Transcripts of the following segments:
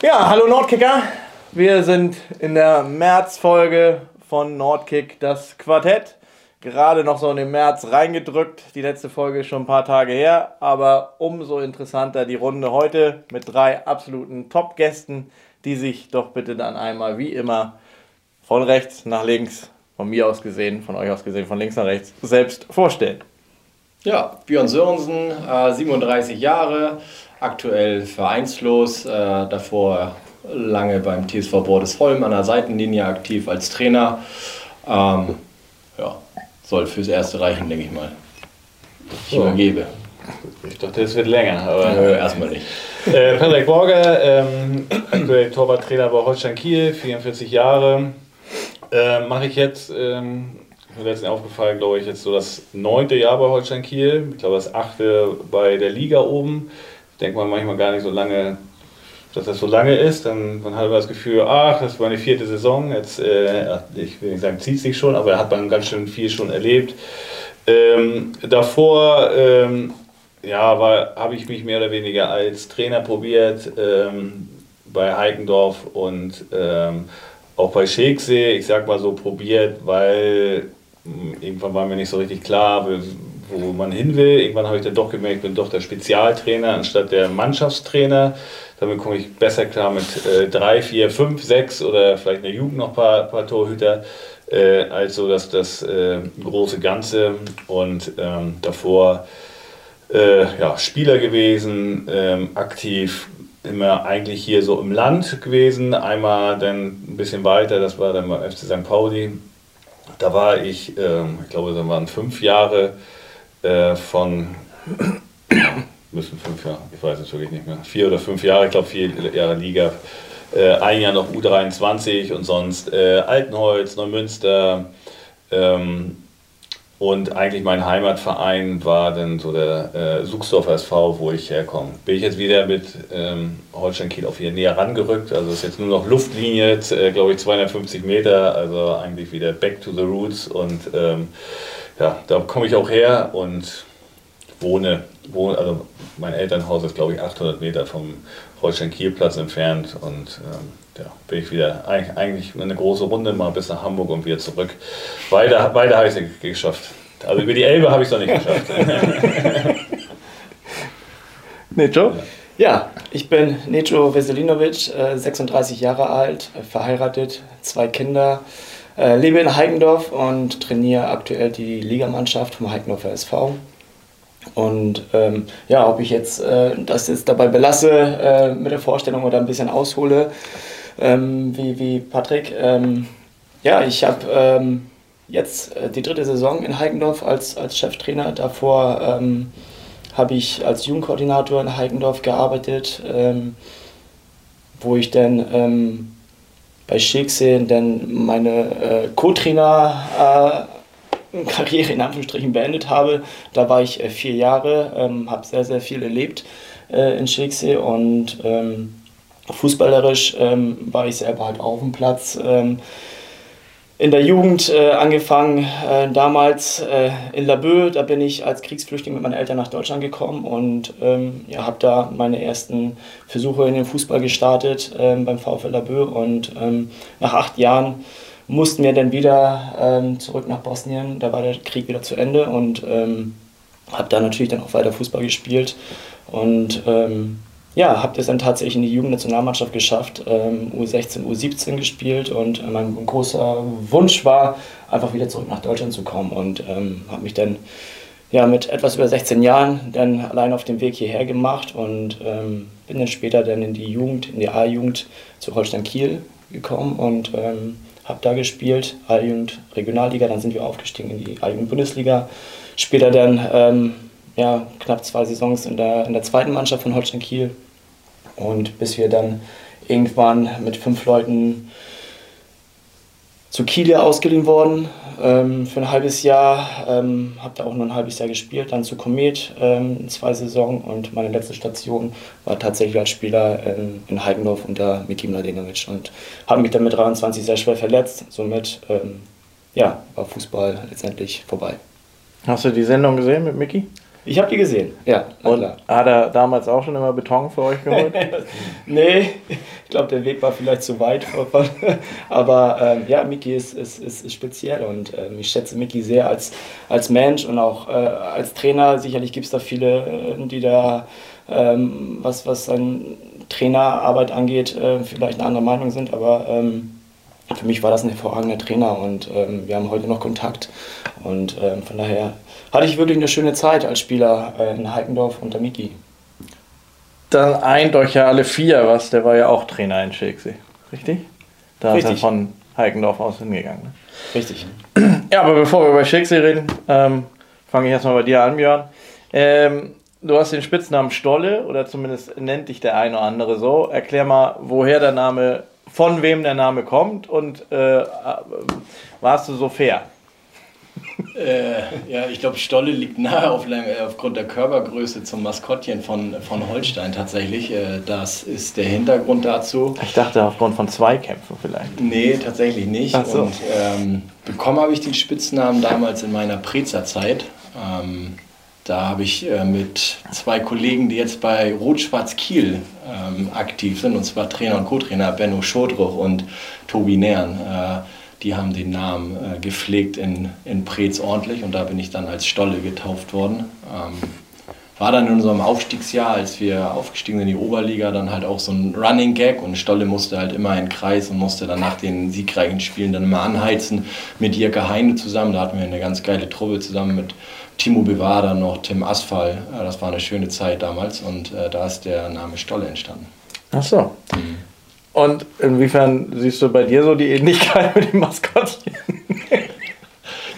Ja, hallo Nordkicker. Wir sind in der Märzfolge von Nordkick, das Quartett. Gerade noch so in den März reingedrückt. Die letzte Folge ist schon ein paar Tage her, aber umso interessanter die Runde heute mit drei absoluten Top-Gästen, die sich doch bitte dann einmal wie immer von rechts nach links, von mir aus gesehen, von euch aus gesehen, von links nach rechts, selbst vorstellen. Ja, Björn Sörensen, äh, 37 Jahre, aktuell vereinslos, äh, davor lange beim TSV Bordesholm an der Seitenlinie aktiv als Trainer. Ähm, ja, soll fürs Erste reichen, denke ich mal. Ich so. übergebe. Ich dachte, es wird länger, aber. Nö, erstmal nicht. Äh, Patrick Borger, ähm, aktuell Torwarttrainer bei Holstein Kiel, 44 Jahre. Äh, Mache ich jetzt, ähm, mir letztens aufgefallen, glaube ich, jetzt so das neunte Jahr bei Holstein Kiel. Ich glaube, das achte bei der Liga oben denkt man manchmal gar nicht so lange, dass das so lange ist. Dann, dann hat man das Gefühl, ach, das war eine vierte Saison. Jetzt, äh, ich will nicht sagen, zieht sich schon, aber hat man ganz schön viel schon erlebt. Ähm, davor ähm, ja, habe ich mich mehr oder weniger als Trainer probiert ähm, bei Heikendorf und ähm, auch bei Scheksee. Ich sag mal so probiert, weil hm, irgendwann war mir nicht so richtig klar, wo man hin will. Irgendwann habe ich dann doch gemerkt, ich bin doch der Spezialtrainer anstatt der Mannschaftstrainer. Damit komme ich besser klar mit äh, drei, vier, fünf, sechs oder vielleicht in der Jugend noch ein paar, paar Torhüter. Äh, also das, das äh, große Ganze und ähm, davor äh, ja, Spieler gewesen, ähm, aktiv immer eigentlich hier so im Land gewesen, einmal dann ein bisschen weiter, das war dann beim FC St. Pauli. Da war ich, ähm, ich glaube, da waren fünf Jahre äh, von, müssen fünf Jahre, ich weiß es wirklich nicht mehr, vier oder fünf Jahre, ich glaube vier Jahre Liga, äh, ein Jahr noch U23 und sonst äh, Altenholz, Neumünster ähm, und eigentlich mein Heimatverein war dann so der äh, Suchsdorfer SV, wo ich herkomme. Bin ich jetzt wieder mit ähm, Holstein Kiel auf hier näher rangerückt, also ist jetzt nur noch Luftlinie, äh, glaube ich 250 Meter, also eigentlich wieder back to the roots. Und ähm, ja, da komme ich auch her und wohne, wohne, also mein Elternhaus ist glaube ich 800 Meter vom Holstein-Kiel-Platz entfernt. Und ähm, ja, bin ich wieder eigentlich eine große Runde mal bis nach Hamburg und wieder zurück. Beide, beide habe ich es geschafft. Also über die Elbe habe ich es noch nicht geschafft. Nejo? Ja, ich bin Nejo Veselinovic, 36 äh, Jahre alt, verheiratet, zwei Kinder. Äh, lebe in Heikendorf und trainiere aktuell die Ligamannschaft vom Heikendorfer SV. Und ähm, ja, ob ich jetzt äh, das jetzt dabei belasse äh, mit der Vorstellung oder ein bisschen aushole, ähm, wie, wie Patrick. Ähm, ja, ich habe ähm, jetzt äh, die dritte Saison in Heikendorf als, als Cheftrainer. Davor ähm, habe ich als Jugendkoordinator in Heikendorf gearbeitet, ähm, wo ich dann bei Schicksal dann meine äh, Co-Trainer äh, Karriere in Anführungsstrichen beendet habe. Da war ich äh, vier Jahre, ähm, habe sehr, sehr viel erlebt äh, in Schicksal und ähm, fußballerisch ähm, war ich selber halt auf dem Platz. Ähm, in der Jugend äh, angefangen, äh, damals äh, in Laboe, da bin ich als Kriegsflüchtling mit meinen Eltern nach Deutschland gekommen und ähm, ja, habe da meine ersten Versuche in den Fußball gestartet ähm, beim VfL Laboe und ähm, nach acht Jahren mussten wir dann wieder ähm, zurück nach Bosnien, da war der Krieg wieder zu Ende und habe da natürlich dann auch weiter Fußball gespielt und ähm, ja, habe das dann tatsächlich in die Jugendnationalmannschaft geschafft, ähm, U16, U17 gespielt und äh, mein großer Wunsch war, einfach wieder zurück nach Deutschland zu kommen und ähm, habe mich dann ja, mit etwas über 16 Jahren dann allein auf dem Weg hierher gemacht und ähm, bin dann später dann in die Jugend, in die A-Jugend zu Holstein Kiel gekommen und ähm, habe da gespielt, A-Jugend Regionalliga, dann sind wir aufgestiegen in die A-Jugend Bundesliga. Später dann ähm, ja, knapp zwei Saisons in der, in der zweiten Mannschaft von Holstein Kiel und bis wir dann irgendwann mit fünf Leuten zu Kiel ausgeliehen wurden ähm, für ein halbes Jahr. Ähm, habe da auch nur ein halbes Jahr gespielt, dann zu Komet ähm, zwei Saison und meine letzte Station war tatsächlich als Spieler in, in Heikendorf unter Miki Mladenovic und habe mich dann mit 23 sehr schwer verletzt. Somit ähm, ja, war Fußball letztendlich vorbei. Hast du die Sendung gesehen mit Mickey? Ich habe die gesehen, ja. Und klar. hat er damals auch schon immer Beton für euch geholt? nee, ich glaube, der Weg war vielleicht zu weit. Aber ähm, ja, Mickey ist, ist, ist, ist speziell und ähm, ich schätze Mickey sehr als, als Mensch und auch äh, als Trainer. Sicherlich gibt es da viele, äh, die da, ähm, was, was seine Trainerarbeit angeht, äh, vielleicht eine andere Meinung sind. Aber ähm, für mich war das ein hervorragender Trainer und ähm, wir haben heute noch Kontakt. Und ähm, von daher hatte ich wirklich eine schöne Zeit als Spieler äh, in Heikendorf unter Miki. Dann eint euch ja alle vier was, der war ja auch Trainer in Schilksee, richtig? Da richtig. ist er von Heikendorf aus hingegangen. Ne? Richtig. Ja, aber bevor wir über Schilksee reden, ähm, fange ich erstmal bei dir an, Björn. Ähm, du hast den Spitznamen Stolle, oder zumindest nennt dich der eine oder andere so. Erklär mal, woher der Name, von wem der Name kommt und äh, äh warst du so fair? Äh, ja, ich glaube, Stolle liegt nahe auf, äh, aufgrund der Körpergröße zum Maskottchen von, von Holstein tatsächlich. Äh, das ist der Hintergrund dazu. Ich dachte aufgrund von Zweikämpfen vielleicht. Nee, tatsächlich nicht. So. Und ähm, bekommen habe ich den Spitznamen damals in meiner Preza-Zeit. Ähm, da habe ich äh, mit zwei Kollegen, die jetzt bei Rot-Schwarz Kiel ähm, aktiv sind, und zwar Trainer und Co-Trainer Benno Schodruch und Tobi äh, die haben den Namen äh, gepflegt in, in Preetz ordentlich und da bin ich dann als Stolle getauft worden. Ähm, war dann in unserem Aufstiegsjahr, als wir aufgestiegen sind in die Oberliga, dann halt auch so ein Running Gag und Stolle musste halt immer in den Kreis und musste dann nach den siegreichen Spielen dann immer anheizen mit Jirke Heine zusammen. Da hatten wir eine ganz geile Truppe zusammen mit Timo Bewader noch, Tim Asphal. Das war eine schöne Zeit damals und äh, da ist der Name Stolle entstanden. Ach so. Mhm. Und inwiefern siehst du bei dir so die Ähnlichkeit mit dem Maskottchen?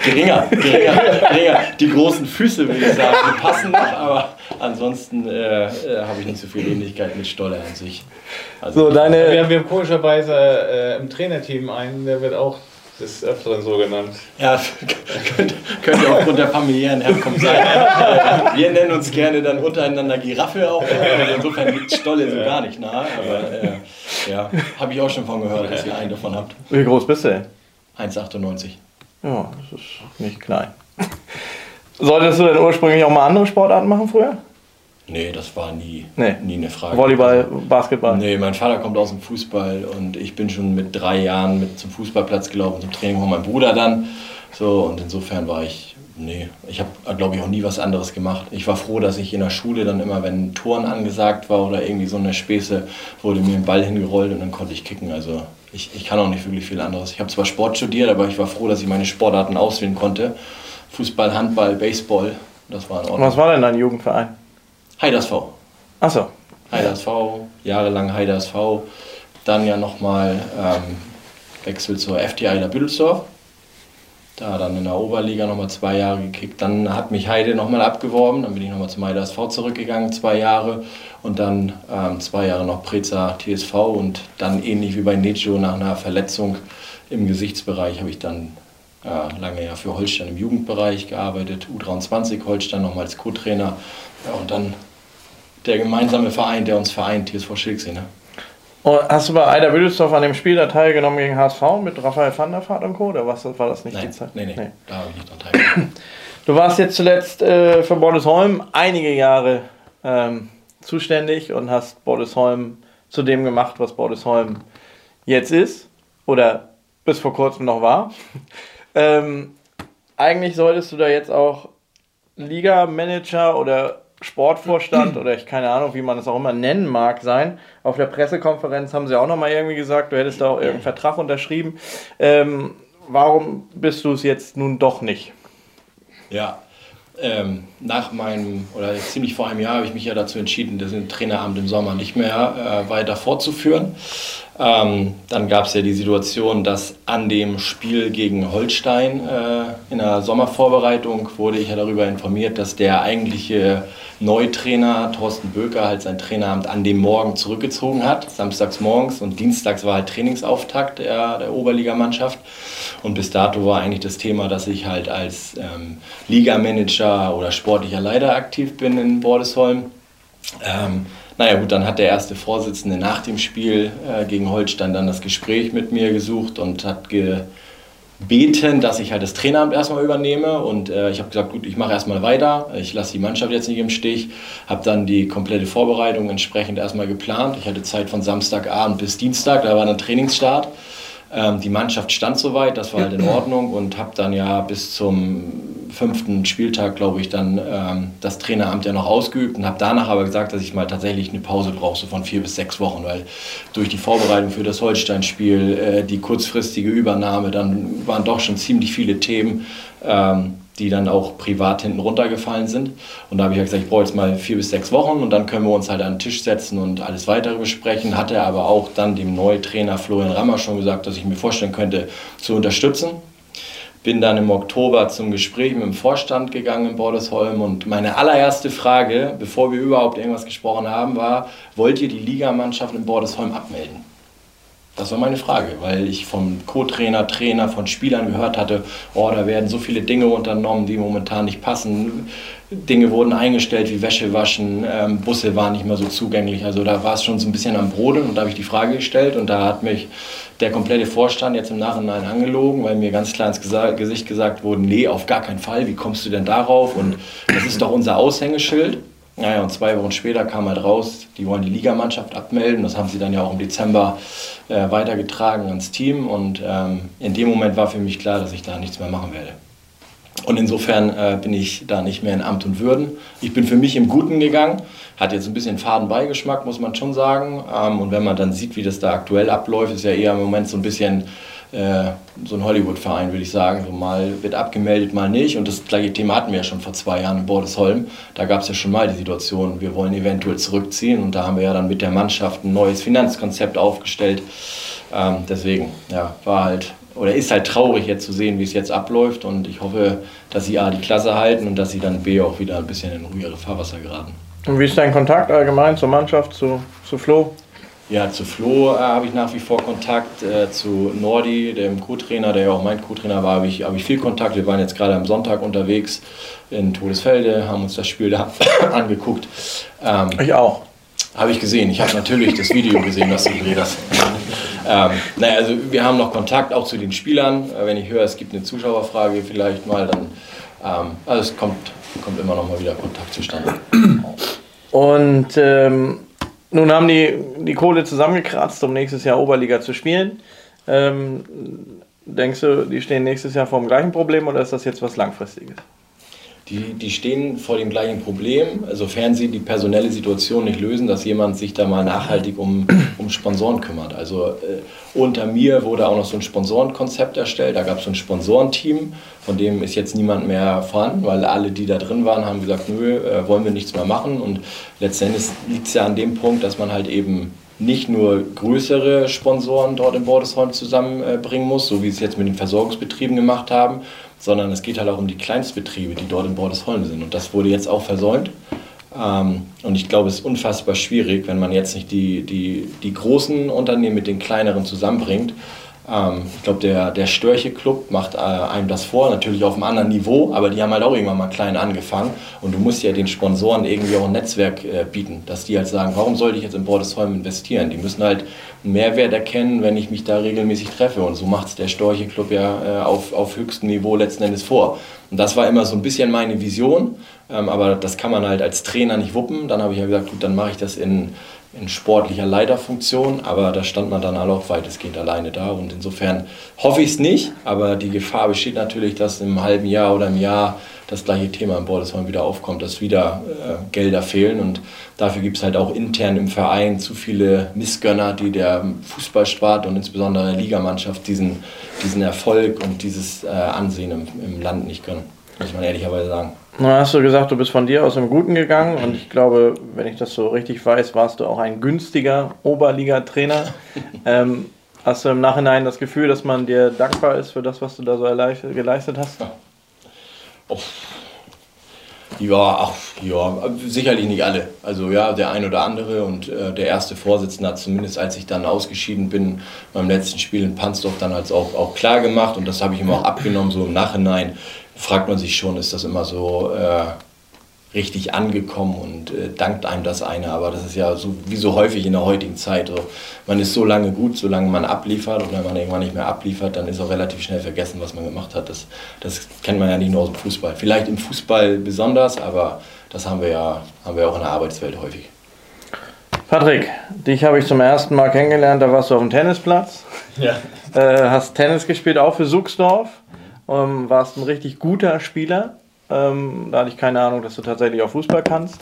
geringer, geringer, geringer. Die großen Füße, würde ich sagen, die passen noch, aber ansonsten äh, äh, habe ich nicht so viel Ähnlichkeit mit Stoller an sich. Also, so, deine wir, haben, wir haben komischerweise äh, im Trainerteam einen, der wird auch des Öfteren so genannt. Ja, könnte, könnte aufgrund der familiären Herkunft sein. Wir nennen uns gerne dann untereinander Giraffe auch. Also insofern liegt Stolle so gar nicht nahe. Aber äh, ja, habe ich auch schon von gehört, dass ihr einen davon habt. Wie groß bist du denn? 1,98. Ja, das ist nicht klein. Solltest du denn ursprünglich auch mal andere Sportarten machen früher? Nee, das war nie, nee. nie eine Frage. Volleyball, Basketball? Nee, mein Vater kommt aus dem Fußball und ich bin schon mit drei Jahren mit zum Fußballplatz gelaufen, zum Training von meinem Bruder dann. So, und insofern war ich, nee, ich habe, glaube ich, auch nie was anderes gemacht. Ich war froh, dass ich in der Schule dann immer, wenn Touren angesagt war oder irgendwie so eine Späße, wurde mir ein Ball hingerollt und dann konnte ich kicken. Also ich, ich kann auch nicht wirklich viel anderes. Ich habe zwar Sport studiert, aber ich war froh, dass ich meine Sportarten auswählen konnte. Fußball, Handball, Baseball, das war in Ordnung. Was war denn dein Jugendverein? Heidersv. Achso. Heidersv, jahrelang Heidersv. Dann ja nochmal ähm, Wechsel zur FTI der Büdelsdorf. Da dann in der Oberliga nochmal zwei Jahre gekickt. Dann hat mich Heide nochmal abgeworben. Dann bin ich nochmal zum Heidersv zurückgegangen, zwei Jahre. Und dann ähm, zwei Jahre noch Preza TSV. Und dann ähnlich wie bei Necho nach einer Verletzung im Gesichtsbereich habe ich dann äh, lange ja für Holstein im Jugendbereich gearbeitet. U23 Holstein nochmal als Co-Trainer. Ja, und dann der gemeinsame Verein, der uns vereint, TSV Schilksee. Ne? Und hast du bei Eider Büdelsdorf an dem Spiel da teilgenommen gegen HSV mit Raphael van der Vaart und Co. Oder was, war das nicht Nein, die Zeit? Nee, nee, nee. da habe ich nicht dran teilgenommen. Du warst jetzt zuletzt äh, für Bordesholm einige Jahre ähm, zuständig und hast Bordesholm zu dem gemacht, was Bordesholm jetzt ist oder bis vor kurzem noch war. ähm, eigentlich solltest du da jetzt auch Liga-Manager oder Sportvorstand oder ich keine Ahnung, wie man es auch immer nennen mag, sein. Auf der Pressekonferenz haben sie auch nochmal irgendwie gesagt, du hättest da auch irgendeinen Vertrag unterschrieben. Ähm, warum bist du es jetzt nun doch nicht? Ja, ähm, nach meinem, oder ziemlich vor einem Jahr, habe ich mich ja dazu entschieden, den Traineramt im Sommer nicht mehr äh, weiter fortzuführen. Ähm, dann gab es ja die Situation, dass an dem Spiel gegen Holstein äh, in der Sommervorbereitung wurde ich ja darüber informiert, dass der eigentliche Neutrainer Thorsten Böker halt sein Traineramt an dem Morgen zurückgezogen hat, samstags morgens und dienstags war halt Trainingsauftakt der, der Oberligamannschaft. Und bis dato war eigentlich das Thema, dass ich halt als ähm, Ligamanager oder sportlicher Leiter aktiv bin in Bordesholm. Ähm, naja gut, dann hat der erste Vorsitzende nach dem Spiel äh, gegen Holstein dann das Gespräch mit mir gesucht und hat ge beten, dass ich halt das Traineramt erstmal übernehme und äh, ich habe gesagt, gut, ich mache erstmal weiter, ich lasse die Mannschaft jetzt nicht im Stich, habe dann die komplette Vorbereitung entsprechend erstmal geplant. Ich hatte Zeit von Samstagabend bis Dienstag, da war dann Trainingsstart. Ähm, die Mannschaft stand soweit, das war halt in Ordnung und habe dann ja bis zum fünften Spieltag, glaube ich, dann ähm, das Traineramt ja noch ausgeübt und habe danach aber gesagt, dass ich mal tatsächlich eine Pause brauche, so von vier bis sechs Wochen, weil durch die Vorbereitung für das Holstein-Spiel, äh, die kurzfristige Übernahme, dann waren doch schon ziemlich viele Themen. Ähm, die dann auch privat hinten runtergefallen sind. Und da habe ich ja gesagt, ich brauche jetzt mal vier bis sechs Wochen und dann können wir uns halt an den Tisch setzen und alles weitere besprechen. Hatte aber auch dann dem neuen Trainer Florian Rammer schon gesagt, dass ich mir vorstellen könnte, zu unterstützen. Bin dann im Oktober zum Gespräch mit dem Vorstand gegangen in Bordesholm und meine allererste Frage, bevor wir überhaupt irgendwas gesprochen haben, war, wollt ihr die Ligamannschaft in Bordesholm abmelden? Das war meine Frage, weil ich vom Co-Trainer, Trainer, von Spielern gehört hatte, oh, da werden so viele Dinge unternommen, die momentan nicht passen. Dinge wurden eingestellt wie Wäsche waschen, ähm, Busse waren nicht mehr so zugänglich. Also da war es schon so ein bisschen am Brodeln und da habe ich die Frage gestellt und da hat mich der komplette Vorstand jetzt im Nachhinein angelogen, weil mir ganz klar ins Gesicht gesagt wurde, nee, auf gar keinen Fall, wie kommst du denn darauf? Und das ist doch unser Aushängeschild. Naja, und zwei Wochen später kam halt raus, die wollen die Ligamannschaft abmelden. Das haben sie dann ja auch im Dezember äh, weitergetragen ans Team. Und ähm, in dem Moment war für mich klar, dass ich da nichts mehr machen werde. Und insofern äh, bin ich da nicht mehr in Amt und Würden. Ich bin für mich im Guten gegangen. Hat jetzt ein bisschen Fadenbeigeschmack, muss man schon sagen. Ähm, und wenn man dann sieht, wie das da aktuell abläuft, ist ja eher im Moment so ein bisschen äh, so ein Hollywood-Verein, würde ich sagen. So mal wird abgemeldet, mal nicht. Und das gleiche Thema hatten wir ja schon vor zwei Jahren in Bordesholm. Da gab es ja schon mal die Situation, wir wollen eventuell zurückziehen. Und da haben wir ja dann mit der Mannschaft ein neues Finanzkonzept aufgestellt. Ähm, deswegen, ja, war halt oder ist halt traurig jetzt zu sehen, wie es jetzt abläuft. Und ich hoffe, dass sie A die Klasse halten und dass sie dann B auch wieder ein bisschen in ruhigere Fahrwasser geraten. Und wie ist dein Kontakt allgemein zur Mannschaft, zu, zu Flo? Ja, zu Flo äh, habe ich nach wie vor Kontakt. Äh, zu Nordi, dem Co-Trainer, der ja auch mein Co-Trainer war, habe ich, hab ich viel Kontakt. Wir waren jetzt gerade am Sonntag unterwegs in Todesfelde, haben uns das Spiel da angeguckt. Ähm, ich auch. Habe ich gesehen. Ich habe natürlich das Video gesehen, was du gedreht hast. ähm, naja, also wir haben noch Kontakt auch zu den Spielern. Äh, wenn ich höre, es gibt eine Zuschauerfrage vielleicht mal, dann ähm, also es kommt, kommt immer noch mal wieder Kontakt zustande. Und ähm nun haben die die Kohle zusammengekratzt, um nächstes Jahr Oberliga zu spielen. Ähm, denkst du, die stehen nächstes Jahr vor dem gleichen Problem oder ist das jetzt was Langfristiges? Die, die stehen vor dem gleichen Problem, sofern sie die personelle Situation nicht lösen, dass jemand sich da mal nachhaltig um, um Sponsoren kümmert. Also äh, unter mir wurde auch noch so ein Sponsorenkonzept erstellt. Da gab es so ein Sponsorenteam, von dem ist jetzt niemand mehr vorhanden, weil alle, die da drin waren, haben gesagt, nö, äh, wollen wir nichts mehr machen. Und letztendlich liegt es ja an dem Punkt, dass man halt eben nicht nur größere Sponsoren dort in Bordesholm zusammenbringen muss, so wie sie es jetzt mit den Versorgungsbetrieben gemacht haben, sondern es geht halt auch um die Kleinstbetriebe, die dort in Bordesholm sind. Und das wurde jetzt auch versäumt. Ähm, und ich glaube, es ist unfassbar schwierig, wenn man jetzt nicht die, die, die großen Unternehmen mit den kleineren zusammenbringt ähm, ich glaube, der, der Störche-Club macht äh, einem das vor, natürlich auf einem anderen Niveau, aber die haben halt auch irgendwann mal klein angefangen. Und du musst ja den Sponsoren irgendwie auch ein Netzwerk äh, bieten, dass die halt sagen, warum sollte ich jetzt in Bordesholm investieren? Die müssen halt einen Mehrwert erkennen, wenn ich mich da regelmäßig treffe. Und so macht es der Storche-Club ja äh, auf, auf höchstem Niveau letzten Endes vor. Und das war immer so ein bisschen meine Vision, ähm, aber das kann man halt als Trainer nicht wuppen. Dann habe ich ja gesagt, gut, dann mache ich das in in sportlicher Leiterfunktion, aber da stand man dann auch weitestgehend alleine da und insofern hoffe ich es nicht, aber die Gefahr besteht natürlich, dass im halben Jahr oder im Jahr das gleiche Thema im Bordesholm wieder aufkommt, dass wieder äh, Gelder fehlen und dafür gibt es halt auch intern im Verein zu viele Missgönner, die der Fußballsport und insbesondere der Ligamannschaft diesen, diesen Erfolg und dieses äh, Ansehen im, im Land nicht gönnen, muss man ehrlicherweise sagen. Nun hast du gesagt, du bist von dir aus im Guten gegangen und ich glaube, wenn ich das so richtig weiß, warst du auch ein günstiger Oberliga-Trainer. ähm, hast du im Nachhinein das Gefühl, dass man dir dankbar ist für das, was du da so geleistet hast? Ja, ach, ja, sicherlich nicht alle. Also ja, der ein oder andere und äh, der erste Vorsitzende hat zumindest, als ich dann ausgeschieden bin, beim letzten Spiel in Pansdorf dann als auch, auch klar gemacht und das habe ich ihm auch abgenommen, so im Nachhinein fragt man sich schon, ist das immer so, äh, richtig angekommen und äh, dankt einem das eine. Aber das ist ja so wie so häufig in der heutigen Zeit. So, man ist so lange gut, solange man abliefert und wenn man irgendwann nicht mehr abliefert, dann ist auch relativ schnell vergessen, was man gemacht hat. Das, das kennt man ja nicht nur aus dem Fußball. Vielleicht im Fußball besonders, aber das haben wir ja haben wir auch in der Arbeitswelt häufig. Patrick, dich habe ich zum ersten Mal kennengelernt, da warst du auf dem Tennisplatz. Ja. Äh, hast Tennis gespielt, auch für Suchsdorf. Ähm, warst ein richtig guter Spieler. Ähm, da hatte ich keine Ahnung, dass du tatsächlich auch Fußball kannst.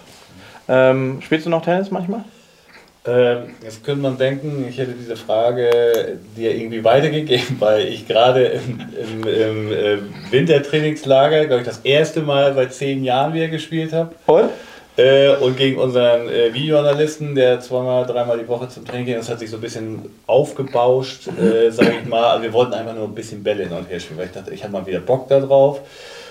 Ähm, spielst du noch Tennis manchmal? Ähm, jetzt könnte man denken, ich hätte diese Frage dir irgendwie weitergegeben, weil ich gerade im, im, im äh, Wintertrainingslager, glaube ich, das erste Mal seit zehn Jahren wieder gespielt habe. Und? Äh, und gegen unseren äh, Videoanalysten, der zweimal, dreimal die Woche zum Training geht, das hat sich so ein bisschen aufgebauscht, äh, sage ich mal. Also wir wollten einfach nur ein bisschen Bälle hin und her spielen, weil ich dachte, ich habe mal wieder Bock da drauf.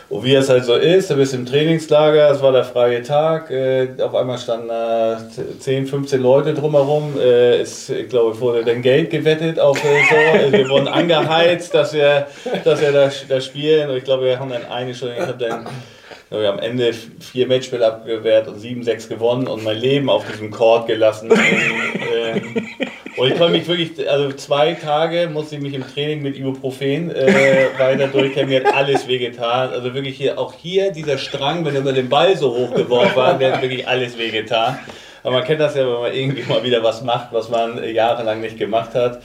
Und wie es halt so ist, du bist im Trainingslager, es war der freie Tag, äh, auf einmal standen äh, 10, 15 Leute drumherum. Äh, es, ich glaube, wurde dann Geld gewettet auf äh, so. Also wir wurden angeheizt, dass wir, dass wir da, da spielen. Und ich glaube, wir haben dann eine Stunde, ich habe dann wir haben am Ende vier Matchspiele abgewehrt und sieben, sechs gewonnen und mein Leben auf diesem Court gelassen. und, äh, und ich konnte mich wirklich, also zwei Tage musste ich mich im Training mit Ibuprofen äh, weiter durchkämpfen. Mir hat alles wehgetan. Also wirklich hier, auch hier dieser Strang, wenn wir den Ball so hochgeworfen haben, der hat wirklich alles wehgetan. Aber man kennt das ja, wenn man irgendwie mal wieder was macht, was man jahrelang nicht gemacht hat.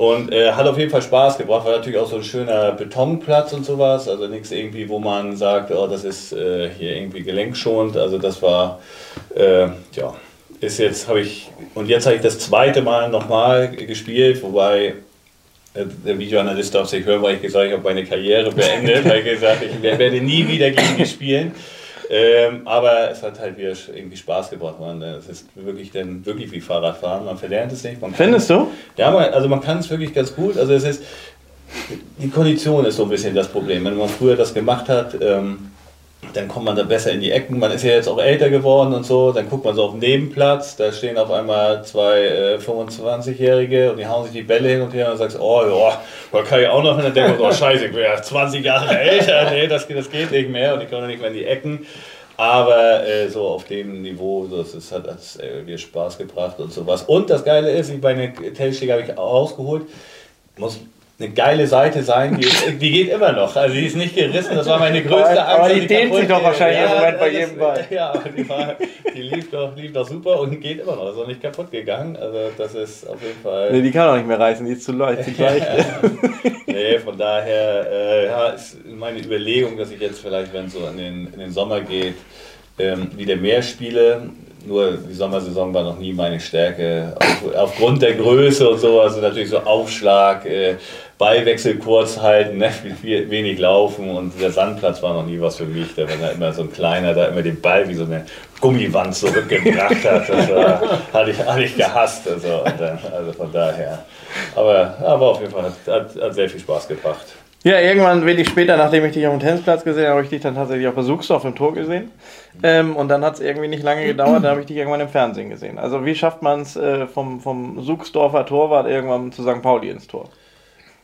Und äh, hat auf jeden Fall Spaß gebracht, war natürlich auch so ein schöner Betonplatz und sowas. Also nichts irgendwie, wo man sagt, oh, das ist äh, hier irgendwie gelenkschonend. Also das war, äh, ja, ist jetzt, habe ich, und jetzt habe ich das zweite Mal nochmal gespielt, wobei äh, der Videoanalyst darf sich hören, weil ich gesagt habe, ich habe meine Karriere beendet. habe ich gesagt, ich werde nie wieder gegen die spielen. Ähm, aber es hat halt wieder irgendwie Spaß gebracht. Man, es ist wirklich, denn, wirklich wie Fahrradfahren. Man verlernt es nicht. Findest du? Ja, man, also man kann es wirklich ganz gut. Also es ist, die Kondition ist so ein bisschen das Problem. Wenn man früher das gemacht hat, ähm, dann kommt man da besser in die Ecken. Man ist ja jetzt auch älter geworden und so. Dann guckt man so auf den Nebenplatz, da stehen auf einmal zwei äh, 25-Jährige und die hauen sich die Bälle hin und her und sagst oh ja, da kann ich auch noch. Und dann denkt man, oh scheiße, ich bin ja 20 Jahre älter, nee, das, das geht nicht mehr und ich komme nicht mehr in die Ecken. Aber äh, so auf dem Niveau, das ist, hat es äh, mir Spaß gebracht und sowas. Und das Geile ist, ich meine Telschläge habe ich ausgeholt. Muss eine geile Seite sein, die, die geht immer noch. Also die ist nicht gerissen, das war meine größte Angst. Aber die, die dehnt sich doch wahrscheinlich ja, im Moment bei jedem Ball. Ja, aber die, war, die lief, doch, lief doch super und geht immer noch. Ist auch nicht kaputt gegangen. Also das ist auf jeden Fall... Nee, die kann auch nicht mehr reißen, die ist zu leicht. nee, von daher äh, ja, ist meine Überlegung, dass ich jetzt vielleicht, wenn es so in den, in den Sommer geht, ähm, wieder mehr spiele nur die Sommersaison war noch nie meine Stärke. Auf, aufgrund der Größe und so, also natürlich so Aufschlag, äh, Ballwechsel kurz halten, ne? wenig laufen und der Sandplatz war noch nie was für mich. Da war da immer so ein kleiner, da immer den Ball wie so eine Gummiwand zurückgebracht hat. Das war, hatte, ich, hatte ich gehasst. Also, dann, also von daher. Aber, aber auf jeden Fall hat, hat, hat sehr viel Spaß gebracht. Ja, irgendwann wenig später, nachdem ich dich auf dem Tennisplatz gesehen habe, habe ich dich dann tatsächlich auf Besuchsdorf im Tor gesehen. Ähm, und dann hat es irgendwie nicht lange gedauert, dann habe ich dich irgendwann im Fernsehen gesehen. Also wie schafft man es äh, vom, vom Suchsdorfer Torwart irgendwann zu St. Pauli ins Tor?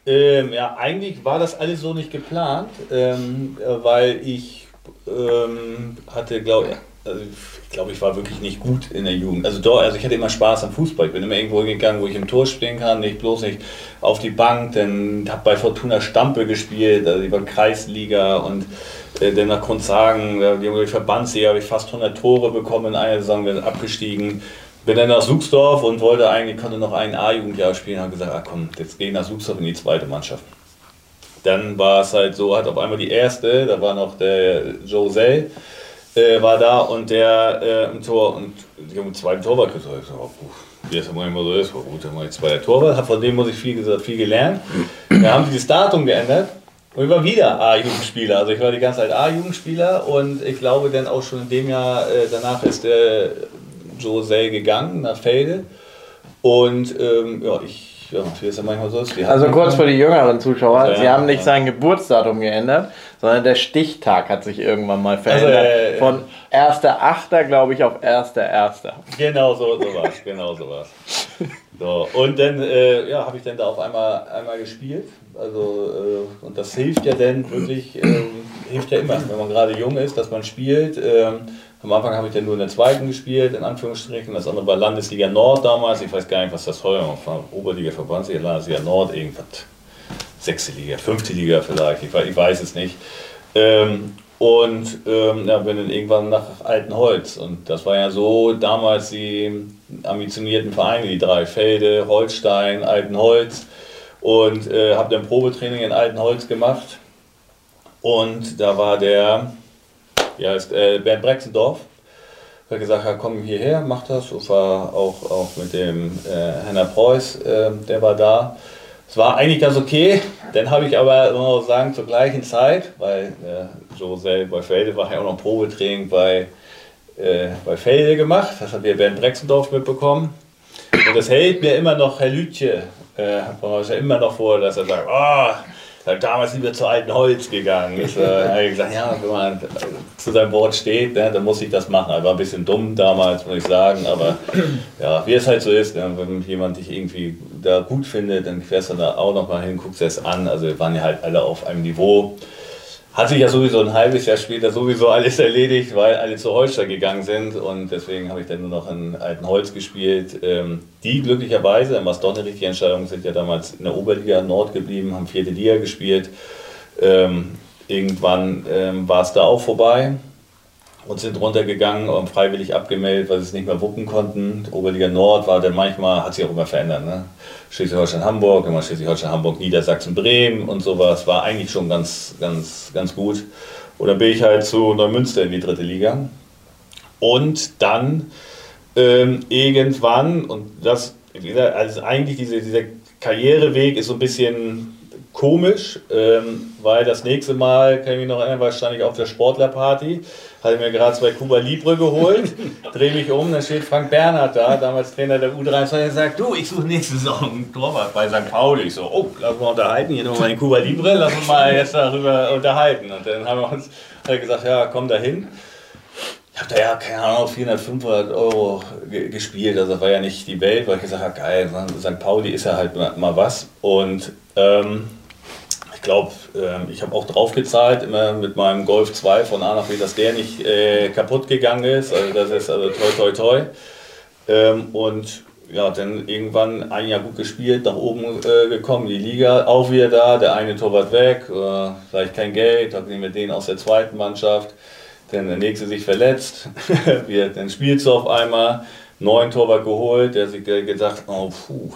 Ähm, ja, eigentlich war das alles so nicht geplant, ähm, weil ich ähm, hatte, glaube ich, also ich glaube, ich war wirklich nicht gut in der Jugend. Also, doch, also ich hatte immer Spaß am Fußball. Ich bin immer irgendwo gegangen, wo ich im Tor spielen kann, nicht bloß nicht auf die Bank. Dann habe bei Fortuna Stampe gespielt, also war Kreisliga und äh, dann nach Grundsagen, die haben Verbandsliga, habe ich fast 100 Tore bekommen in einer Saison, bin abgestiegen. Bin dann nach Suchsdorf und wollte eigentlich, konnte noch ein A-Jugendjahr spielen, habe gesagt, ah, komm, jetzt gehe ich nach Suchsdorf in die zweite Mannschaft. Dann war es halt so, hat auf einmal die erste, da war noch der José, äh, war da und der äh, im Tor und die haben einen zweiten Torwart gesagt. Ich so, oh, wie das immer so ist, war gut, dann war ich zweiter Torwart, von dem muss ich viel, gesagt, viel gelernt. Wir haben dieses Datum geändert und ich war wieder A-Jugendspieler. Also ich war die ganze Zeit A-Jugendspieler und ich glaube dann auch schon in dem Jahr äh, danach ist der José gegangen nach Felde. Und ähm, ja, ich ja, wie es ja manchmal so ist. Also kurz für die jüngeren Zuschauer, also, Sie haben nicht sein Geburtsdatum geändert, sondern der Stichtag hat sich irgendwann mal verändert. Also, äh, Von 1.8. glaube ich auf 1.1. Genau so, so war es, genau so war So, und dann äh, ja, habe ich dann da auf einmal, einmal gespielt. Also, äh, und das hilft ja dann wirklich, ähm, hilft ja immer, wenn man gerade jung ist, dass man spielt. Am Anfang habe ich dann nur in der zweiten gespielt, in Anführungsstrichen. Das andere war Landesliga Nord damals. Ich weiß gar nicht, was das heute war. Oberliga, Verbandsliga, Landesliga Nord, irgendwas. Sechste Liga, fünfte Liga vielleicht, ich weiß, ich weiß es nicht. Ähm, und ähm, ja, bin dann irgendwann nach Altenholz. Und das war ja so damals die ambitionierten Vereine, die drei Felde, Holstein, Altenholz. Und äh, habe dann Probetraining in Altenholz gemacht. Und da war der, ja, ist, äh, Bernd Brexendorf. Hat gesagt, ja, komm hierher, mach das. Und war auch, auch mit dem äh, Henner Preuß, äh, der war da. Es war eigentlich ganz okay. Dann habe ich aber, muss man sagen, zur gleichen Zeit, weil äh, José bei Felde war ja auch noch Probetraining bei, äh, bei Felde gemacht. Das hat wir Bernd Brexendorf mitbekommen. Und das hält mir immer noch Herr Lütje, äh, ja immer noch vor, dass er sagt, oh, damals sind wir zu alten Holz gegangen. Ich, äh, habe gesagt, ja, wenn man zu seinem Wort steht, ne, dann muss ich das machen. Er war ein bisschen dumm damals, muss ich sagen, aber ja, wie es halt so ist, ne, wenn jemand dich irgendwie da gut findet, dann fährst du da auch nochmal hin, guckst es an. Also wir waren ja halt alle auf einem Niveau hat sich ja sowieso ein halbes Jahr später sowieso alles erledigt, weil alle zu Holster gegangen sind und deswegen habe ich dann nur noch in alten Holz gespielt. Ähm, die glücklicherweise, was doch eine richtige Entscheidung, sind ja damals in der Oberliga Nord geblieben, haben vierte Liga gespielt. Ähm, irgendwann ähm, war es da auch vorbei und sind runtergegangen und freiwillig abgemeldet, weil sie es nicht mehr wuppen konnten. Oberliga Nord war dann manchmal, hat sich auch immer verändert. Ne? Schleswig-Holstein-Hamburg, immer Schleswig-Holstein-Hamburg, Niedersachsen-Bremen und sowas. War eigentlich schon ganz, ganz, ganz gut. Dann bin ich halt zu Neumünster in die dritte Liga. Und dann ähm, irgendwann, und das, also eigentlich diese, dieser Karriereweg ist so ein bisschen komisch, ähm, weil das nächste Mal, kann ich mich noch erinnern, war stand ich auf der Sportlerparty, hatte mir gerade zwei Kuba Libre geholt, drehe mich um, dann steht Frank Bernhard da, damals Trainer der U23, und sagt, du, ich suche nächste Saison einen Torwart bei St. Pauli. Ich so, oh, lass uns mal unterhalten, hier nochmal den Kuba Libre, lass uns mal jetzt darüber unterhalten. Und dann haben wir uns hat gesagt, ja, komm da hin. Ich habe da ja, keine Ahnung, 400, 500 Euro gespielt. Also das war ja nicht die Welt, weil ich gesagt habe, geil, St. Pauli ist ja halt mal was. Und ähm, glaube, äh, ich habe auch drauf gezahlt, immer mit meinem Golf 2 von A nach B, dass der nicht äh, kaputt gegangen ist. Also das ist also toi toi toi. Ähm, und ja, dann irgendwann ein Jahr gut gespielt, nach oben äh, gekommen, die Liga auch wieder da, der eine Torwart weg, äh, vielleicht kein Geld, dann nehmen wir den aus der zweiten Mannschaft, dann der nächste sich verletzt, dann spielst du auf einmal, neuen Torwart geholt, der sich gesagt, oh puh,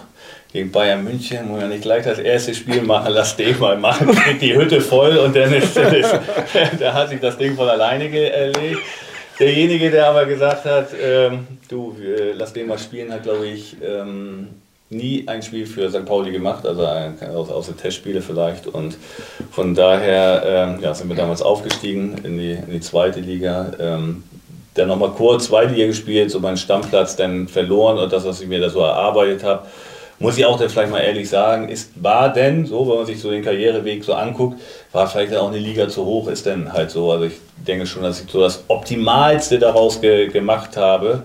gegen Bayern München, muss ja nicht gleich das erste Spiel machen, lass den mal machen, kriegt die Hütte voll und dann ist, ist da hat sich das Ding von alleine erlegt. Derjenige, der aber gesagt hat, ähm, du, äh, lass den mal spielen, hat glaube ich ähm, nie ein Spiel für St. Pauli gemacht, also außer Testspiele vielleicht. Und von daher ähm, ja, sind wir damals aufgestiegen in die, in die zweite Liga. Ähm, dann nochmal kurz zweite Liga gespielt, so meinen Stammplatz dann verloren und das, was ich mir da so erarbeitet habe muss ich auch dann vielleicht mal ehrlich sagen, ist, war denn so, wenn man sich so den Karriereweg so anguckt, war vielleicht auch eine Liga zu hoch, ist denn halt so. Also ich denke schon, dass ich so das Optimalste daraus ge gemacht habe.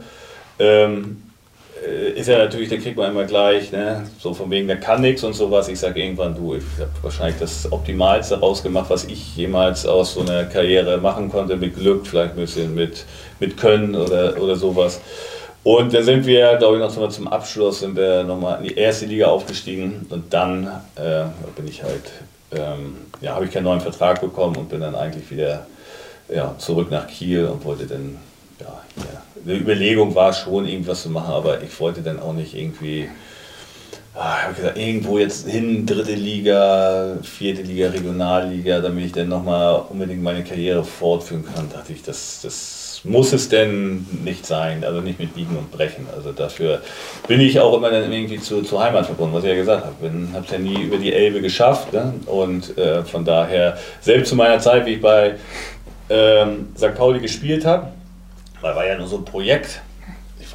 Ähm, äh, ist ja natürlich, da kriegt man immer gleich, ne? so von wegen, der kann nichts und sowas. Ich sage irgendwann, du, ich habe wahrscheinlich das Optimalste rausgemacht, was ich jemals aus so einer Karriere machen konnte, mit Glück, vielleicht ein bisschen mit, mit Können oder, oder sowas. Und dann sind wir, glaube ich, noch zum Abschluss sind wir nochmal in die erste Liga aufgestiegen. Und dann äh, bin ich halt, ähm, ja, habe ich keinen neuen Vertrag bekommen und bin dann eigentlich wieder ja, zurück nach Kiel und wollte dann, ja, eine Überlegung war schon irgendwas zu machen, aber ich wollte dann auch nicht irgendwie, ah, ich habe gesagt, irgendwo jetzt hin, dritte Liga, vierte Liga, Regionalliga, damit ich dann nochmal unbedingt meine Karriere fortführen kann, dachte ich, das, das muss es denn nicht sein, also nicht mit Biegen und Brechen. Also dafür bin ich auch immer dann irgendwie zu, zur Heimat verbunden, was ich ja gesagt habe. Ich habe es ja nie über die Elbe geschafft ne? und äh, von daher, selbst zu meiner Zeit, wie ich bei ähm, St. Pauli gespielt habe, war ja nur so ein Projekt,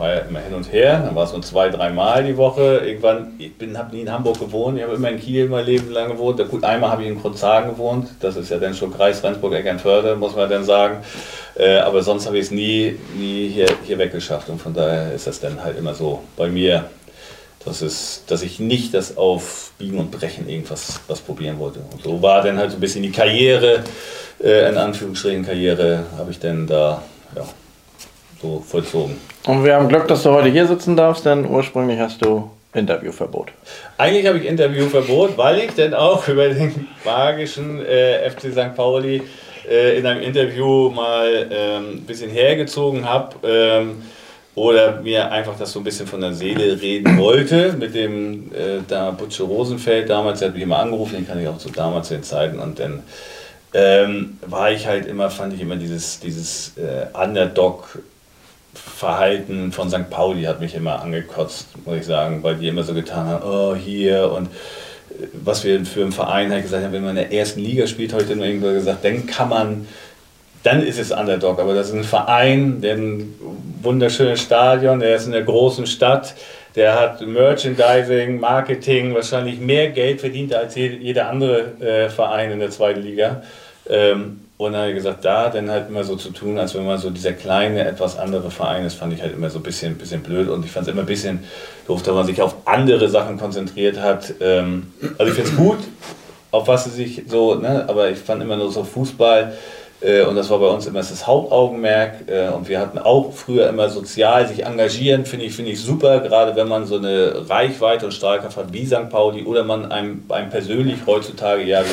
ja immer hin und her, dann war es so zwei, dreimal die Woche. Irgendwann, ich habe nie in Hamburg gewohnt, ich habe immer in Kiel mein Leben lang gewohnt. Gut, einmal habe ich in Grundzagen gewohnt, das ist ja dann schon Kreis Rendsburg-Eckernförde, muss man dann sagen. Äh, aber sonst habe ich es nie, nie hier, hier weggeschafft und von daher ist das dann halt immer so bei mir, dass, es, dass ich nicht das auf Biegen und Brechen irgendwas was probieren wollte. Und so war dann halt so ein bisschen die Karriere, äh, in Anführungsstrichen Karriere, habe ich dann da ja, so vollzogen. Und wir haben Glück, dass du heute hier sitzen darfst, denn ursprünglich hast du Interviewverbot. Eigentlich habe ich Interviewverbot, weil ich dann auch über den magischen äh, FC St. Pauli äh, in einem Interview mal ähm, ein bisschen hergezogen habe. Ähm, oder mir einfach das so ein bisschen von der Seele reden wollte mit dem äh, da Butche Rosenfeld damals, der hat mich immer angerufen, den kann ich auch zu damals den Zeiten und dann ähm, war ich halt immer, fand ich immer dieses, dieses äh, Underdog Verhalten von St. Pauli hat mich immer angekotzt, muss ich sagen, weil die immer so getan haben, oh hier und äh, was wir für einen Verein halt gesagt haben, wenn man in der ersten Liga spielt, heute nur irgendwo gesagt, dann kann man, dann ist es Underdog, aber das ist ein Verein, der ein wunderschönes Stadion, der ist in der großen Stadt, der hat Merchandising, Marketing, wahrscheinlich mehr Geld verdient als jeder andere äh, Verein in der zweiten Liga. Ähm, und dann habe ich gesagt, da dann halt immer so zu tun, als wenn man so dieser kleine, etwas andere Verein ist, fand ich halt immer so ein bisschen, bisschen blöd und ich fand es immer ein bisschen doof, dass man sich auf andere Sachen konzentriert hat. Ähm, also ich finde es gut, auf was sie sich so, ne, aber ich fand immer nur so Fußball äh, und das war bei uns immer das Hauptaugenmerk. Äh, und wir hatten auch früher immer sozial sich engagieren, finde ich, finde ich super, gerade wenn man so eine Reichweite und Strahlkraft hat wie St. Pauli oder man einem, einem persönlich heutzutage, ja,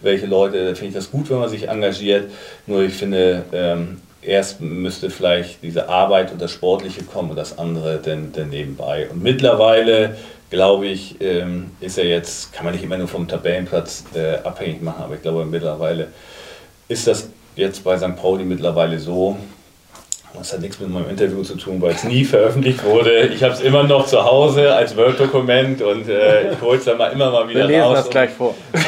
welche Leute, finde ich das gut, wenn man sich engagiert. Nur ich finde, ähm, erst müsste vielleicht diese Arbeit und das Sportliche kommen und das andere dann, dann nebenbei. Und mittlerweile, glaube ich, ähm, ist er jetzt, kann man nicht immer nur vom Tabellenplatz äh, abhängig machen, aber ich glaube mittlerweile ist das jetzt bei St. Pauli mittlerweile so, das hat nichts mit meinem Interview zu tun, weil es nie veröffentlicht wurde. Ich habe es immer noch zu Hause als Word-Dokument und äh, ich hole es dann mal immer mal wieder Wir lesen raus. das gleich vor.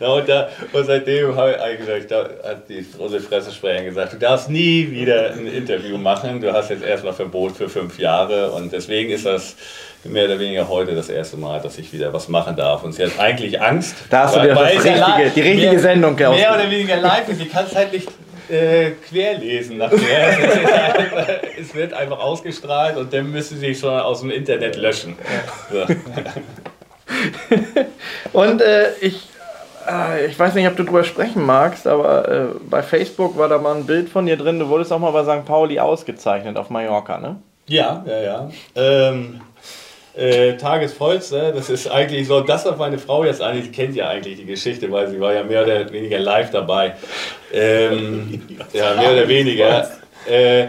ja, und, da, und, seitdem habe ich gesagt, da hat die unsere Pressesprecherin gesagt, du darfst nie wieder ein Interview machen. Du hast jetzt erstmal Verbot für fünf Jahre und deswegen ist das mehr oder weniger heute das erste Mal, dass ich wieder was machen darf. Und sie hat eigentlich Angst. Da hast du dir das richtige, die richtige mehr, Sendung Mehr oder weniger live ist. Sie kann es halt nicht äh, querlesen nachher. es wird einfach ausgestrahlt und dann müsste sie schon aus dem Internet löschen. So. und äh, ich, äh, ich weiß nicht, ob du drüber sprechen magst, aber äh, bei Facebook war da mal ein Bild von dir drin. Du wurdest auch mal bei St. Pauli ausgezeichnet auf Mallorca, ne? Ja, ja, ja. Ähm, äh, Tagesvollste, das ist eigentlich so, das, was meine Frau jetzt eigentlich kennt ja eigentlich die Geschichte, weil sie war ja mehr oder weniger live dabei. Ähm, ja, mehr oder weniger. Äh,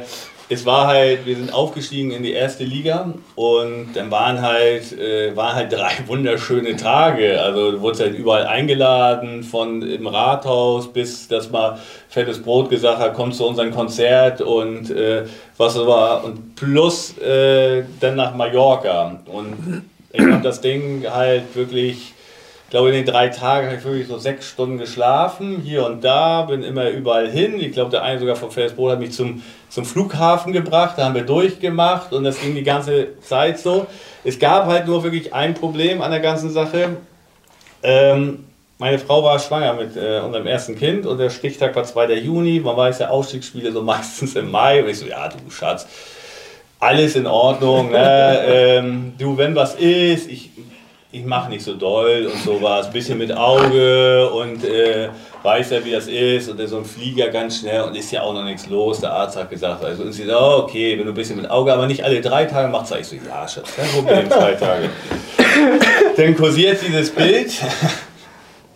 es war halt, wir sind aufgestiegen in die erste Liga und dann waren halt, äh, waren halt drei wunderschöne Tage. Also du wurdest halt überall eingeladen, von im Rathaus bis dass mal fettes Brot gesagt hat, komm zu unserem Konzert und äh, was war und plus äh, dann nach Mallorca. Und ich habe das Ding halt wirklich ich glaube, in den drei Tagen habe ich wirklich so sechs Stunden geschlafen, hier und da, bin immer überall hin. Ich glaube, der eine sogar von Felsbrot hat mich zum, zum Flughafen gebracht, da haben wir durchgemacht und das ging die ganze Zeit so. Es gab halt nur wirklich ein Problem an der ganzen Sache. Ähm, meine Frau war schwanger mit äh, unserem ersten Kind und der Stichtag war 2. Juni. Man weiß ja, Ausstiegsspiele so meistens im Mai. Und ich so, ja, du Schatz, alles in Ordnung. Ne? ähm, du, wenn was ist, ich ich mache nicht so doll und sowas, ein bisschen mit Auge und äh, weiß ja, wie das ist und so ein Flieger ganz schnell und ist ja auch noch nichts los. Der Arzt hat gesagt, also und sie sagt, oh, okay, wenn du ein bisschen mit Auge, aber nicht alle drei Tage machst, sag ich so, ja, Schatz, kein Problem, zwei Tage. dann kursiert dieses Bild,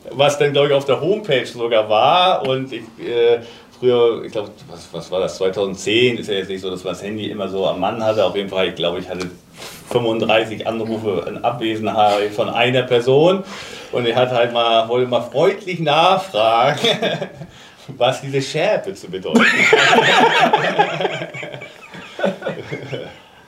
was dann, glaube ich, auf der Homepage sogar war und ich, äh, früher, ich glaube, was, was war das, 2010, ist ja jetzt nicht so, dass man das Handy immer so am Mann hatte, auf jeden Fall, ich glaube, ich hatte 35 Anrufe in Abwesenheit von einer Person und er hat halt mal, wollte mal freundlich nachfragen, was diese Schärpe zu bedeuten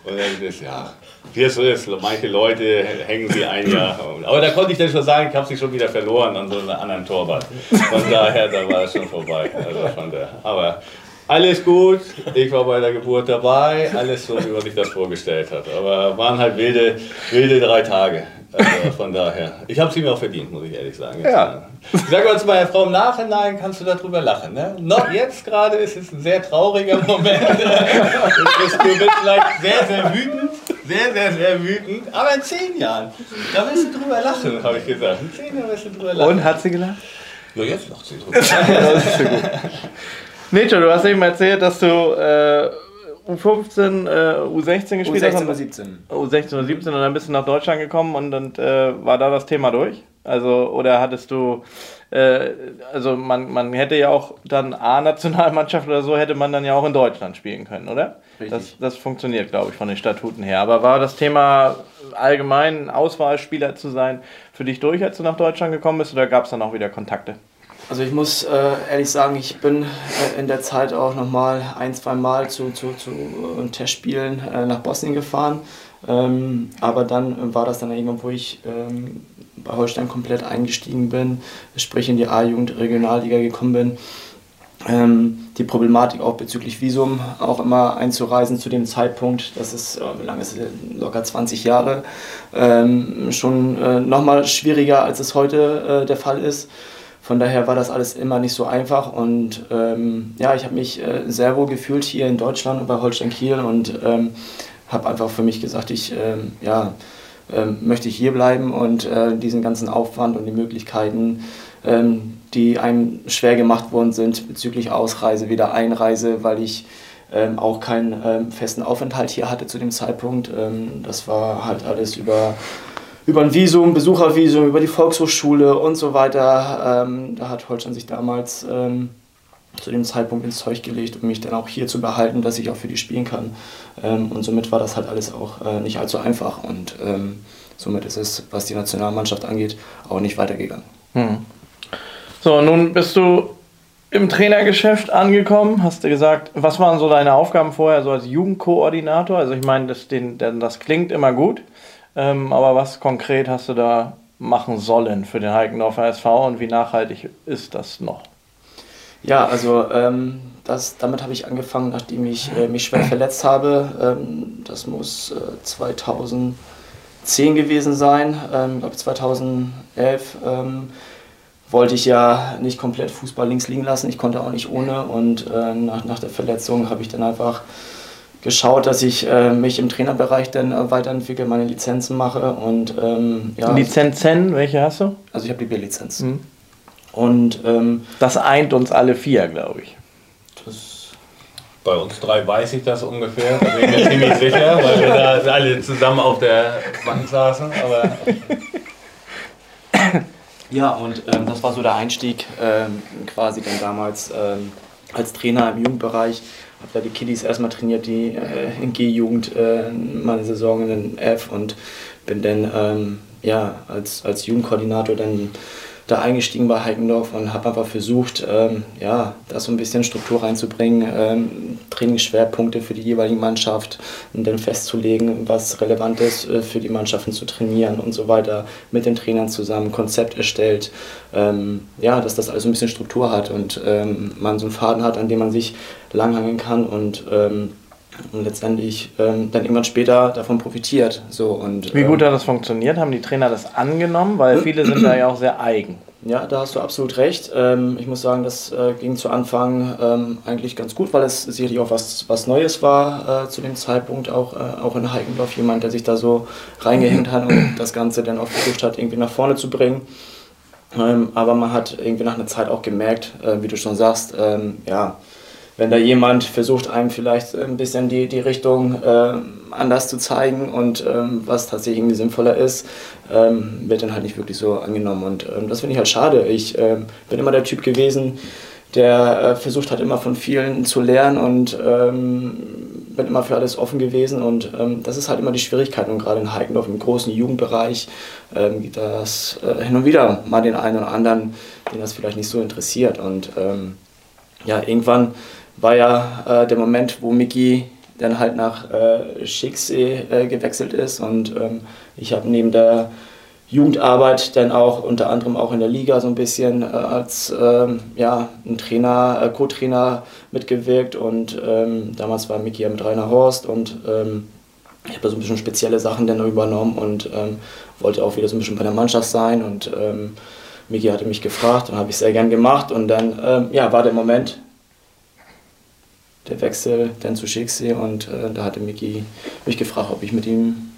Und dann ist ja, wie es so ist, manche Leute hängen sie ein Jahr. Aber da konnte ich dann schon sagen, ich habe sie schon wieder verloren an so einem anderen Torwart. Von daher, da war es schon vorbei. Also von der, aber alles gut, ich war bei der Geburt dabei, alles so, wie man sich das vorgestellt hat. Aber waren halt wilde, wilde drei Tage. Also von daher, ich habe sie mir auch verdient, muss ich ehrlich sagen. Ja. Ich sage mal zu meiner Frau, im Nachhinein kannst du darüber lachen. Ne? Noch jetzt gerade ist es ein sehr trauriger Moment. Du bist, du bist vielleicht sehr, sehr wütend, sehr, sehr, sehr wütend. Aber in zehn Jahren, da wirst du drüber lachen, habe ich gesagt. In zehn Jahren wirst du drüber lachen. Und hat sie gelacht? Ja, jetzt lacht sie drüber. das ist schon gut. Nietzsche, du hast eben erzählt, dass du äh, U15, äh, U16 gespielt U16 hast. oder 17. U16 oder 17 und dann bist du nach Deutschland gekommen und dann äh, war da das Thema durch? Also, oder hattest du, äh, also man, man hätte ja auch dann A-Nationalmannschaft oder so, hätte man dann ja auch in Deutschland spielen können, oder? Richtig. Das, das funktioniert, glaube ich, von den Statuten her. Aber war das Thema allgemein Auswahlspieler zu sein für dich durch, als du nach Deutschland gekommen bist, oder gab es dann auch wieder Kontakte? Also ich muss äh, ehrlich sagen, ich bin äh, in der Zeit auch nochmal ein, zwei Mal zu, zu, zu äh, Testspielen äh, nach Bosnien gefahren. Ähm, aber dann war das dann irgendwann, wo ich ähm, bei Holstein komplett eingestiegen bin, sprich in die A-Jugend Regionalliga gekommen bin. Ähm, die Problematik auch bezüglich Visum auch immer einzureisen zu dem Zeitpunkt, das ist, äh, wie lange ist es, locker 20 Jahre, ähm, schon äh, nochmal schwieriger, als es heute äh, der Fall ist. Von daher war das alles immer nicht so einfach und ähm, ja, ich habe mich äh, sehr wohl gefühlt hier in Deutschland und bei Holstein Kiel und ähm, habe einfach für mich gesagt, ich ähm, ja, ähm, möchte hier bleiben und äh, diesen ganzen Aufwand und die Möglichkeiten, ähm, die einem schwer gemacht worden sind bezüglich Ausreise, wieder Einreise, weil ich ähm, auch keinen ähm, festen Aufenthalt hier hatte zu dem Zeitpunkt. Ähm, das war halt alles über über ein Visum, Besuchervisum, über die Volkshochschule und so weiter. Ähm, da hat Holstein sich damals ähm, zu dem Zeitpunkt ins Zeug gelegt, um mich dann auch hier zu behalten, dass ich auch für die spielen kann. Ähm, und somit war das halt alles auch äh, nicht allzu einfach. Und ähm, somit ist es, was die Nationalmannschaft angeht, auch nicht weitergegangen. Hm. So, nun bist du im Trainergeschäft angekommen, hast du gesagt, was waren so deine Aufgaben vorher so als Jugendkoordinator? Also ich meine, das, den, das klingt immer gut. Ähm, aber was konkret hast du da machen sollen für den Heikendorfer SV und wie nachhaltig ist das noch? Ja, also ähm, das, damit habe ich angefangen, nachdem ich äh, mich schwer verletzt habe. Ähm, das muss äh, 2010 gewesen sein, ähm, glaube 2011. Ähm, wollte ich ja nicht komplett Fußball links liegen lassen. Ich konnte auch nicht ohne und äh, nach, nach der Verletzung habe ich dann einfach geschaut, dass ich äh, mich im Trainerbereich dann äh, weiterentwickle, meine Lizenzen mache und ähm, ja. Lizenzen, welche hast du? Also ich habe die B-Lizenz. Mhm. Und ähm, das eint uns alle vier, glaube ich. bei uns drei weiß ich das ungefähr, da bin ich mir ziemlich sicher, weil wir da alle zusammen auf der Bank saßen. Aber ja, und ähm, das war so der Einstieg ähm, quasi dann damals ähm, als Trainer im Jugendbereich habe da die Kiddies erstmal trainiert, die äh, in G-Jugend äh, meine Saison in F und bin dann ähm, ja, als, als Jugendkoordinator dann da eingestiegen bei Heikendorf und habe einfach versucht, ähm, ja, da so ein bisschen Struktur reinzubringen, ähm, Trainingsschwerpunkte für die jeweilige Mannschaft und dann festzulegen, was relevant ist äh, für die Mannschaften zu trainieren und so weiter, mit den Trainern zusammen Konzept erstellt, ähm, ja, dass das alles ein bisschen Struktur hat und ähm, man so einen Faden hat, an dem man sich langhangeln kann und ähm, und letztendlich ähm, dann irgendwann später davon profitiert. So, und, Wie gut ähm, hat das funktioniert? Haben die Trainer das angenommen? Weil viele sind da ja auch sehr eigen. Ja, da hast du absolut recht. Ähm, ich muss sagen, das äh, ging zu Anfang ähm, eigentlich ganz gut, weil es sicherlich auch was, was Neues war äh, zu dem Zeitpunkt, auch, äh, auch in Heikendorf. Jemand, der sich da so reingehängt hat und das Ganze dann auch versucht hat, irgendwie nach vorne zu bringen. Ähm, aber man hat irgendwie nach einer Zeit auch gemerkt, äh, wie du schon sagst, ja, wenn da jemand versucht, einem vielleicht ein bisschen die, die Richtung äh, anders zu zeigen und ähm, was tatsächlich irgendwie sinnvoller ist, ähm, wird dann halt nicht wirklich so angenommen. Und ähm, das finde ich halt schade. Ich ähm, bin immer der Typ gewesen, der äh, versucht hat, immer von vielen zu lernen und ähm, bin immer für alles offen gewesen. Und ähm, das ist halt immer die Schwierigkeit. Und gerade in Heikendorf im großen Jugendbereich gibt das äh, hin und wieder mal den einen oder anderen, den das vielleicht nicht so interessiert. Und ja, irgendwann war ja äh, der Moment, wo Mickey dann halt nach äh, Schicksee äh, gewechselt ist und ähm, ich habe neben der Jugendarbeit dann auch unter anderem auch in der Liga so ein bisschen äh, als ähm, ja, ein Trainer, äh, Co-Trainer mitgewirkt und ähm, damals war Mickey am Rainer Horst und ähm, ich habe da so ein bisschen spezielle Sachen dann übernommen und ähm, wollte auch wieder so ein bisschen bei der Mannschaft sein und ähm, Miki hatte mich gefragt und habe ich sehr gern gemacht und dann ähm, ja, war der Moment, der Wechsel dann zu Schicksee und äh, da hatte Miki mich gefragt, ob ich mit ihm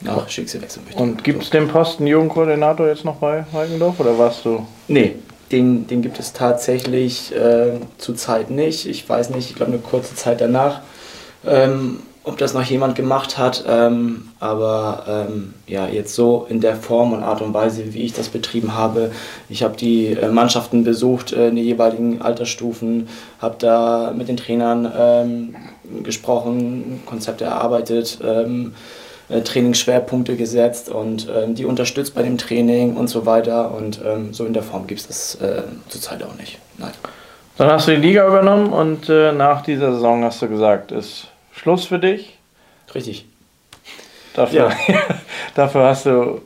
nach Schicksee wechseln möchte. Und gibt es den Posten Jugendkoordinator jetzt noch bei Heikendorf oder warst du? Nee, den, den gibt es tatsächlich äh, zurzeit nicht. Ich weiß nicht, ich glaube eine kurze Zeit danach, ähm, ob das noch jemand gemacht hat. Ähm, aber ähm, ja, jetzt so in der Form und Art und Weise, wie ich das betrieben habe. Ich habe die äh, Mannschaften besucht äh, in den jeweiligen Altersstufen, habe da mit den Trainern ähm, gesprochen, Konzepte erarbeitet. Ähm, äh, Trainingsschwerpunkte gesetzt und ähm, die unterstützt bei dem Training und so weiter. Und ähm, so in der Form gibt es das äh, zurzeit auch nicht. Nein. Dann hast du die Liga übernommen und äh, nach dieser Saison hast du gesagt, ist Schluss für dich. Richtig. Dafür, ja. dafür hast du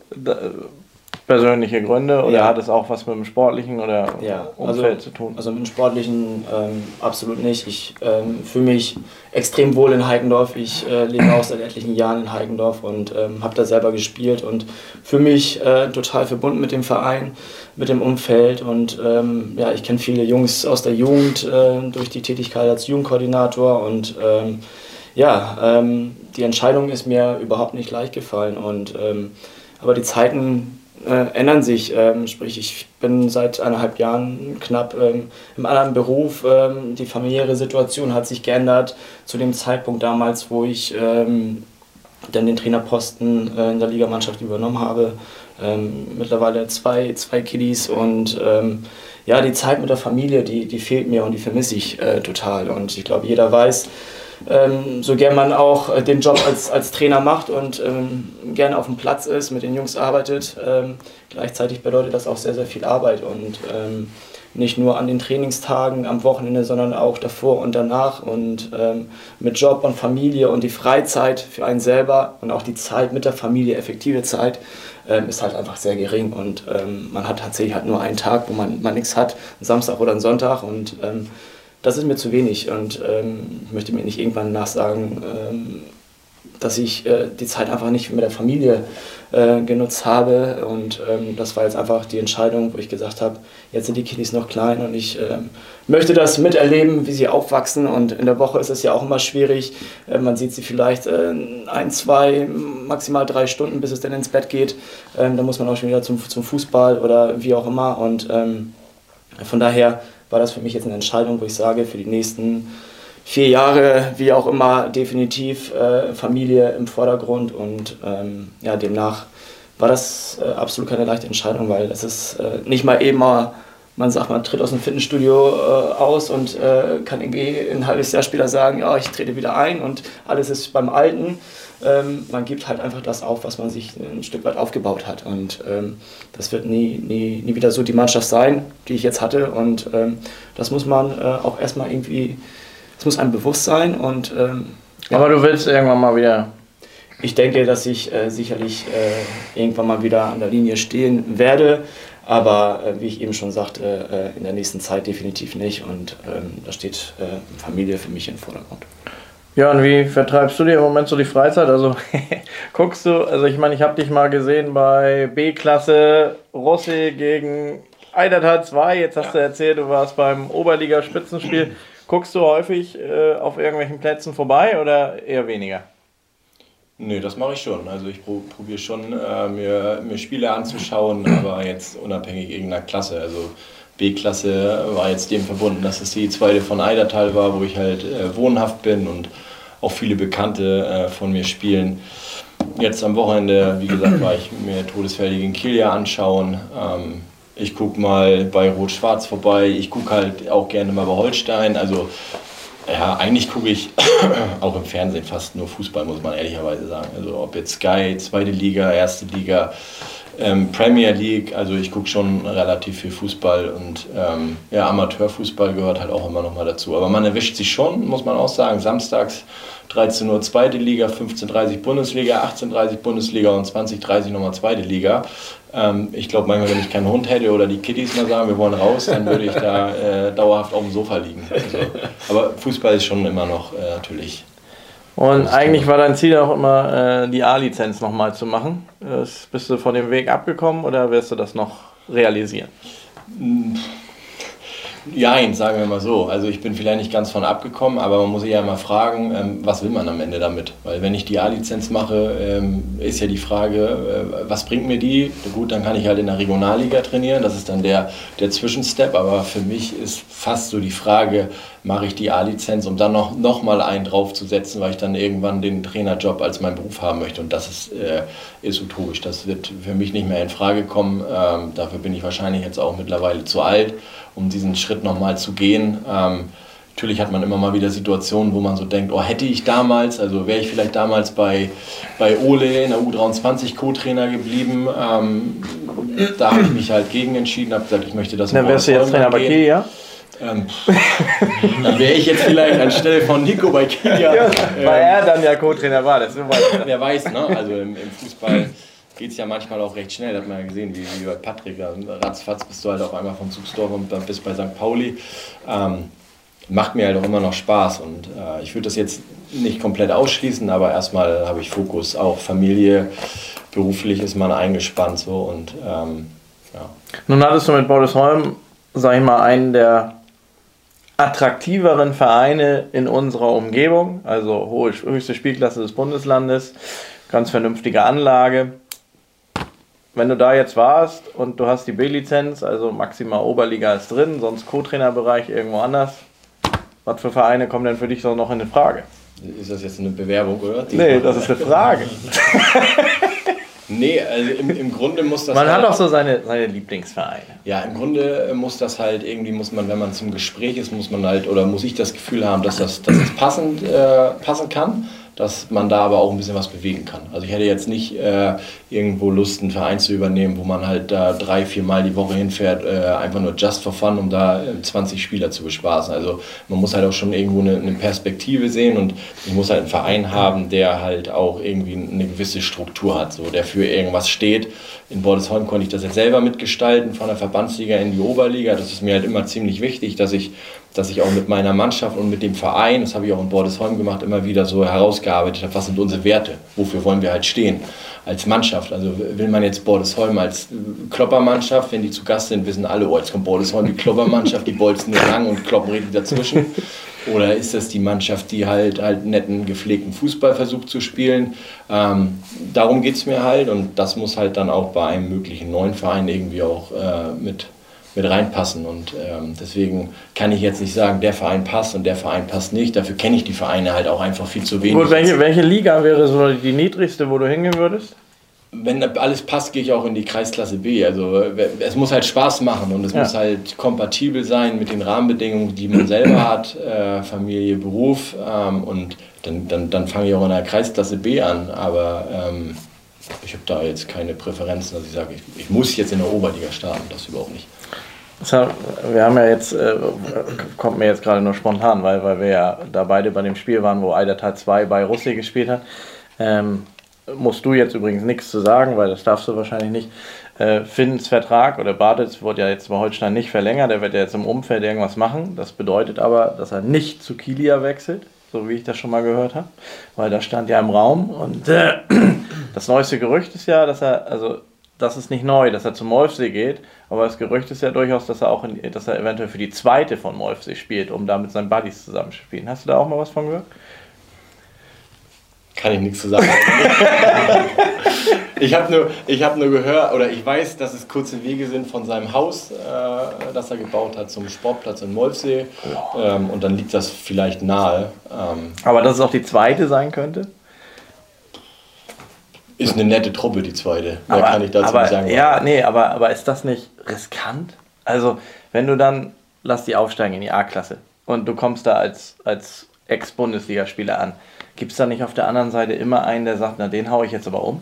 persönliche Gründe oder ja. hat es auch was mit dem sportlichen oder ja. Umfeld also, zu tun? Also mit dem sportlichen ähm, absolut nicht. Ich ähm, fühle mich extrem wohl in Heikendorf. Ich äh, lebe auch seit etlichen Jahren in Heikendorf und ähm, habe da selber gespielt und fühle mich äh, total verbunden mit dem Verein, mit dem Umfeld und ähm, ja, ich kenne viele Jungs aus der Jugend äh, durch die Tätigkeit als Jugendkoordinator und ähm, ja, ähm, die Entscheidung ist mir überhaupt nicht leicht gefallen und aber die Zeiten äh, ändern sich. Ähm, sprich, ich bin seit eineinhalb Jahren knapp ähm, im anderen Beruf. Ähm, die familiäre Situation hat sich geändert. Zu dem Zeitpunkt damals, wo ich ähm, dann den Trainerposten äh, in der Ligamannschaft übernommen habe. Ähm, mittlerweile zwei, zwei Kiddies und ähm, ja, die Zeit mit der Familie, die, die fehlt mir und die vermisse ich äh, total. Und ich glaube, jeder weiß, ähm, so gern man auch äh, den Job als, als Trainer macht und ähm, gerne auf dem Platz ist, mit den Jungs arbeitet, ähm, gleichzeitig bedeutet das auch sehr, sehr viel Arbeit und ähm, nicht nur an den Trainingstagen am Wochenende, sondern auch davor und danach und ähm, mit Job und Familie und die Freizeit für einen selber und auch die Zeit mit der Familie, effektive Zeit, ähm, ist halt einfach sehr gering und man hat tatsächlich halt nur einen Tag, wo man, man nichts hat, einen Samstag oder einen Sonntag und das ist mir zu wenig und ähm, ich möchte mir nicht irgendwann nachsagen, ähm, dass ich äh, die Zeit einfach nicht mit der Familie äh, genutzt habe und ähm, das war jetzt einfach die Entscheidung, wo ich gesagt habe, jetzt sind die Kiddies noch klein und ich ähm, möchte das miterleben, wie sie aufwachsen und in der Woche ist es ja auch immer schwierig, äh, man sieht sie vielleicht äh, ein, zwei, maximal drei Stunden, bis es dann ins Bett geht, ähm, da muss man auch schon wieder zum, zum Fußball oder wie auch immer und ähm, von daher war das für mich jetzt eine Entscheidung, wo ich sage, für die nächsten vier Jahre, wie auch immer, definitiv äh, Familie im Vordergrund und ähm, ja, demnach war das äh, absolut keine leichte Entscheidung, weil es ist äh, nicht mal eben mal, man sagt, man tritt aus dem Fitnessstudio äh, aus und äh, kann irgendwie ein halbes Jahr später sagen, ja, ich trete wieder ein und alles ist beim Alten, ähm, man gibt halt einfach das auf, was man sich ein Stück weit aufgebaut hat. Und ähm, das wird nie, nie, nie wieder so die Mannschaft sein, die ich jetzt hatte. Und ähm, das muss man äh, auch erstmal irgendwie, das muss einem bewusst sein. Und, ähm, ja. Aber du willst irgendwann mal wieder. Ich denke, dass ich äh, sicherlich äh, irgendwann mal wieder an der Linie stehen werde. Aber äh, wie ich eben schon sagte, äh, in der nächsten Zeit definitiv nicht. Und ähm, da steht äh, Familie für mich im Vordergrund. Ja, und wie vertreibst du dir im Moment so die Freizeit? Also guckst du, also ich meine, ich habe dich mal gesehen bei B-Klasse Rossi gegen Eidertal 2. Jetzt hast ja. du erzählt, du warst beim Oberliga-Spitzenspiel. Guckst du häufig äh, auf irgendwelchen Plätzen vorbei oder eher weniger? Nö, das mache ich schon. Also ich probiere schon, äh, mir, mir Spiele anzuschauen, aber jetzt unabhängig irgendeiner Klasse. Also B-Klasse war jetzt dem verbunden, dass es die zweite von Eidertal war, wo ich halt äh, wohnhaft bin und auch viele Bekannte äh, von mir spielen. Jetzt am Wochenende, wie gesagt, war ich mir Todesfälle gegen Kilia anschauen. Ähm, ich gucke mal bei Rot-Schwarz vorbei. Ich gucke halt auch gerne mal bei Holstein. Also ja, eigentlich gucke ich auch im Fernsehen fast nur Fußball, muss man ehrlicherweise sagen. Also ob jetzt Sky, zweite Liga, erste Liga, ähm, Premier League, also ich gucke schon relativ viel Fußball und ähm, ja, Amateurfußball gehört halt auch immer noch mal dazu. Aber man erwischt sich schon, muss man auch sagen, samstags 13 Uhr zweite Liga, 15.30 Uhr Bundesliga, 18.30 Uhr Bundesliga und 20.30 Uhr nochmal zweite Liga. Ähm, ich glaube manchmal, wenn ich keinen Hund hätte oder die Kiddies mal sagen, wir wollen raus, dann würde ich da äh, dauerhaft auf dem Sofa liegen. Also, aber Fußball ist schon immer noch äh, natürlich und eigentlich war dein Ziel auch immer, äh, die A-Lizenz nochmal zu machen. Ist, bist du von dem Weg abgekommen oder wirst du das noch realisieren? Nein, sagen wir mal so. Also ich bin vielleicht nicht ganz von abgekommen, aber man muss sich ja mal fragen, ähm, was will man am Ende damit? Weil wenn ich die A-Lizenz mache, ähm, ist ja die Frage, äh, was bringt mir die? Gut, dann kann ich halt in der Regionalliga trainieren, das ist dann der, der Zwischenstep, aber für mich ist fast so die Frage, mache ich die A-Lizenz, um dann noch, noch mal einen draufzusetzen, weil ich dann irgendwann den Trainerjob als meinen Beruf haben möchte. Und das ist, äh, ist utopisch. Das wird für mich nicht mehr in Frage kommen. Ähm, dafür bin ich wahrscheinlich jetzt auch mittlerweile zu alt um diesen Schritt nochmal zu gehen. Ähm, natürlich hat man immer mal wieder Situationen, wo man so denkt, oh, hätte ich damals, also wäre ich vielleicht damals bei, bei Ole in der U23 Co-Trainer geblieben. Ähm, da habe ich mich halt gegen entschieden, habe gesagt, ich möchte das Dann wärst du jetzt Trainer bei Kiel, ja? Ähm, dann wäre ich jetzt vielleicht anstelle von Nico bei Kiel. Ja, weil er dann ja Co-Trainer war. Das wer weiß, ne? Also im, im Fußball geht es ja manchmal auch recht schnell, hat man ja gesehen, wie, wie bei Patrick. Ratzfatz bist du halt auch einmal vom Zugsdorf und dann bist bei St. Pauli. Ähm, macht mir halt auch immer noch Spaß und äh, ich würde das jetzt nicht komplett ausschließen, aber erstmal habe ich Fokus auch Familie, beruflich ist man eingespannt so und ähm, ja. Nun hattest du mit Boldesholm, sag ich mal, einen der attraktiveren Vereine in unserer Umgebung, also hohe, höchste Spielklasse des Bundeslandes, ganz vernünftige Anlage wenn du da jetzt warst und du hast die B-Lizenz, also maximal Oberliga ist drin, sonst Co-Trainerbereich irgendwo anders, was für Vereine kommen denn für dich so noch in Frage? Ist das jetzt eine Bewerbung, oder? Die nee, das ist eine Frage. nee, also im, im Grunde muss das. Man halt hat auch so seine, seine Lieblingsvereine. Ja, im Grunde muss das halt irgendwie, muss man, wenn man zum Gespräch ist, muss man halt, oder muss ich das Gefühl haben, dass das, dass das passend äh, passen kann dass man da aber auch ein bisschen was bewegen kann. Also ich hätte jetzt nicht äh, irgendwo Lust, einen Verein zu übernehmen, wo man halt da drei, vier Mal die Woche hinfährt, äh, einfach nur just for fun, um da 20 äh, Spieler zu bespaßen. Also man muss halt auch schon irgendwo eine, eine Perspektive sehen und ich muss halt einen Verein haben, der halt auch irgendwie eine gewisse Struktur hat, so der für irgendwas steht. In Bordesholm konnte ich das jetzt selber mitgestalten, von der Verbandsliga in die Oberliga. Das ist mir halt immer ziemlich wichtig, dass ich dass ich auch mit meiner Mannschaft und mit dem Verein, das habe ich auch in Bordesholm gemacht, immer wieder so herausgearbeitet habe, was sind unsere Werte, wofür wollen wir halt stehen als Mannschaft. Also will man jetzt Bordesholm als Kloppermannschaft, wenn die zu Gast sind, wissen alle, oh, jetzt kommt Bordesholm, die Kloppermannschaft, die bolzen nur lang und kloppen richtig dazwischen. Oder ist das die Mannschaft, die halt, halt netten, gepflegten Fußball versucht zu spielen? Ähm, darum geht es mir halt und das muss halt dann auch bei einem möglichen neuen Verein irgendwie auch äh, mit mit reinpassen. Und ähm, deswegen kann ich jetzt nicht sagen, der Verein passt und der Verein passt nicht. Dafür kenne ich die Vereine halt auch einfach viel zu wenig. Gut, welche, welche Liga wäre so die niedrigste, wo du hingehen würdest? Wenn alles passt, gehe ich auch in die Kreisklasse B. Also es muss halt Spaß machen und es ja. muss halt kompatibel sein mit den Rahmenbedingungen, die man selber hat, äh, Familie, Beruf. Ähm, und dann, dann, dann fange ich auch in der Kreisklasse B an. Aber ähm, ich habe da jetzt keine Präferenzen, dass ich sage, ich, ich muss jetzt in der Oberliga starten. Das überhaupt nicht wir haben ja jetzt, äh, kommt mir jetzt gerade nur spontan, weil, weil wir ja da beide bei dem Spiel waren, wo Eidertal 2 bei Russi gespielt hat. Ähm, musst du jetzt übrigens nichts zu sagen, weil das darfst du wahrscheinlich nicht. Äh, Finns Vertrag oder Bartels wurde ja jetzt bei Holstein nicht verlängert, der wird ja jetzt im Umfeld irgendwas machen. Das bedeutet aber, dass er nicht zu Kilia wechselt, so wie ich das schon mal gehört habe, weil das stand ja im Raum. Und äh, das neueste Gerücht ist ja, dass er, also das ist nicht neu, dass er zum Molfsee geht, aber das Gerücht ist ja durchaus, dass er auch in, dass er eventuell für die zweite von Molfsee spielt, um da mit seinen Buddies zusammenzuspielen. Hast du da auch mal was von gehört? Kann ich nichts zu sagen. ich habe nur, hab nur gehört, oder ich weiß, dass es kurze Wege sind von seinem Haus, äh, das er gebaut hat, zum Sportplatz in Molfsee. Ähm, und dann liegt das vielleicht nahe. Ähm, aber dass es auch die zweite sein könnte? Ist eine nette Truppe, die zweite. Mehr aber, kann ich dazu aber, nicht sagen. Ja, nee, aber, aber ist das nicht riskant? Also, wenn du dann, lass die aufsteigen in die A-Klasse und du kommst da als, als Ex-Bundesligaspieler an, gibt es da nicht auf der anderen Seite immer einen, der sagt, na, den haue ich jetzt aber um?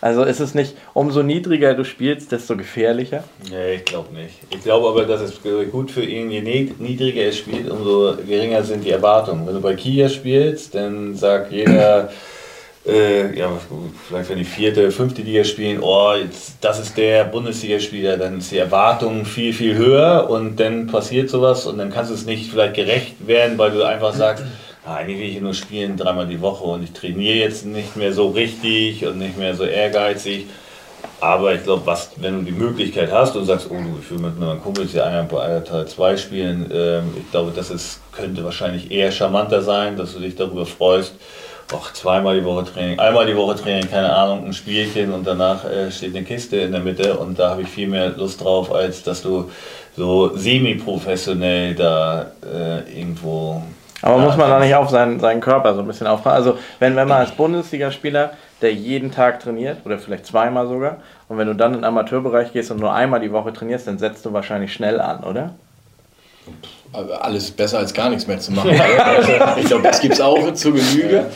Also ist es nicht, umso niedriger du spielst, desto gefährlicher? Nee, ich glaube nicht. Ich glaube aber, dass es gut für ihn, je niedriger er spielt, umso geringer sind die Erwartungen. Wenn du bei Kia spielst, dann sagt jeder, äh, ja, vielleicht wenn die vierte, fünfte Liga spielen, oh, jetzt, das ist der Bundesligaspieler, dann ist die Erwartung viel, viel höher und dann passiert sowas und dann kannst du es nicht vielleicht gerecht werden, weil du einfach sagst, ah, eigentlich will ich nur spielen dreimal die Woche und ich trainiere jetzt nicht mehr so richtig und nicht mehr so ehrgeizig. aber ich glaube, wenn du die Möglichkeit hast und sagst, oh du, ich will mit meinem Kumpel hier einmal bei Teil 2 spielen, ähm, ich glaube, das ist, könnte wahrscheinlich eher charmanter sein, dass du dich darüber freust. Auch zweimal die Woche Training, einmal die Woche Training, keine Ahnung, ein Spielchen und danach äh, steht eine Kiste in der Mitte und da habe ich viel mehr Lust drauf, als dass du so semi-professionell da äh, irgendwo. Aber muss man da nicht auf seinen, seinen Körper so ein bisschen aufpassen? Also, wenn, wenn man als Bundesligaspieler der jeden Tag trainiert oder vielleicht zweimal sogar. Und wenn du dann in den Amateurbereich gehst und nur einmal die Woche trainierst, dann setzt du wahrscheinlich schnell an, oder? Alles besser als gar nichts mehr zu machen. ich glaube, das gibt es auch zur Genüge.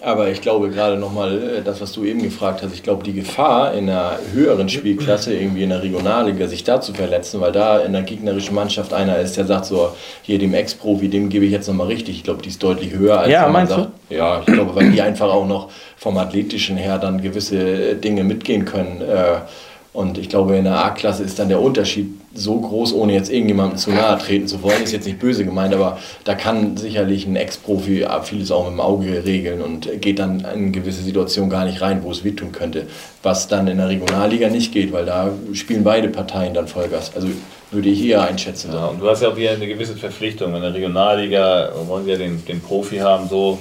Aber ich glaube gerade nochmal, äh, das, was du eben gefragt hast, ich glaube, die Gefahr in einer höheren Spielklasse, irgendwie in der Regionalliga, sich da zu verletzen, weil da in der gegnerischen Mannschaft einer ist, der sagt so, hier dem Ex-Profi, dem gebe ich jetzt nochmal richtig. Ich glaube, die ist deutlich höher als ja, meinst sagt, du? Ja, ich glaube, weil die einfach auch noch vom Athletischen her dann gewisse Dinge mitgehen können. Äh, und ich glaube, in der A-Klasse ist dann der Unterschied so groß, ohne jetzt irgendjemandem zu nahe treten zu wollen, ist jetzt nicht böse gemeint, aber da kann sicherlich ein Ex-Profi vieles auch mit dem Auge regeln und geht dann in gewisse Situationen gar nicht rein, wo es wehtun könnte. Was dann in der Regionalliga nicht geht, weil da spielen beide Parteien dann Vollgas. Also würde ich eher einschätzen. Ja, und du hast ja auch wieder eine gewisse Verpflichtung. In der Regionalliga wollen wir den, den Profi haben, so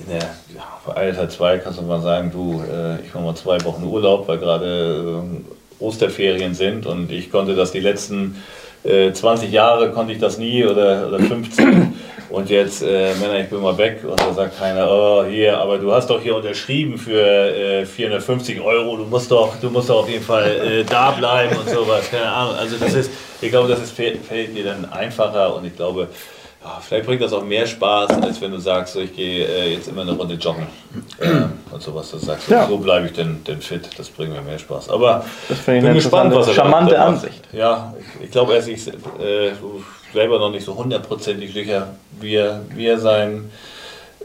in der ja, Alter 2 kannst du mal sagen, du, äh, ich mache mal zwei Wochen Urlaub, weil gerade äh, Osterferien sind und ich konnte das die letzten äh, 20 Jahre konnte ich das nie oder, oder 15 und jetzt äh, Männer, ich bin mal weg und da sagt keiner, oh hier, aber du hast doch hier unterschrieben für äh, 450 Euro, du musst doch, du musst doch auf jeden Fall äh, da bleiben und sowas, keine Ahnung. Also das ist, ich glaube, das ist, fällt dir dann einfacher und ich glaube, ja, vielleicht bringt das auch mehr Spaß, als wenn du sagst, so, ich gehe äh, jetzt immer eine Runde joggen äh, und sowas. Das sagst ja. so bleibe ich denn, denn fit. Das bringt mir mehr Spaß. Aber das bin ich gespannt, was er charmante da Ansicht. Ja, ich, ich glaube, er ist sich äh, selber noch nicht so hundertprozentig sicher, wie er, wie er sein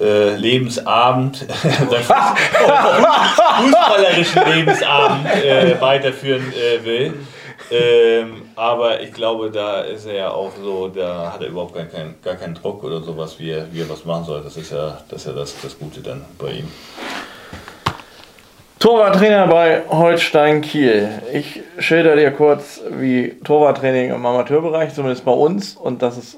äh, Lebensabend, seinen fußballerischen Lebensabend äh, weiterführen äh, will. Ähm, aber ich glaube, da ist er ja auch so, da hat er überhaupt gar, kein, gar keinen Druck oder sowas, wie er, wie er was machen soll. Das ist ja das, ist ja das, das Gute dann bei ihm. Torwarttrainer bei Holstein Kiel. Ich schilder dir kurz, wie Torwarttraining im Amateurbereich, zumindest bei uns, und das ist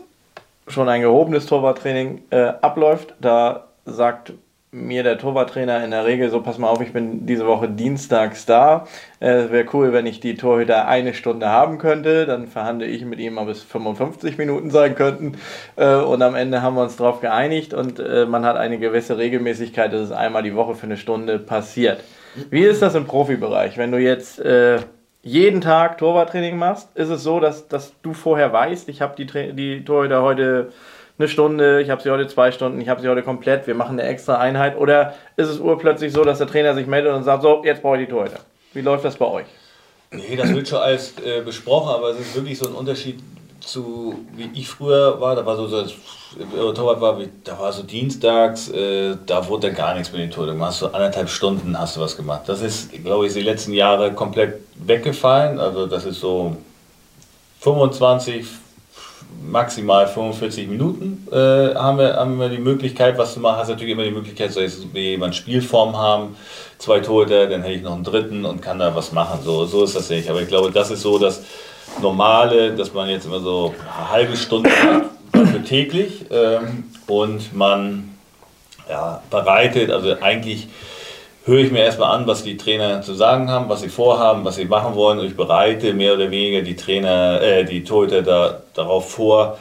schon ein gehobenes Torwarttraining, äh, abläuft. Da sagt mir der Torwarttrainer in der Regel so, pass mal auf, ich bin diese Woche dienstags da. Es äh, wäre cool, wenn ich die Torhüter eine Stunde haben könnte. Dann verhandle ich mit ihm, ob es 55 Minuten sein könnten. Äh, und am Ende haben wir uns darauf geeinigt und äh, man hat eine gewisse Regelmäßigkeit, dass es einmal die Woche für eine Stunde passiert. Wie ist das im Profibereich? Wenn du jetzt äh, jeden Tag Torwarttraining machst, ist es so, dass, dass du vorher weißt, ich habe die, die Torhüter heute eine Stunde, ich habe sie heute zwei Stunden, ich habe sie heute komplett, wir machen eine extra Einheit? Oder ist es urplötzlich so, dass der Trainer sich meldet und sagt, so, jetzt brauche ich die Torhüter? Wie läuft das bei euch? Nee, das wird schon alles äh, besprochen, aber es ist wirklich so ein Unterschied zu, wie ich früher war. Da war so, so Torwart war, da war so dienstags, äh, da wurde gar nichts mit den. Du hast so anderthalb Stunden hast du was gemacht. Das ist, glaube ich, die letzten Jahre komplett weggefallen. Also das ist so 25, maximal 45 Minuten äh, haben, wir, haben wir die Möglichkeit, was zu machen. Hast natürlich immer die Möglichkeit, soll jetzt jemand Spielform haben, zwei Tote, dann hätte ich noch einen dritten und kann da was machen. So, so ist das nicht. Aber ich glaube, das ist so das Normale, dass man jetzt immer so eine halbe Stunde hat, täglich ähm, und man ja, bereitet, also eigentlich höre ich mir erstmal an, was die Trainer zu sagen haben, was sie vorhaben, was sie machen wollen und ich bereite mehr oder weniger die Trainer, äh, die Torhüter da, darauf vor,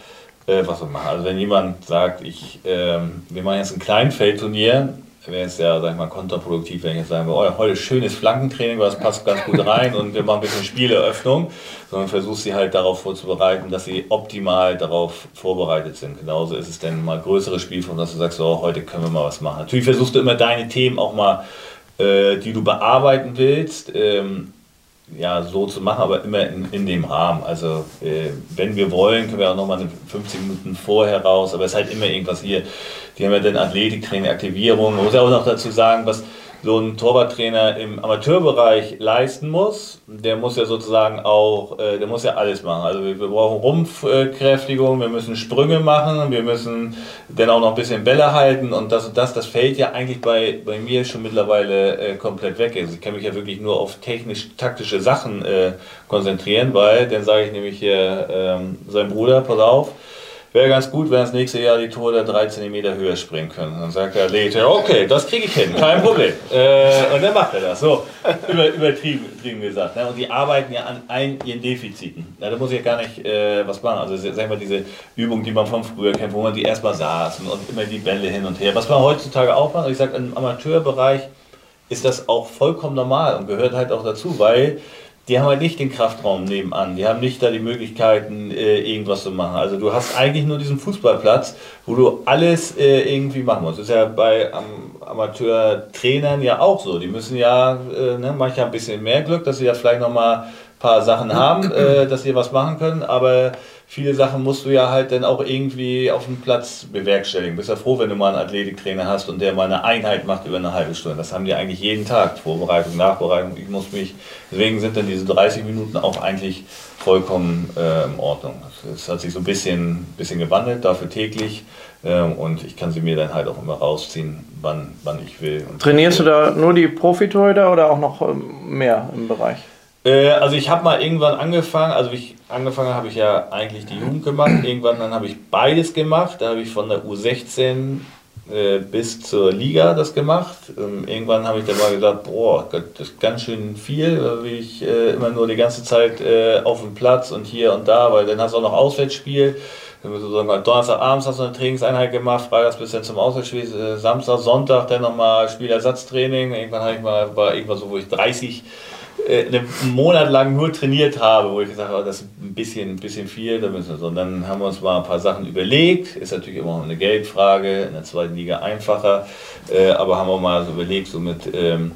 äh, was wir machen. Also wenn jemand sagt, ich, äh, wir machen jetzt ein Kleinfeldturnier, wäre es ja, sag ich mal, kontraproduktiv, wenn ich jetzt sagen würde, oh, heute schönes Flankentraining, was passt ganz gut rein und wir machen ein bisschen Spieleröffnung, sondern versuchst sie halt darauf vorzubereiten, dass sie optimal darauf vorbereitet sind. Genauso ist es dann mal größere Spielform, dass du sagst, so, heute können wir mal was machen. Natürlich versuchst du immer deine Themen auch mal äh, die du bearbeiten willst, ähm, ja, so zu machen, aber immer in, in dem Rahmen. Also, äh, wenn wir wollen, können wir auch nochmal 15 Minuten vorher raus, aber es ist halt immer irgendwas hier. Die haben ja dann Athletiktraining, Aktivierung. Man muss ja auch noch dazu sagen, was so ein Torwarttrainer im Amateurbereich leisten muss, der muss ja sozusagen auch, äh, der muss ja alles machen. Also wir, wir brauchen Rumpfkräftigung, wir müssen Sprünge machen, wir müssen dann auch noch ein bisschen Bälle halten und das und das, das fällt ja eigentlich bei, bei mir schon mittlerweile äh, komplett weg. Also ich kann mich ja wirklich nur auf technisch-taktische Sachen äh, konzentrieren, weil dann sage ich nämlich hier ähm, sein Bruder, pass auf, wäre ganz gut, wenn das nächste Jahr die Tore 3 cm höher springen können. Dann sagt der Athlet, okay, das kriege ich hin, kein Problem. äh, und dann macht er das. So, über, übertrieben, übertrieben gesagt. Ne? Und die arbeiten ja an allen ihren Defiziten. Ja, da muss ich ja gar nicht äh, was machen. Also sag mal, diese Übung, die man von früher kennt, wo man die erstmal saß und, und immer die Bälle hin und her. Was man heutzutage auch macht, ich sage, im Amateurbereich ist das auch vollkommen normal und gehört halt auch dazu, weil die haben halt nicht den Kraftraum nebenan. Die haben nicht da die Möglichkeiten, äh, irgendwas zu machen. Also du hast eigentlich nur diesen Fußballplatz, wo du alles äh, irgendwie machen musst. Das ist ja bei am, Amateurtrainern ja auch so. Die müssen ja, äh, ne, manche ein bisschen mehr Glück, dass sie ja vielleicht nochmal paar Sachen haben, äh, dass sie was machen können, aber viele Sachen musst du ja halt dann auch irgendwie auf dem Platz bewerkstelligen. Bist ja froh, wenn du mal einen Athletiktrainer hast und der mal eine Einheit macht über eine halbe Stunde. Das haben die eigentlich jeden Tag. Vorbereitung, Nachbereitung. Ich muss mich, deswegen sind dann diese 30 Minuten auch eigentlich vollkommen äh, in Ordnung. Es hat sich so ein bisschen, bisschen gewandelt, dafür täglich. Äh, und ich kann sie mir dann halt auch immer rausziehen, wann, wann ich will. Trainierst du da nur die Profitorhüter oder auch noch ähm, mehr im Bereich? Äh, also ich habe mal irgendwann angefangen, also ich angefangen habe ich ja eigentlich die Jugend gemacht. Irgendwann dann habe ich beides gemacht. Da habe ich von der U16 äh, bis zur Liga das gemacht. Ähm, irgendwann habe ich dann mal gesagt, boah, das ist ganz schön viel, weil ich äh, immer nur die ganze Zeit äh, auf dem Platz und hier und da, weil dann hast du auch noch Auswärtsspiel. Donnerstagabends hast du eine Trainingseinheit gemacht, freitags bis dann zum Auswärtsspiel, äh, Samstag, Sonntag dann nochmal Spielersatztraining. Irgendwann habe ich mal, war irgendwann so, wo ich 30 äh, einen Monat lang nur trainiert habe, wo ich gesagt habe, das ist ein bisschen, ein bisschen viel. Da müssen wir so. Und dann haben wir uns mal ein paar Sachen überlegt. Ist natürlich immer eine Geldfrage, in der zweiten Liga einfacher. Äh, aber haben wir mal so überlegt, so mit ähm,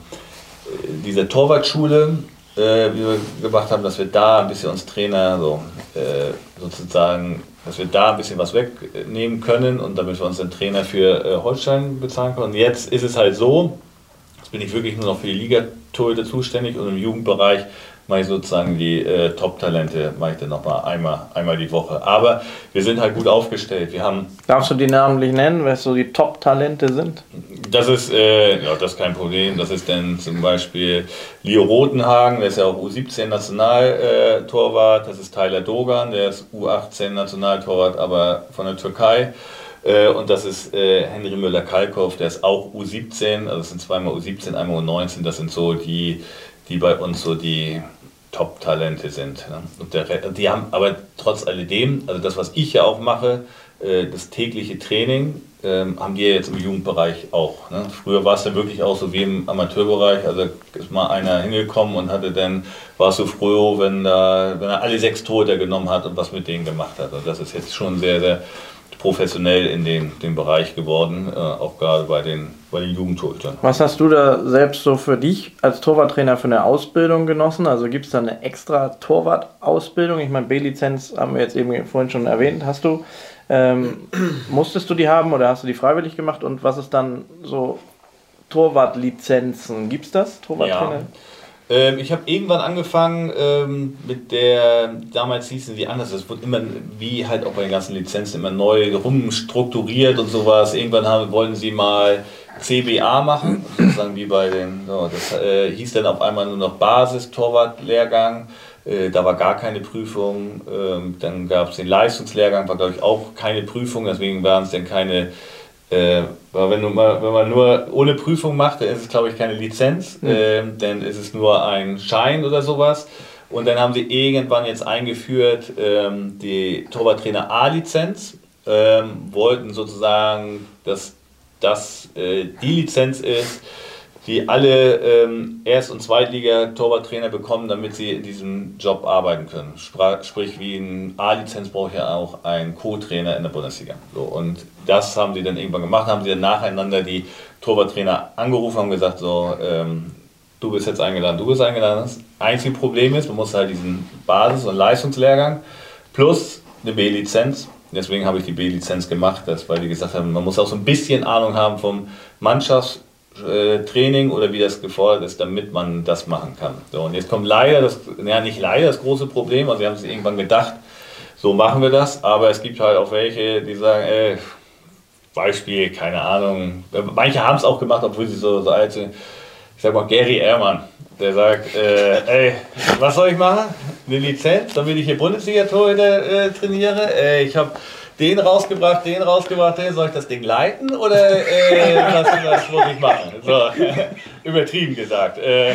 dieser Torwartschule, äh, wie wir gemacht haben, dass wir da ein bisschen uns Trainer so äh, sozusagen, dass wir da ein bisschen was wegnehmen können und damit wir uns den Trainer für äh, Holstein bezahlen können. Und jetzt ist es halt so, jetzt bin ich wirklich nur noch für die Liga Torhüter zuständig und im Jugendbereich mache ich sozusagen die äh, Top-Talente, mache ich dann nochmal einmal, einmal die Woche. Aber wir sind halt gut aufgestellt. Wir haben Darfst du die namentlich nennen, was so die Top-Talente sind? Das ist, äh, ja, das ist kein Problem. Das ist dann zum Beispiel Leo Rotenhagen, der ist ja auch U17-Nationaltorwart. das ist Tyler Dogan, der ist U18-Nationaltorwart, aber von der Türkei. Äh, und das ist äh, Henry Müller-Kalkow, der ist auch U17, also es sind zweimal U17, einmal U19, das sind so die, die bei uns so die Top-Talente sind. Ne? Und der, die haben aber trotz alledem, also das, was ich ja auch mache, äh, das tägliche Training, ähm, haben die ja jetzt im Jugendbereich auch. Ne? Früher war es ja wirklich auch so wie im Amateurbereich, also ist mal einer hingekommen und hatte dann, war es so froh, wenn, da, wenn er alle sechs Tote genommen hat und was mit denen gemacht hat. Und das ist jetzt schon sehr, sehr professionell in den, den Bereich geworden, äh, auch gerade bei den, bei den Jugendtorhütern. Was hast du da selbst so für dich als Torwarttrainer für eine Ausbildung genossen? Also gibt es da eine extra Torwart-Ausbildung? Ich meine, B-Lizenz haben wir jetzt eben vorhin schon erwähnt. Hast du, ähm, musstest du die haben oder hast du die freiwillig gemacht? Und was ist dann so Torwartlizenzen? Gibt es das, Torwarttrainer? Ja. Ähm, ich habe irgendwann angefangen ähm, mit der, damals hießen die anders, es wurde immer, wie halt auch bei den ganzen Lizenzen, immer neu rumstrukturiert und sowas. Irgendwann haben, wollten sie mal CBA machen, sozusagen wie bei den, so, das äh, hieß dann auf einmal nur noch Basis-Torwart-Lehrgang. Äh, da war gar keine Prüfung. Ähm, dann gab es den Leistungslehrgang, war glaube ich auch keine Prüfung, deswegen waren es dann keine äh, weil wenn, mal, wenn man nur ohne Prüfung macht, dann ist es glaube ich keine Lizenz, mhm. äh, dann ist es nur ein Schein oder sowas. Und dann haben sie irgendwann jetzt eingeführt ähm, die Torwarttrainer A-Lizenz, ähm, wollten sozusagen, dass das äh, die Lizenz ist, die alle ähm, Erst- und Zweitliga-Torwarttrainer bekommen, damit sie in diesem Job arbeiten können. Spr sprich, wie ein A-Lizenz braucht ja auch ein Co-Trainer in der Bundesliga. So, und das haben sie dann irgendwann gemacht, haben sie dann nacheinander die Torwarttrainer angerufen und gesagt, so, ähm, du bist jetzt eingeladen, du bist eingeladen. Das einzige Problem ist, man muss halt diesen Basis- und Leistungslehrgang plus eine B-Lizenz. Deswegen habe ich die B-Lizenz gemacht, das, weil die gesagt haben, man muss auch so ein bisschen Ahnung haben vom Mannschafts- äh, Training oder wie das gefordert ist, damit man das machen kann. So, und jetzt kommt leider das, ja nicht leider das große Problem, also sie haben sich irgendwann gedacht, so machen wir das, aber es gibt halt auch welche, die sagen, ey, Beispiel, keine Ahnung, manche haben es auch gemacht, obwohl sie so, so alt sind. Ich sag mal, Gary Ehrmann, der sagt, äh, ey, was soll ich machen? Eine Lizenz, damit ich hier Bundesliga-Torhüter äh, trainiere? Äh, ich habe den rausgebracht, den rausgebracht, den, soll ich das Ding leiten oder äh, was, muss ich machen? So, übertrieben gesagt. Äh,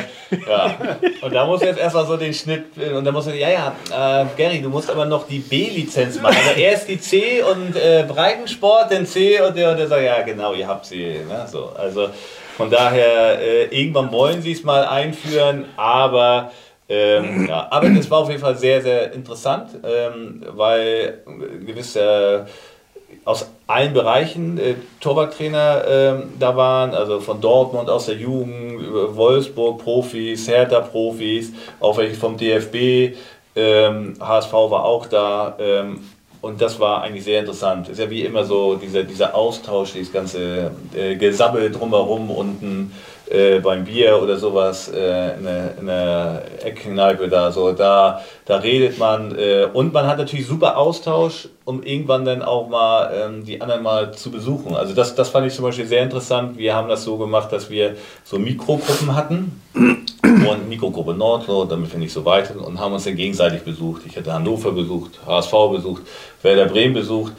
ja. Und da muss jetzt erstmal so den Schnitt, und da muss ich, ja, ja, äh, Gary, du musst aber noch die B-Lizenz machen. Also erst die C und äh, Breitensport, dann C und der, und der sagt, ja genau, ihr habt sie. Ne? So, also von daher, äh, irgendwann wollen sie es mal einführen, aber ähm, ja, aber das war auf jeden Fall sehr, sehr interessant, ähm, weil gewisse aus allen Bereichen äh, Torwarttrainer äh, da waren, also von Dortmund aus der Jugend, Wolfsburg Profis, Hertha Profis, auch welche vom DFB, ähm, HSV war auch da. Ähm, und das war eigentlich sehr interessant. Ist ja wie immer so dieser, dieser Austausch, dieses ganze äh, Gesabbel drumherum unten äh, beim Bier oder sowas äh, in, der, Eckkneipe da so, da, da redet man äh, und man hat natürlich super Austausch, um irgendwann dann auch mal ähm, die anderen mal zu besuchen. Also das, das fand ich zum Beispiel sehr interessant. Wir haben das so gemacht, dass wir so Mikrogruppen hatten und Mikrogruppe Nord, so, damit wir nicht so weit sind und haben uns dann gegenseitig besucht. Ich hatte Hannover besucht, HSV besucht, Werder Bremen besucht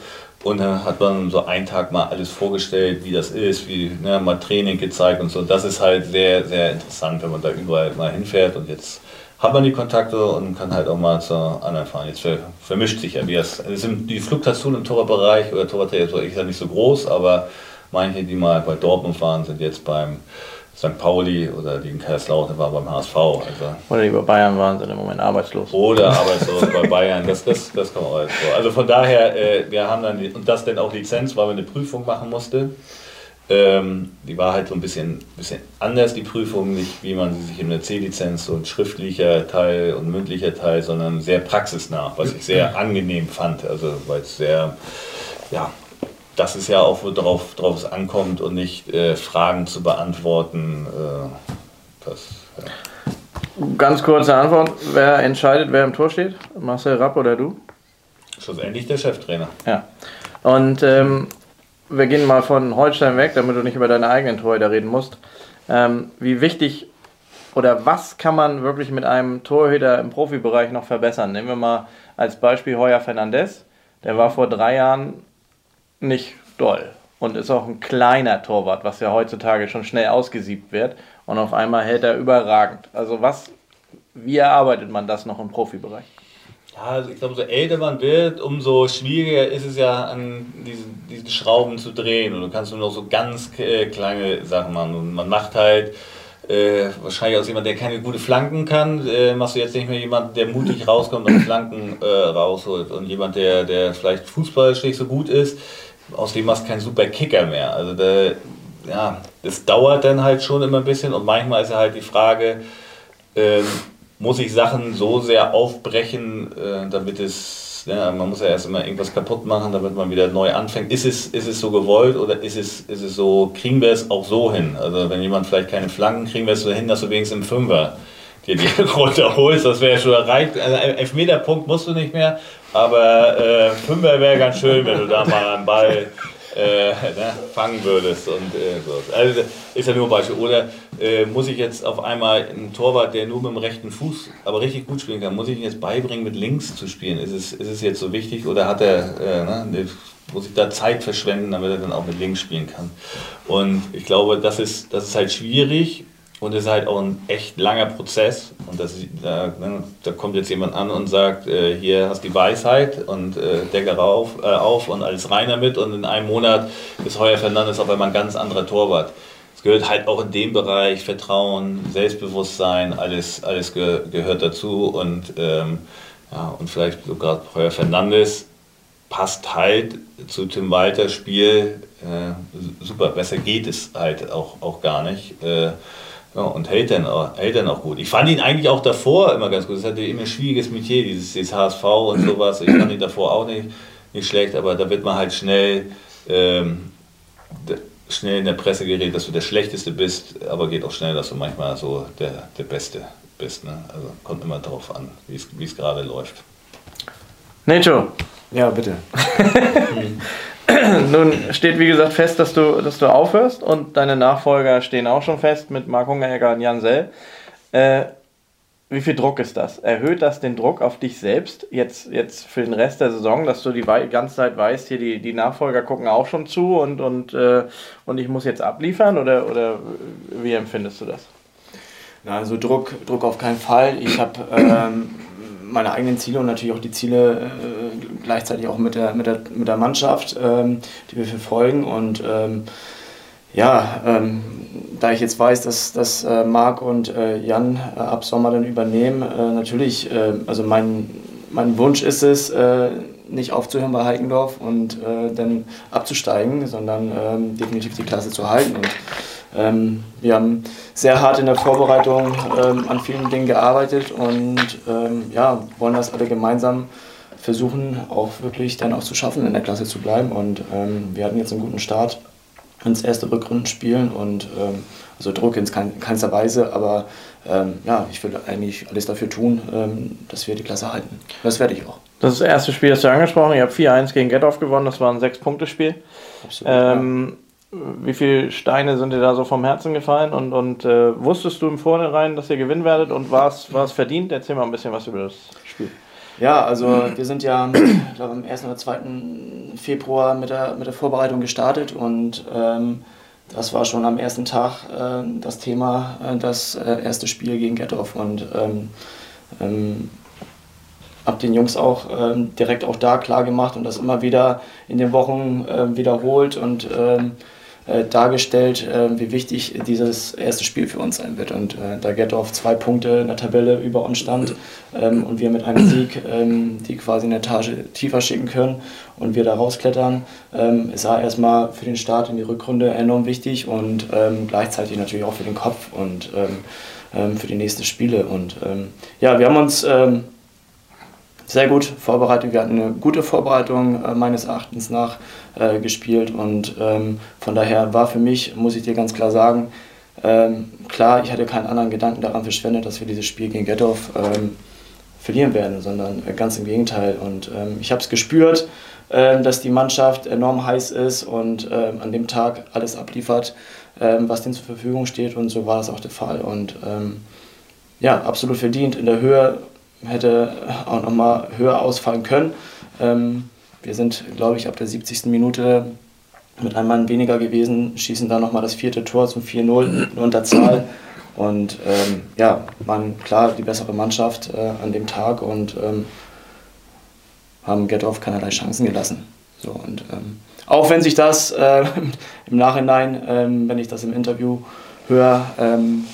und dann hat man so einen Tag mal alles vorgestellt, wie das ist, wie ne, mal Training gezeigt und so. Das ist halt sehr, sehr interessant, wenn man da überall mal hinfährt und jetzt hat man die Kontakte und kann halt auch mal zur anderen fahren. Jetzt vermischt sich ja, wie das, also die Fluktuation im Torwartbereich oder Torwartbereich ist ja nicht so groß, aber manche, die mal bei Dortmund fahren, sind jetzt beim St. Pauli oder die in Kaiserslautern war beim HSV. Also. Oder die bei Bayern waren, sind im Moment arbeitslos. Oder arbeitslos bei Bayern, das, das, das kommt auch vor. Also von daher, äh, wir haben dann, und das dann auch Lizenz, weil wir eine Prüfung machen mussten. Ähm, die war halt so ein bisschen, bisschen anders, die Prüfung, nicht wie man sie sich in der C-Lizenz, so ein schriftlicher Teil und mündlicher Teil, sondern sehr praxisnah, was ich sehr angenehm fand. Also weil es sehr, ja, das ist ja auch, worauf drauf es ankommt und nicht äh, Fragen zu beantworten. Äh, das, ja. Ganz kurze Antwort: Wer entscheidet, wer im Tor steht? Marcel Rapp oder du? Schlussendlich der Cheftrainer. Ja. Und ähm, wir gehen mal von Holstein weg, damit du nicht über deine eigenen Torhüter reden musst. Ähm, wie wichtig oder was kann man wirklich mit einem Torhüter im Profibereich noch verbessern? Nehmen wir mal als Beispiel Heuer Fernandez. Der war vor drei Jahren nicht doll und ist auch ein kleiner Torwart, was ja heutzutage schon schnell ausgesiebt wird. Und auf einmal hält er überragend. Also was, wie erarbeitet man das noch im Profibereich? Ja, also ich glaube, so älter man wird, umso schwieriger ist es ja, an diesen, diesen Schrauben zu drehen. Und du kannst nur noch so ganz äh, kleine Sachen machen. Und man macht halt äh, wahrscheinlich aus jemand, der keine gute Flanken kann, äh, machst du jetzt nicht mehr jemanden, der mutig rauskommt und Flanken äh, rausholt. Und jemand, der, der vielleicht fußballisch nicht so gut ist, aus dem machst du keinen super Kicker mehr. Also der, ja, das dauert dann halt schon immer ein bisschen und manchmal ist ja halt die Frage, ähm, muss ich Sachen so sehr aufbrechen, äh, damit es, ja, man muss ja erst immer irgendwas kaputt machen, damit man wieder neu anfängt. Ist es, ist es so gewollt oder ist es, ist es so, kriegen wir es auch so hin? Also wenn jemand vielleicht keine Flanken, kriegen wir es so hin, dass du wenigstens im Fünfer dir die runterholst, das wäre schon erreicht. Also Elfmeterpunkt musst du nicht mehr, aber äh, Fünfer wäre ganz schön, wenn du da mal einen Ball äh, ne, fangen würdest. Und, äh, so. Also ist ja nur ein Beispiel. Oder äh, muss ich jetzt auf einmal einen Torwart, der nur mit dem rechten Fuß aber richtig gut spielen kann, muss ich ihn jetzt beibringen, mit links zu spielen? Ist es, ist es jetzt so wichtig oder hat er, äh, ne, muss ich da Zeit verschwenden, damit er dann auch mit links spielen kann? Und ich glaube, das ist, das ist halt schwierig und es ist halt auch ein echt langer Prozess. Und das, da, ne, da kommt jetzt jemand an und sagt, äh, hier hast du die Weisheit und äh, Decke rauf, äh, auf und alles rein damit. Und in einem Monat ist Heuer Fernandes auf einmal ein ganz anderer Torwart. Es gehört halt auch in dem Bereich Vertrauen, Selbstbewusstsein, alles, alles ge gehört dazu. Und, ähm, ja, und vielleicht sogar Heuer Fernandes passt halt zu Tim Walters Spiel äh, super. Besser geht es halt auch, auch gar nicht. Äh, ja, und hält dann, auch, hält dann auch gut. Ich fand ihn eigentlich auch davor immer ganz gut. Es hatte immer ein schwieriges Metier, dieses, dieses HSV und sowas. Ich fand ihn davor auch nicht, nicht schlecht, aber da wird man halt schnell, ähm, schnell in der Presse gerät, dass du der Schlechteste bist, aber geht auch schnell, dass du manchmal so der, der Beste bist. Ne? Also kommt immer darauf an, wie es gerade läuft. Necho. Ja, bitte. Nun steht wie gesagt fest, dass du, dass du aufhörst und deine Nachfolger stehen auch schon fest mit Marc Hungeregger und Jan Sell. Äh, wie viel Druck ist das? Erhöht das den Druck auf dich selbst jetzt, jetzt für den Rest der Saison, dass du die ganze Zeit weißt, hier die, die Nachfolger gucken auch schon zu und, und, äh, und ich muss jetzt abliefern oder, oder wie empfindest du das? Na, also Druck, Druck auf keinen Fall. Ich habe ähm, meine eigenen Ziele und natürlich auch die Ziele äh, gleichzeitig auch mit der, mit der, mit der Mannschaft, ähm, die wir verfolgen. Und ähm, ja, ähm, da ich jetzt weiß, dass, dass äh, Marc und äh, Jan äh, ab Sommer dann übernehmen, äh, natürlich, äh, also mein, mein Wunsch ist es, nicht aufzuhören bei Heikendorf und dann abzusteigen, sondern ähm, definitiv die Klasse zu halten. Und ähm, wir haben sehr hart in der Vorbereitung ähm, an vielen Dingen gearbeitet und ähm, ja, wollen das alle gemeinsam versuchen, auch wirklich dann auch zu schaffen, in der Klasse zu bleiben. Und ähm, wir hatten jetzt einen guten Start ins erste Rückrundenspielen und ähm, also Druck in keinster Weise, aber ähm, ja, ich will eigentlich alles dafür tun, dass wir die Klasse halten. Das werde ich auch. Das ist das erste Spiel, das du angesprochen Ihr habt 4-1 gegen Getoff gewonnen, das war ein Sechs-Punkte-Spiel. Absolut. Ja wie viele Steine sind dir da so vom Herzen gefallen und, und äh, wusstest du im Vornherein, dass ihr gewinnen werdet und war es verdient? Erzähl mal ein bisschen was über das Spiel. Ja, also wir sind ja ich glaube, am 1. oder 2. Februar mit der, mit der Vorbereitung gestartet und ähm, das war schon am ersten Tag äh, das Thema, äh, das äh, erste Spiel gegen Gettorf und ähm, ähm, habe den Jungs auch ähm, direkt auch da klar gemacht und das immer wieder in den Wochen äh, wiederholt und ähm, äh, dargestellt, äh, wie wichtig dieses erste Spiel für uns sein wird. Und äh, da Gettorf zwei Punkte in der Tabelle über uns stand ähm, und wir mit einem Sieg ähm, die quasi eine Etage tiefer schicken können und wir da rausklettern, ähm, ist er erstmal für den Start in die Rückrunde enorm wichtig und ähm, gleichzeitig natürlich auch für den Kopf und ähm, ähm, für die nächsten Spiele. Und ja, wir haben uns sehr gut vorbereitet. Wir hatten eine gute Vorbereitung äh, meines Erachtens nach äh, gespielt und ähm, von daher war für mich, muss ich dir ganz klar sagen, ähm, klar, ich hatte keinen anderen Gedanken daran verschwendet, dass wir dieses Spiel gegen Gettorf ähm, verlieren werden, sondern äh, ganz im Gegenteil. Und ähm, ich habe es gespürt, ähm, dass die Mannschaft enorm heiß ist und ähm, an dem Tag alles abliefert, was denen zur Verfügung steht und so war das auch der Fall. Und ja, absolut verdient in der Höhe hätte auch noch mal höher ausfallen können. Ähm, wir sind, glaube ich, ab der 70. Minute mit einem Mann weniger gewesen, schießen dann nochmal das vierte Tor zum 4-0 in Unterzahl. Und ähm, ja, waren klar die bessere Mannschaft äh, an dem Tag und ähm, haben Gethoff keinerlei Chancen gelassen. So, und, ähm, auch wenn sich das äh, im Nachhinein, ähm, wenn ich das im Interview höre, ähm,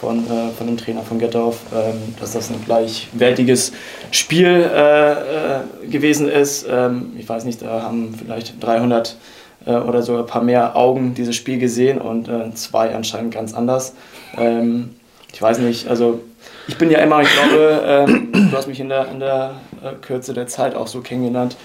von, äh, von dem Trainer von Gettorf, ähm, dass das ein gleichwertiges Spiel äh, äh, gewesen ist. Ähm, ich weiß nicht, da haben vielleicht 300 äh, oder sogar ein paar mehr Augen dieses Spiel gesehen und äh, zwei anscheinend ganz anders. Ähm, ich weiß nicht, also ich bin ja immer, ich glaube, ähm, du hast mich in der, in der äh, Kürze der Zeit auch so kennengelernt.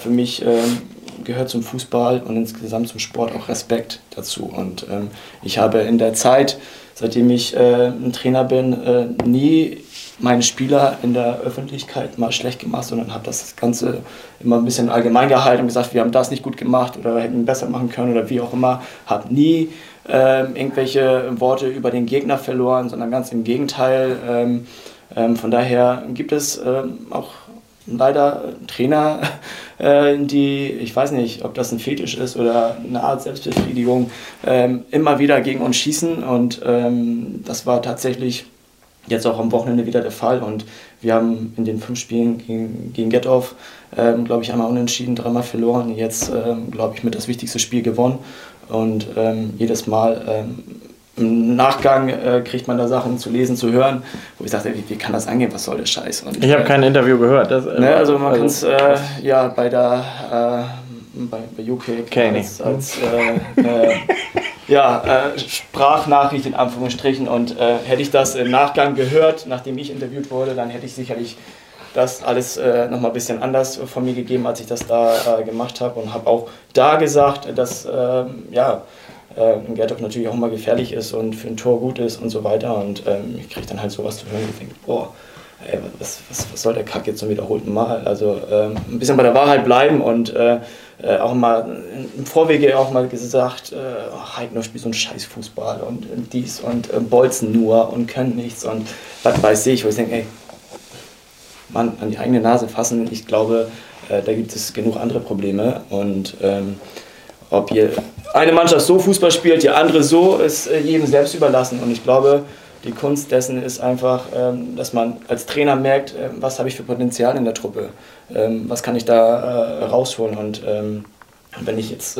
für mich ähm, gehört zum Fußball und insgesamt zum Sport auch Respekt dazu. Und ähm, ich habe in der Zeit, seitdem ich äh, ein Trainer bin, äh, nie meine Spieler in der Öffentlichkeit mal schlecht gemacht, sondern habe das Ganze immer ein bisschen allgemein gehalten und gesagt, wir haben das nicht gut gemacht oder hätten besser machen können oder wie auch immer. Habe nie ähm, irgendwelche Worte über den Gegner verloren, sondern ganz im Gegenteil. Ähm, ähm, von daher gibt es ähm, auch leider Trainer, äh, die, ich weiß nicht, ob das ein Fetisch ist oder eine Art Selbstbefriedigung, ähm, immer wieder gegen uns schießen. Und ähm, das war tatsächlich jetzt auch am Wochenende wieder der Fall. Und wir haben in den fünf Spielen gegen, gegen Getoff, ähm, glaube ich, einmal unentschieden, dreimal verloren. Jetzt, glaube ich, mit das wichtigste Spiel gewonnen. Und jedes Mal im Nachgang äh, kriegt man da Sachen zu lesen, zu hören, wo ich dachte, wie, wie kann das angehen, was soll der Scheiß? Und, ich habe kein Interview gehört. Das, äh, ne, also man also, kann es äh, ja bei der äh, bei, bei UK als, als äh, äh, ja, Sprachnachricht in Anführungsstrichen und hätte ich das im Nachgang gehört, nachdem ich interviewt wurde, dann hätte ich sicherlich das alles äh, nochmal ein bisschen anders von mir gegeben, als ich das da äh, gemacht habe und habe auch da gesagt, dass ähm, ja, äh, Gerdorf natürlich auch immer gefährlich ist und für ein Tor gut ist und so weiter. Und ähm, ich kriege dann halt sowas zu hören und denke, boah, ey, was, was, was soll der Kack jetzt zum wiederholten Mal? Also ähm, ein bisschen bei der Wahrheit bleiben und äh, äh, auch mal im Vorwege auch mal gesagt, äh, Heidner spielt so einen scheiß Fußball und, und dies und äh, bolzen nur und können nichts und was weiß ich, wo ich denke, ey, Mann, an die eigene Nase fassen. Ich glaube, äh, da gibt es genug andere Probleme und ähm, ob ihr eine Mannschaft so Fußball spielt, die andere so, ist äh, jedem selbst überlassen. Und ich glaube, die Kunst dessen ist einfach, ähm, dass man als Trainer merkt, äh, was habe ich für Potenzial in der Truppe, ähm, was kann ich da äh, rausholen. Und ähm, wenn ich jetzt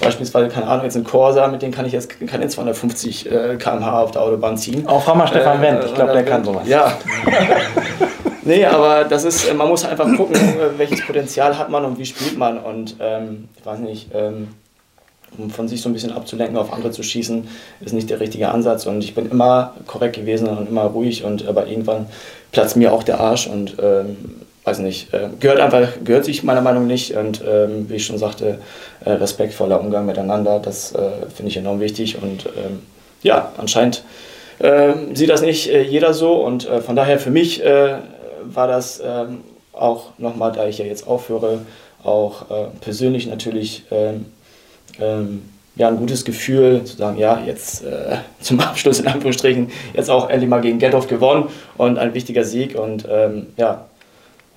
beispielsweise, keine Ahnung, jetzt einen Corsa, mit dem kann ich jetzt keine 250 km/h auf der Autobahn ziehen. Auch Hammer Stefan Wendt, ich glaube, der kann sowas. Ja. nee, aber das ist, man muss einfach gucken, welches Potenzial hat man und wie spielt man. Und ähm, ich weiß nicht, ähm, um von sich so ein bisschen abzulenken, auf andere zu schießen, ist nicht der richtige Ansatz. Und ich bin immer korrekt gewesen und immer ruhig und aber irgendwann platzt mir auch der Arsch und ähm, weiß nicht, äh, gehört einfach, gehört sich meiner Meinung nach nicht. Und ähm, wie ich schon sagte, äh, respektvoller Umgang miteinander, das äh, finde ich enorm wichtig. Und ähm, ja, anscheinend ähm, sieht das nicht äh, jeder so. Und äh, von daher für mich äh, war das ähm, auch nochmal, da ich ja jetzt aufhöre, auch persönlich natürlich ähm, ähm, ja, ein gutes Gefühl zu sagen, ja, jetzt äh, zum Abschluss in Anführungsstrichen, jetzt auch endlich mal gegen Gethoff gewonnen und ein wichtiger Sieg und ähm, ja,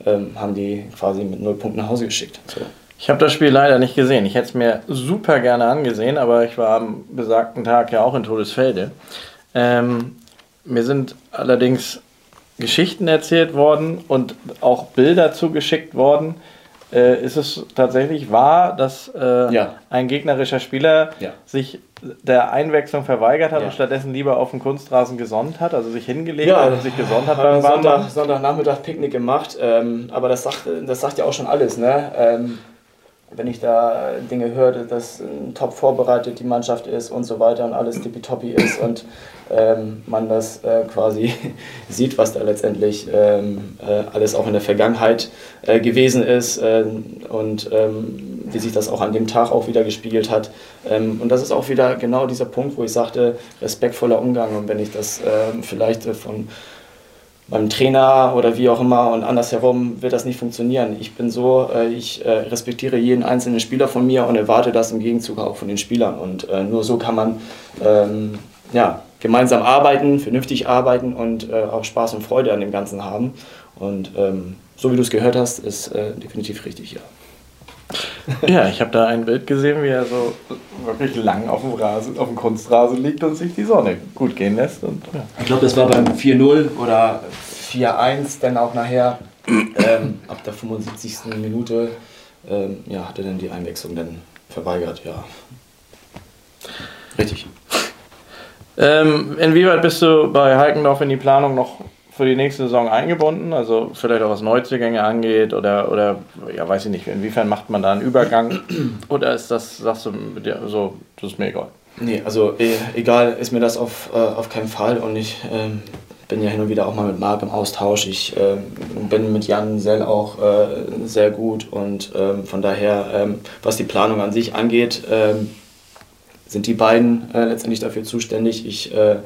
ähm, haben die quasi mit null Punkten nach Hause geschickt. So. Ich habe das Spiel leider nicht gesehen. Ich hätte es mir super gerne angesehen, aber ich war am besagten Tag ja auch in Todesfelde. Ähm, mir sind allerdings Geschichten erzählt worden und auch Bilder zugeschickt worden, äh, ist es tatsächlich wahr, dass äh, ja. ein gegnerischer Spieler ja. sich der Einwechslung verweigert hat ja. und stattdessen lieber auf den Kunstrasen gesonnt hat, also sich hingelegt hat und sich gesonnt hat beim Sonntag, Sonntagnachmittag Picknick gemacht, ähm, aber das sagt, das sagt ja auch schon alles. Ne? Ähm, wenn ich da Dinge hörte, dass top vorbereitet die Mannschaft ist und so weiter und alles tippitoppi ist und ähm, man das äh, quasi sieht, was da letztendlich ähm, äh, alles auch in der Vergangenheit äh, gewesen ist äh, und ähm, wie sich das auch an dem Tag auch wieder gespiegelt hat. Ähm, und das ist auch wieder genau dieser Punkt, wo ich sagte, respektvoller Umgang und wenn ich das ähm, vielleicht äh, von beim Trainer oder wie auch immer und andersherum wird das nicht funktionieren. Ich bin so, äh, ich äh, respektiere jeden einzelnen Spieler von mir und erwarte das im Gegenzug auch von den Spielern. Und äh, nur so kann man ähm, ja, gemeinsam arbeiten, vernünftig arbeiten und auch Spaß und Freude an dem Ganzen haben. Und ähm, so wie du es gehört hast, ist definitiv richtig, ja. Ja, ich habe da ein Bild gesehen, wie er so wirklich lang auf dem, Rasen, auf dem Kunstrasen liegt und sich die Sonne gut gehen lässt. Und, ja. Ich glaube, das war beim 4-0 oder 4-1 dann auch nachher. Ähm, ab der 75. Minute ähm, ja, hat er dann die Einwechslung dann verweigert, ja. Richtig. Ähm, inwieweit bist du bei Heikendorf in die Planung noch für die nächste Saison eingebunden? Also vielleicht auch was Neuzugänge angeht oder, oder ja, weiß ich nicht, inwiefern macht man da einen Übergang? Oder ist das, sagst du, so, das ist mir egal? Nee, also e egal ist mir das auf, äh, auf keinen Fall und ich ähm, bin ja hin und wieder auch mal mit Marc im Austausch. Ich äh, bin mit Jan Sell auch äh, sehr gut und ähm, von daher, ähm, was die Planung an sich angeht, ähm, sind die beiden äh, letztendlich dafür zuständig. Ich äh,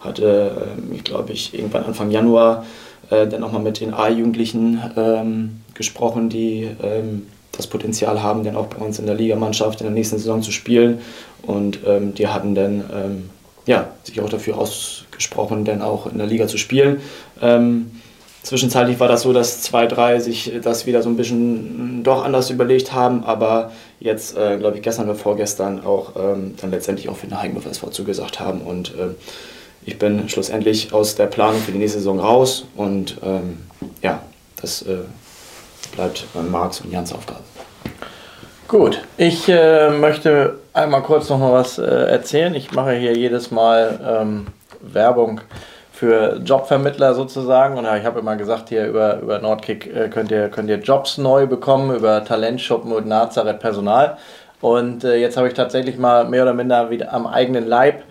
hatte, ähm, ich glaube ich, irgendwann Anfang Januar äh, dann nochmal mit den A-Jugendlichen ähm, gesprochen, die ähm, das Potenzial haben, dann auch bei uns in der Ligamannschaft in der nächsten Saison zu spielen. Und ähm, die hatten dann ähm, ja, sich auch dafür ausgesprochen, dann auch in der Liga zu spielen. Ähm, zwischenzeitlich war das so, dass zwei, drei sich das wieder so ein bisschen doch anders überlegt haben, aber jetzt, äh, glaube ich, gestern oder vorgestern auch ähm, dann letztendlich auch für den SV zugesagt haben. Und äh, ich bin schlussendlich aus der Planung für die nächste Saison raus und ähm, ja, das äh, bleibt Marx und Jans Aufgabe. Gut, ich äh, möchte einmal kurz noch mal was äh, erzählen. Ich mache hier jedes Mal ähm, Werbung für Jobvermittler sozusagen. Und ja, ich habe immer gesagt, hier über, über Nordkick äh, könnt, ihr, könnt ihr Jobs neu bekommen, über Talentschuppen und Nazareth Personal. Und äh, jetzt habe ich tatsächlich mal mehr oder minder wieder am eigenen Leib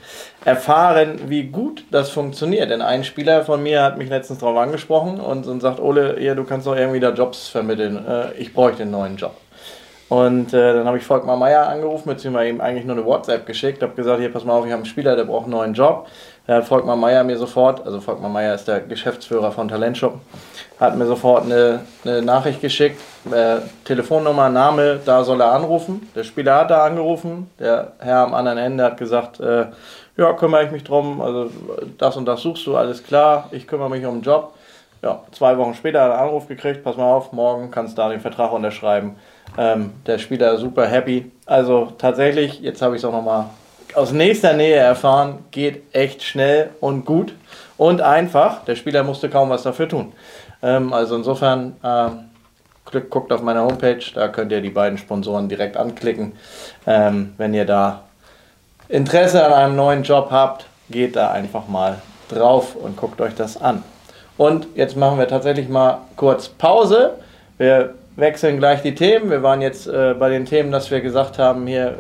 erfahren, wie gut das funktioniert. Denn ein Spieler von mir hat mich letztens darauf angesprochen und, und sagt, Ole, ja, du kannst doch irgendwie da Jobs vermitteln. Äh, ich bräuchte einen neuen Job. Und äh, dann habe ich Volkmar Meier angerufen, beziehungsweise ihm eigentlich nur eine WhatsApp geschickt, habe gesagt, hier pass mal auf, ich habe einen Spieler, der braucht einen neuen Job. Da hat Volkmar Meier mir sofort, also Volkmar Meier ist der Geschäftsführer von Talentshop, hat mir sofort eine, eine Nachricht geschickt, äh, Telefonnummer, Name, da soll er anrufen. Der Spieler hat da angerufen, der Herr am anderen Ende hat gesagt, äh, ja, kümmere ich mich drum, also das und das suchst du, alles klar, ich kümmere mich um den Job. Ja, zwei Wochen später hat er einen Anruf gekriegt, pass mal auf, morgen kannst du da den Vertrag unterschreiben. Ähm, der Spieler super happy. Also tatsächlich, jetzt habe ich es auch nochmal aus nächster Nähe erfahren, geht echt schnell und gut und einfach. Der Spieler musste kaum was dafür tun. Ähm, also insofern, äh, guckt auf meiner Homepage, da könnt ihr die beiden Sponsoren direkt anklicken. Ähm, wenn ihr da Interesse an einem neuen Job habt, geht da einfach mal drauf und guckt euch das an. Und jetzt machen wir tatsächlich mal kurz Pause. Wir wechseln gleich die Themen. Wir waren jetzt äh, bei den Themen, dass wir gesagt haben, hier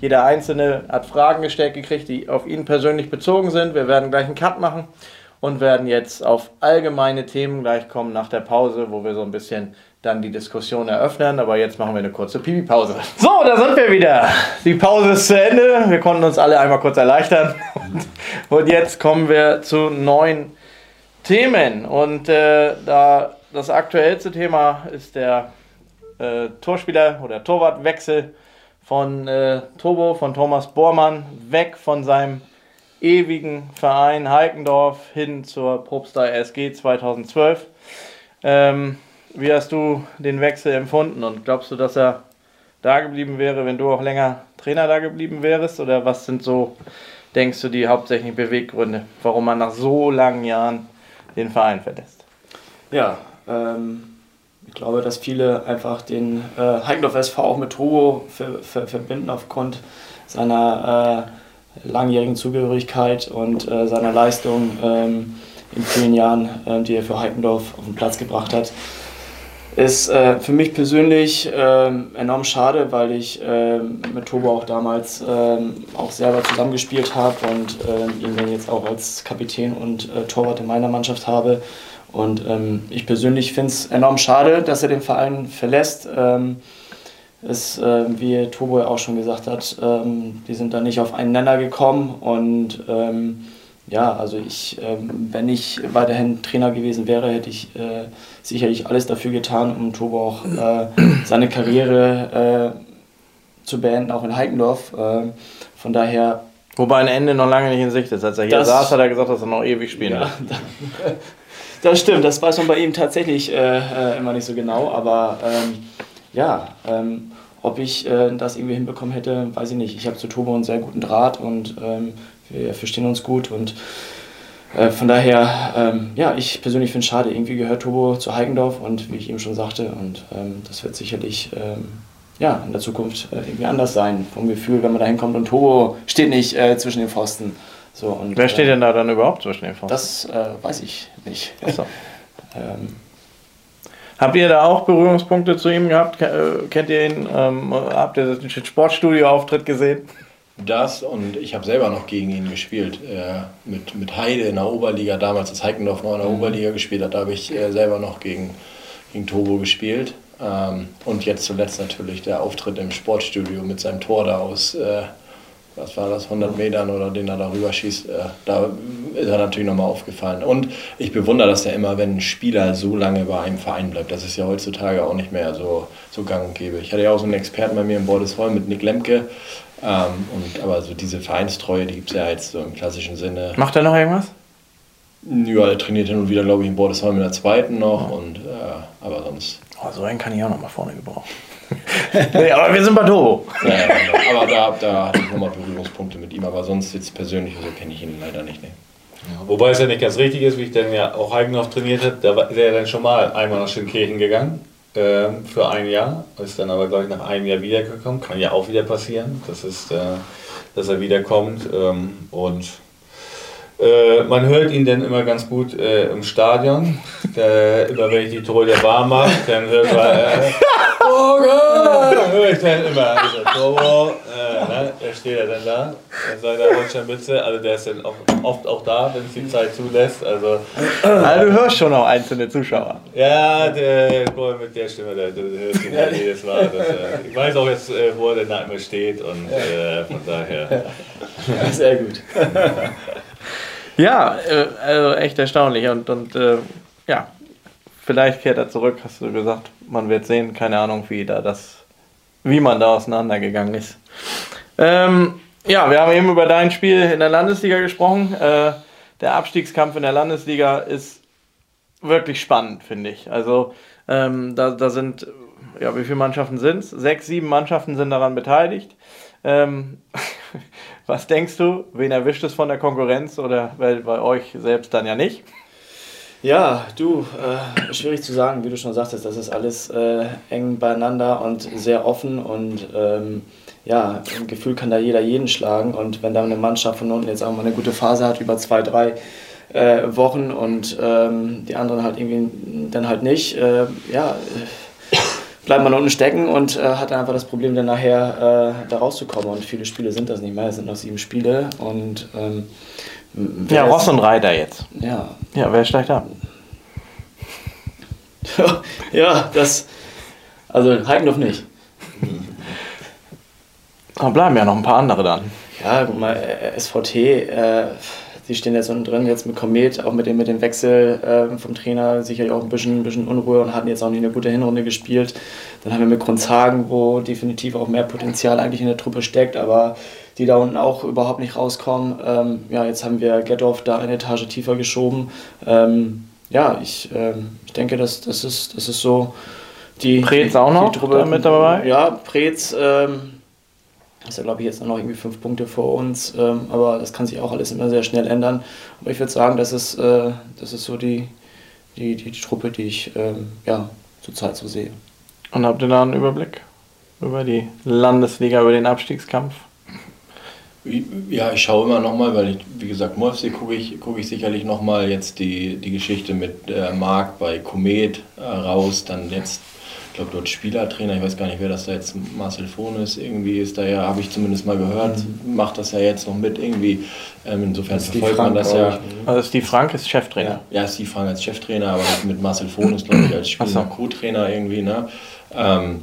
jeder Einzelne hat Fragen gestellt gekriegt, die auf ihn persönlich bezogen sind. Wir werden gleich einen Cut machen und werden jetzt auf allgemeine Themen gleich kommen nach der Pause, wo wir so ein bisschen dann die Diskussion eröffnen. Aber jetzt machen wir eine kurze Pipi-Pause. So, da sind wir wieder. Die Pause ist zu Ende. Wir konnten uns alle einmal kurz erleichtern. Und jetzt kommen wir zu neuen Themen. Und äh, da das aktuellste Thema ist der äh, Torspieler oder Torwartwechsel von äh, Turbo, von Thomas Bormann, weg von seinem ewigen Verein Heikendorf hin zur Probstar SG 2012. Ähm, wie hast du den Wechsel empfunden und glaubst du, dass er da geblieben wäre, wenn du auch länger Trainer da geblieben wärst? Oder was sind so, denkst du, die hauptsächlichen Beweggründe, warum man nach so langen Jahren den Verein verlässt? Ja, ähm, ich glaube, dass viele einfach den äh, Heikendorf SV auch mit Togo ver ver verbinden aufgrund seiner äh, langjährigen Zugehörigkeit und äh, seiner Leistung ähm, in vielen Jahren, äh, die er für Heikendorf auf den Platz gebracht hat. Ist äh, für mich persönlich ähm, enorm schade, weil ich ähm, mit Tobo auch damals ähm, auch selber zusammengespielt habe und ähm, ihn dann jetzt auch als Kapitän und äh, Torwart in meiner Mannschaft habe. Und ähm, ich persönlich finde es enorm schade, dass er den Verein verlässt. Ähm, ist, äh, wie Tobo ja auch schon gesagt hat, ähm, die sind da nicht auf einen Nenner gekommen. Und ähm, ja, also ich, ähm, wenn ich weiterhin Trainer gewesen wäre, hätte ich äh, sicherlich alles dafür getan, um Tobo auch äh, seine Karriere äh, zu beenden, auch in Heikendorf. Ähm, von daher Wobei ein Ende noch lange nicht in Sicht ist. Als er hier das, saß, hat er gesagt, dass er noch ewig spielen ja, wird. Das stimmt, das weiß man bei ihm tatsächlich äh, äh, immer nicht so genau, aber ähm, ja, ähm, ob ich äh, das irgendwie hinbekommen hätte, weiß ich nicht. Ich habe zu Tobo einen sehr guten Draht und ähm, wir verstehen uns gut und äh, von daher, ähm, ja, ich persönlich finde es schade, irgendwie gehört Tobo zu Heikendorf und wie ich eben schon sagte, und ähm, das wird sicherlich ähm, ja, in der Zukunft äh, irgendwie anders sein. Vom Gefühl, wenn man da hinkommt und Tobo steht nicht äh, zwischen den Pfosten. So, und, Wer steht denn da dann überhaupt zwischen den Pfosten? Das äh, weiß ich nicht. So. ähm, Habt ihr da auch Berührungspunkte zu ihm gehabt? Äh, kennt ihr ihn? Ähm, habt ihr den Sportstudio-Auftritt gesehen? Das und ich habe selber noch gegen ihn gespielt. Äh, mit, mit Heide in der Oberliga, damals als Heikendorf noch in der mhm. Oberliga gespielt hat, da habe ich äh, selber noch gegen, gegen Tobo gespielt. Ähm, und jetzt zuletzt natürlich der Auftritt im Sportstudio mit seinem Tor da aus äh, was war das, 100 Metern oder den er darüber schießt, äh, da ist er natürlich nochmal aufgefallen. Und ich bewundere das ja immer, wenn ein Spieler so lange bei einem Verein bleibt. Das ist ja heutzutage auch nicht mehr so, so gang und gäbe. Ich hatte ja auch so einen Experten bei mir im Bordesholm mit Nick Lemke. Ähm, und, aber so diese Vereinstreue, die gibt es ja jetzt so im klassischen Sinne. Macht er noch irgendwas? Ja, er trainiert hin und wieder, glaube ich, in Bordesholm in der zweiten noch. Und, äh, aber sonst. Oh, so einen kann ich auch noch mal vorne gebrauchen. nee, aber wir sind bei Tobo. Ja, ja, genau. aber da, da hatte ich nochmal Berührungspunkte mit ihm, aber sonst jetzt persönlich so kenne ich ihn leider nicht. Ne. Ja, wobei es ja nicht ganz richtig ist, wie ich dann ja auch Heigenhoff trainiert habe, da ist er dann schon mal einmal nach Schönkirchen gegangen äh, für ein Jahr, ist dann aber glaube ich nach einem Jahr wiedergekommen, kann ja auch wieder passieren, das ist, äh, dass er wiederkommt ähm, und äh, man hört ihn dann immer ganz gut äh, im Stadion. Der, immer wenn ich die Tore warm mache, dann hört man, äh, dann höre ich dann immer, also Der steht ja dann da in seiner Holsteinmütze, also der ist dann auch, oft auch da, wenn es die Zeit zulässt, also. Also du hörst schon auch einzelne Zuschauer. Ja, der Boy mit der Stimme, der, der hörst ihn halt jedes Mal. Das, äh, ich weiß auch jetzt, äh, wo er denn da immer steht und äh, von daher. Ja, sehr gut. Ja, äh, also echt erstaunlich und, und äh, ja, vielleicht kehrt er zurück, hast du gesagt. Man wird sehen, keine Ahnung, wie da das, wie man da auseinandergegangen ist. Ähm, ja, wir haben eben über dein Spiel in der Landesliga gesprochen. Äh, der Abstiegskampf in der Landesliga ist wirklich spannend, finde ich. Also ähm, da, da sind, ja, wie viele Mannschaften sind es? Sechs, sieben Mannschaften sind daran beteiligt. Ähm, was denkst du, wen erwischt es von der Konkurrenz oder bei, bei euch selbst dann ja nicht? Ja, du, äh, schwierig zu sagen, wie du schon sagtest, das ist alles äh, eng beieinander und sehr offen und ähm, ja, im Gefühl kann da jeder jeden schlagen und wenn da eine Mannschaft von unten jetzt auch mal eine gute Phase hat über zwei, drei äh, Wochen und ähm, die anderen halt irgendwie dann halt nicht, äh, ja, bleibt man unten stecken und äh, hat einfach das Problem, dann nachher äh, da rauszukommen und viele Spiele sind das nicht mehr, es sind noch sieben Spiele und ähm, ja, Ross und Reiter jetzt. Ja. Ja, wer steigt ab? ja, das. Also Heikendorf nicht. Da bleiben ja noch ein paar andere dann. Ja, guck mal, SVT, äh, die stehen jetzt unten drin, jetzt mit Komet, auch mit dem, mit dem Wechsel äh, vom Trainer, sicherlich auch ein bisschen, ein bisschen Unruhe und hatten jetzt auch nicht eine gute Hinrunde gespielt. Dann haben wir mit Grundshagen, wo definitiv auch mehr Potenzial eigentlich in der Truppe steckt, aber die da unten auch überhaupt nicht rauskommen. Ähm, ja, jetzt haben wir Gethoff da eine Etage tiefer geschoben. Ähm, ja, ich, ähm, ich denke, das, das, ist, das ist so die. Preetz auch noch die Truppe, mit dabei? Ja, Preetz ähm, ist ja, glaube ich, jetzt noch irgendwie fünf Punkte vor uns. Ähm, aber das kann sich auch alles immer sehr schnell ändern. Aber ich würde sagen, das ist, äh, das ist so die, die, die, die Truppe, die ich ähm, ja, zurzeit so sehe. Und habt ihr da einen Überblick über die Landesliga, über den Abstiegskampf? Ja, ich schaue immer nochmal, weil ich, wie gesagt, Morfsee gucke ich, gucke ich sicherlich nochmal jetzt die, die Geschichte mit äh, Marc bei Komet äh, raus, dann jetzt, glaube, dort Spielertrainer, ich weiß gar nicht, wer das da jetzt, Marcel Fohn ist, irgendwie ist da ja, habe ich zumindest mal gehört, mhm. macht das ja jetzt noch mit irgendwie, ähm, insofern verfolgt Frank, man das ja. Also Steve Frank ist Cheftrainer. Ja, ja Steve Frank als Cheftrainer, aber mit Marcel Fohn ist, glaube ich, als Spieler so. Co-Trainer irgendwie, ne? Ähm,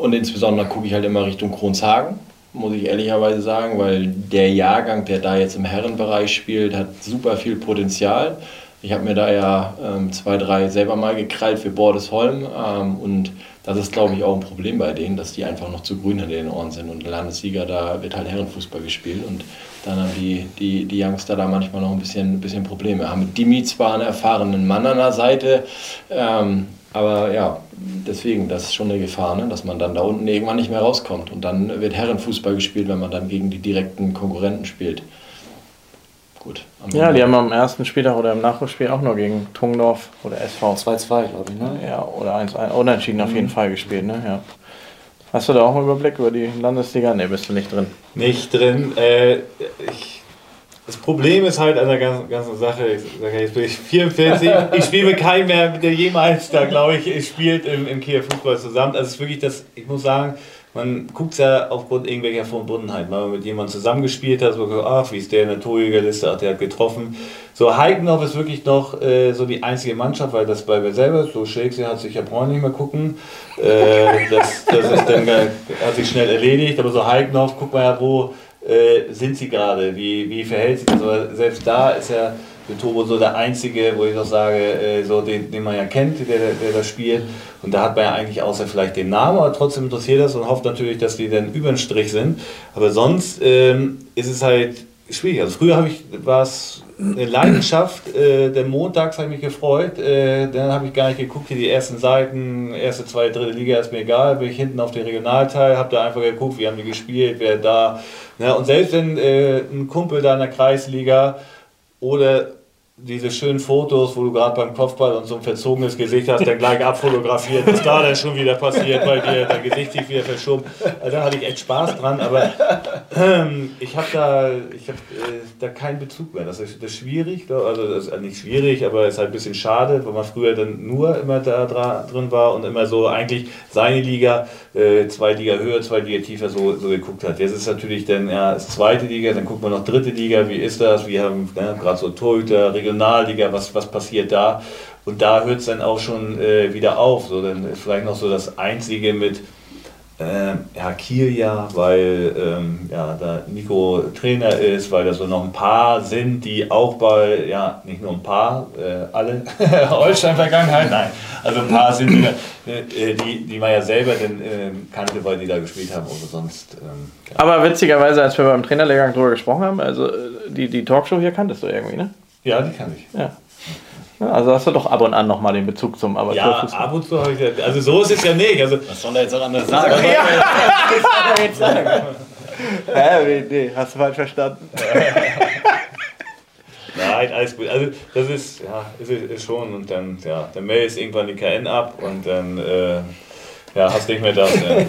und insbesondere gucke ich halt immer Richtung Kronshagen muss ich ehrlicherweise sagen, weil der Jahrgang, der da jetzt im Herrenbereich spielt, hat super viel Potenzial. Ich habe mir da ja ähm, zwei, drei selber mal gekrallt für Bordesholm ähm, und das ist, glaube ich, auch ein Problem bei denen, dass die einfach noch zu grün hinter den Ohren sind und Landessieger, da wird halt Herrenfußball gespielt und dann haben die, die, die Youngster da manchmal noch ein bisschen, bisschen Probleme. Haben mit Dimi zwar einen erfahrenen Mann an der Seite, ähm, aber ja, deswegen, das ist schon eine Gefahr, ne? dass man dann da unten irgendwann nicht mehr rauskommt. Und dann wird Herrenfußball gespielt, wenn man dann gegen die direkten Konkurrenten spielt. Gut. Ja, die haben am ersten Spieltag oder im Nachholspiel auch nur gegen Tungdorf oder SV. 2-2, glaube ich, ne? Ja, oder 1-1. Unentschieden mhm. auf jeden Fall gespielt, ne? Ja. Hast du da auch einen Überblick über die Landesliga? Ne, bist du nicht drin. Nicht drin. Äh, ich das Problem ist halt an der ganzen, ganzen Sache, ich sage, jetzt bin ich 44, ich spiele mit keinem mehr, der jemals da, glaube ich, spielt im, im Kieler Fußball zusammen. Also es ist wirklich das, ich muss sagen, man guckt es ja aufgrund irgendwelcher Verbundenheit, weil man mit jemandem zusammengespielt hat, so, ach, wie ist der in der Torjägerliste, ach, der hat getroffen. So, Heikenhoff ist wirklich noch äh, so die einzige Mannschaft, weil das bei mir selber, so Shakespeare hat sich ja brauchen nicht mehr gucken, äh, das, das ist dann, hat sich schnell erledigt, aber so Heikenhoff, guck mal ja, wo äh, sind sie gerade? Wie, wie verhält sich das? Aber selbst da ist ja der Turbo so der einzige, wo ich noch sage, äh, so den, den man ja kennt, der, der das spielt. Und da hat man ja eigentlich außer vielleicht den Namen, aber trotzdem interessiert das und hofft natürlich, dass die dann über den Strich sind. Aber sonst ähm, ist es halt schwierig. Also früher habe ich war es eine Leidenschaft. Äh, der Montags habe ich mich gefreut. Äh, dann habe ich gar nicht geguckt, hier die ersten Seiten, erste, zweite, dritte Liga ist mir egal. Bin ich hinten auf den Regionalteil, habe da einfach geguckt, wie haben die gespielt, wer da. Ne? Und selbst wenn äh, ein Kumpel da in der Kreisliga oder diese schönen Fotos, wo du gerade beim Kopfball und so ein verzogenes Gesicht hast, dann gleich abfotografiert, was da dann schon wieder passiert bei dir, dein Gesicht sich wieder verschoben. Also da hatte ich echt Spaß dran, aber ähm, ich habe da, hab, äh, da keinen Bezug mehr. Das ist, das ist schwierig, also das ist nicht schwierig, aber es ist halt ein bisschen schade, weil man früher dann nur immer da drin war und immer so eigentlich seine Liga, äh, zwei Liga höher, zwei Liga tiefer so, so geguckt hat. Jetzt ist natürlich dann, ja, zweite Liga, dann guckt man noch dritte Liga, wie ist das? Wir haben ne, gerade so Torhüter, Regionalliga, was, was passiert da? Und da hört es dann auch schon äh, wieder auf. So, dann ist vielleicht noch so das Einzige mit äh, ja, Kiel weil ähm, ja, da Nico Trainer ist, weil da so noch ein paar sind, die auch bei, ja, nicht nur ein paar, äh, alle Holstein-Vergangenheit, nein, also ein paar sind, äh, die, die man ja selber dann äh, kannte, weil die da gespielt haben oder sonst. Ähm, ja. Aber witzigerweise, als wir beim Trainerlehrgang drüber gesprochen haben, also äh, die, die Talkshow hier kanntest du irgendwie, ne? Ja, die kann ich. Ja. also hast du doch ab und an nochmal den Bezug zum Amateurfußball. Ja, ab und zu habe ich ja, Also so ist es ja nicht. Also, Was soll er jetzt auch anders sagen? Was soll er jetzt sagen? Hä, nee, hast du falsch verstanden. Nein, alles gut. Also das ist, ja, ist, ist schon und dann, ja, dann meldest irgendwann die KN ab und dann äh, ja, hast nicht mehr das. Ne?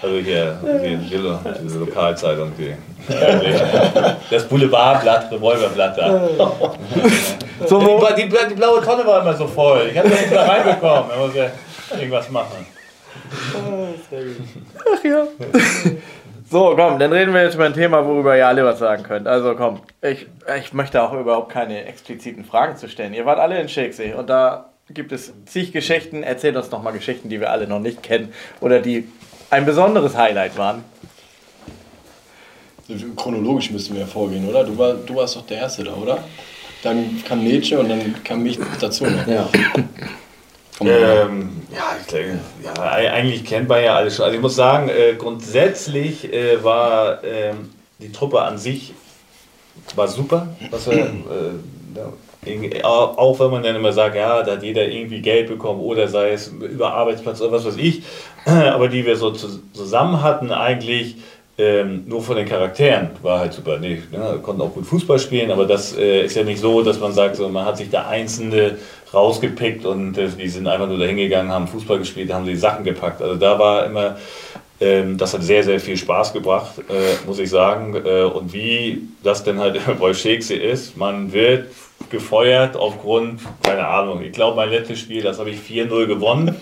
Also hier, die, die, diese Lokalzeitung, die. Das Boulevardblatt, Revolverblatt da. So, die, die, die, blaue Tonne war immer so voll. Ich habe nicht da reinbekommen. Da muss ja irgendwas machen. Ach ja. So, komm, dann reden wir jetzt über ein Thema, worüber ihr alle was sagen könnt. Also komm, ich, ich möchte auch überhaupt keine expliziten Fragen zu stellen. Ihr wart alle in Shakespeare und da gibt es zig Geschichten. Erzählt uns noch mal Geschichten, die wir alle noch nicht kennen oder die ein besonderes Highlight waren. Chronologisch müssten wir ja vorgehen, oder? Du, war, du warst doch der Erste da, oder? Dann kam Nietzsche und dann kam mich dazu noch. Ja. Ähm, ja, ich denke, ja, eigentlich kennt man ja alles schon. Also ich muss sagen, äh, grundsätzlich äh, war äh, die Truppe an sich war super, was wir, äh, auch wenn man dann immer sagt, ja, da hat jeder irgendwie Geld bekommen oder sei es über Arbeitsplatz oder was weiß ich, aber die wir so zusammen hatten eigentlich ähm, nur von den Charakteren war halt super. Nee, ne, konnten auch gut Fußball spielen, aber das äh, ist ja nicht so, dass man sagt, so, man hat sich da Einzelne rausgepickt und äh, die sind einfach nur dahin gegangen, haben Fußball gespielt, haben die Sachen gepackt. Also da war immer, das hat sehr, sehr viel Spaß gebracht, äh, muss ich sagen. Äh, und wie das denn halt bei Shakespeare ist, man wird gefeuert aufgrund, keine Ahnung, ich glaube mein letztes Spiel, das habe ich 4-0 gewonnen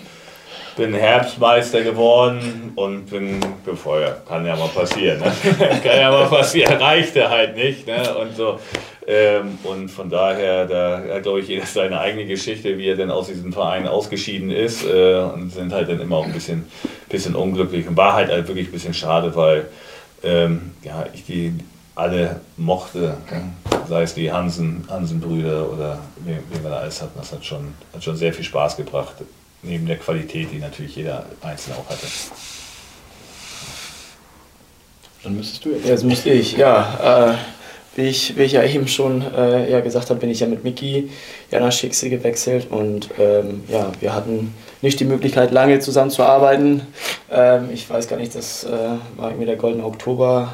bin Herbstmeister geworden und bin befeuert. Kann ja mal passieren. Ne? Kann ja mal passieren. Reichte halt nicht. Ne? Und so. Ähm, und von daher, da hat, glaube ich, jeder seine eigene Geschichte, wie er denn aus diesem Verein ausgeschieden ist. Äh, und sind halt dann immer auch ein bisschen, bisschen unglücklich. Und war halt, halt wirklich ein bisschen schade, weil ähm, ja, ich die alle mochte. Ne? Sei es die Hansen, Hansen-Brüder oder wie, wie wir da alles hatten. Das hat schon, hat schon sehr viel Spaß gebracht neben der Qualität, die natürlich jeder Einzelne auch hatte. Dann müsstest du jetzt. Jetzt müsste ich, ja. Äh, wie, ich, wie ich ja eben schon äh, ja, gesagt habe, bin ich ja mit Miki ja, nach Schicksal gewechselt und ähm, ja, wir hatten nicht die Möglichkeit, lange zusammen zu arbeiten. Ähm, ich weiß gar nicht, das äh, war irgendwie der goldene Oktober,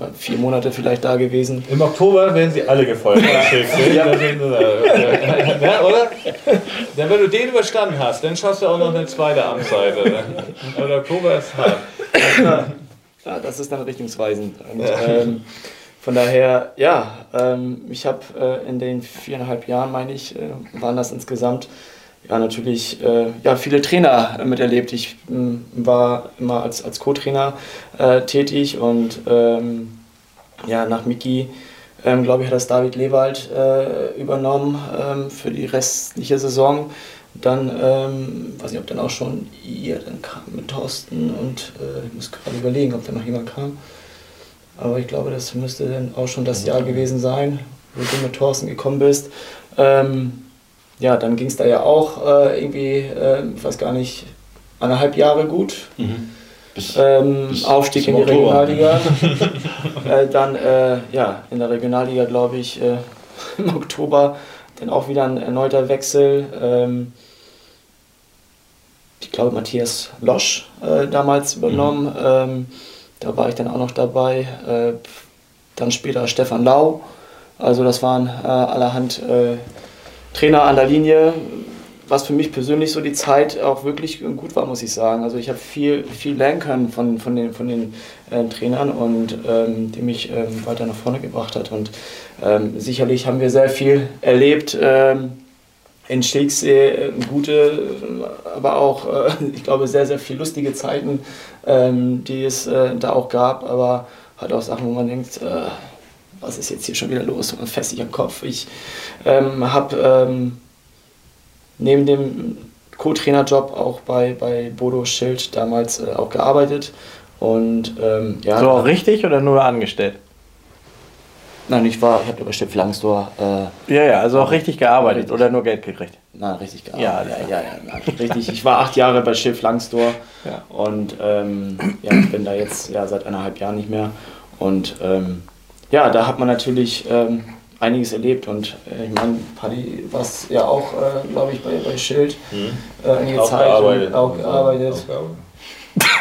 äh, vier Monate vielleicht da gewesen. Im Oktober werden sie alle gefeuert. ja. ja, oder? Denn wenn du den überstanden hast, dann schaffst du auch noch eine zweite Amtsseite. Aber der Oktober ist hart. Ja, das ist dann richtungsweisend. Und, ähm, von daher, ja, ähm, ich habe äh, in den viereinhalb Jahren, meine ich, äh, waren das insgesamt, ja, natürlich äh, ja, viele Trainer miterlebt. Ich ähm, war immer als, als Co-Trainer äh, tätig und ähm, ja, nach Miki, ähm, glaube ich, hat das David Lewald äh, übernommen ähm, für die restliche Saison. Dann, ähm, weiß nicht, ob dann auch schon ihr dann kam mit Thorsten und äh, ich muss gerade überlegen, ob da noch jemand kam. Aber ich glaube, das müsste dann auch schon das Jahr gewesen sein, wo du mit Thorsten gekommen bist. Ähm, ja, dann ging es da ja auch äh, irgendwie, äh, ich weiß gar nicht, eineinhalb Jahre gut. Mhm. Bis, ähm, bis Aufstieg in die Regionalliga. äh, dann äh, ja, in der Regionalliga, glaube ich, äh, im Oktober dann auch wieder ein erneuter Wechsel. Ähm, ich glaube, Matthias Losch äh, damals übernommen. Mhm. Ähm, da war ich dann auch noch dabei. Äh, dann später Stefan Lau Also das waren äh, allerhand äh, Trainer an der Linie, was für mich persönlich so die Zeit auch wirklich gut war, muss ich sagen. Also ich habe viel, viel lernen können von, von den, von den äh, Trainern und ähm, die mich ähm, weiter nach vorne gebracht hat. Und ähm, sicherlich haben wir sehr viel erlebt ähm, in Stegsee, äh, gute, aber auch, äh, ich glaube, sehr, sehr viel lustige Zeiten, ähm, die es äh, da auch gab, aber halt auch Sachen, wo man denkt, äh, was ist jetzt hier schon wieder los? Man fest sich am Kopf. Ich ähm, habe neben dem Co-Trainerjob auch bei, bei Bodo Schild damals äh, auch gearbeitet. Und, ähm, ja, so auch richtig oder nur angestellt? Nein, ich war, ich habe bei Stift Langsdor. Äh, ja, ja, also auch richtig gearbeitet oder nur Geld gekriegt? Nein, richtig gearbeitet. Ja, ja, ja, ja richtig. Ich war acht Jahre bei Schiff Langsdor ja. und ähm, ja, ich bin da jetzt ja, seit eineinhalb Jahren nicht mehr. Und ähm, ja, da hat man natürlich ähm, einiges erlebt und äh, ich meine, Paddy war ja auch, äh, glaube ich, bei, bei Schild mhm. äh, einige auch Zeit gearbeitet. auch gearbeitet.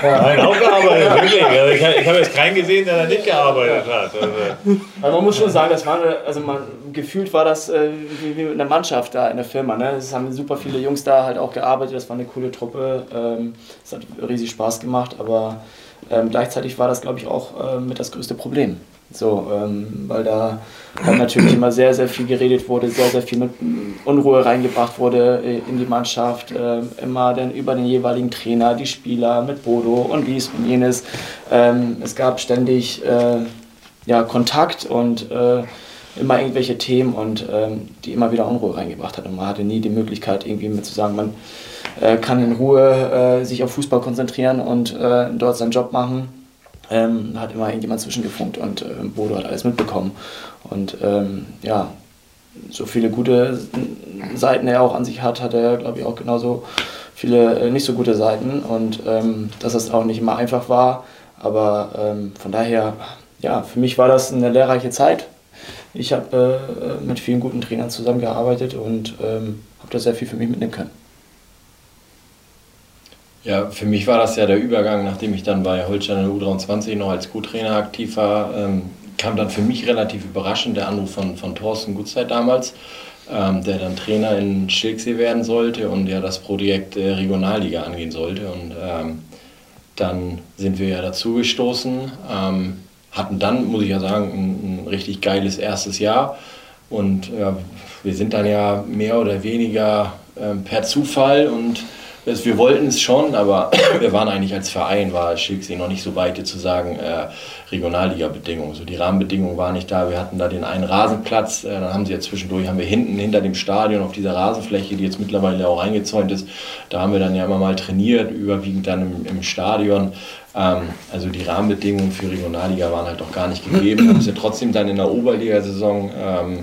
Ja. Nein, auch gearbeitet, wirklich. Also ich, habe jetzt keinen gesehen, der da nicht gearbeitet hat. Also. also man muss schon sagen, das war also man, gefühlt war das äh, wie, wie mit einer Mannschaft da in der Firma. Ne? Es haben super viele Jungs da halt auch gearbeitet, das war eine coole Truppe. Ähm, es hat riesig Spaß gemacht, aber ähm, gleichzeitig war das, glaube ich, auch äh, mit das größte Problem. So, ähm, weil da halt natürlich immer sehr, sehr viel geredet wurde, sehr, sehr viel mit Unruhe reingebracht wurde äh, in die Mannschaft. Äh, immer dann über den jeweiligen Trainer, die Spieler mit Bodo und dies und jenes. Ähm, es gab ständig äh, ja, Kontakt und immer irgendwelche Themen und ähm, die immer wieder Unruhe reingebracht hat. Und man hatte nie die Möglichkeit, irgendwie mit zu sagen, man kann in Ruhe sich auf Fußball konzentrieren und dort seinen Job machen ähm, hat immer irgendjemand zwischengefunkt und äh, Bodo hat alles mitbekommen. Und ähm, ja, so viele gute Seiten er auch an sich hat, hat er, glaube ich, auch genauso viele äh, nicht so gute Seiten. Und ähm, dass es auch nicht immer einfach war. Aber ähm, von daher, ja, für mich war das eine lehrreiche Zeit. Ich habe äh, mit vielen guten Trainern zusammengearbeitet und ähm, habe da sehr viel für mich mitnehmen können. Ja, für mich war das ja der Übergang, nachdem ich dann bei Holstein in der U23 noch als Co-Trainer aktiv war, ähm, kam dann für mich relativ überraschend der Anruf von, von Thorsten Gutzeit damals, ähm, der dann Trainer in Schilksee werden sollte und ja das Projekt äh, Regionalliga angehen sollte. Und ähm, dann sind wir ja dazu gestoßen, ähm, hatten dann, muss ich ja sagen, ein, ein richtig geiles erstes Jahr. Und ja, wir sind dann ja mehr oder weniger äh, per Zufall und also wir wollten es schon, aber wir waren eigentlich als Verein, war Schilksee noch nicht so weit zu sagen, äh, Regionalliga-Bedingungen. So die Rahmenbedingungen waren nicht da. Wir hatten da den einen Rasenplatz, äh, dann haben sie ja zwischendurch, haben wir hinten hinter dem Stadion auf dieser Rasenfläche, die jetzt mittlerweile auch eingezäunt ist, da haben wir dann ja immer mal trainiert, überwiegend dann im, im Stadion. Ähm, also die Rahmenbedingungen für Regionalliga waren halt auch gar nicht gegeben. Wir haben es ja trotzdem dann in der Oberligasaison ähm,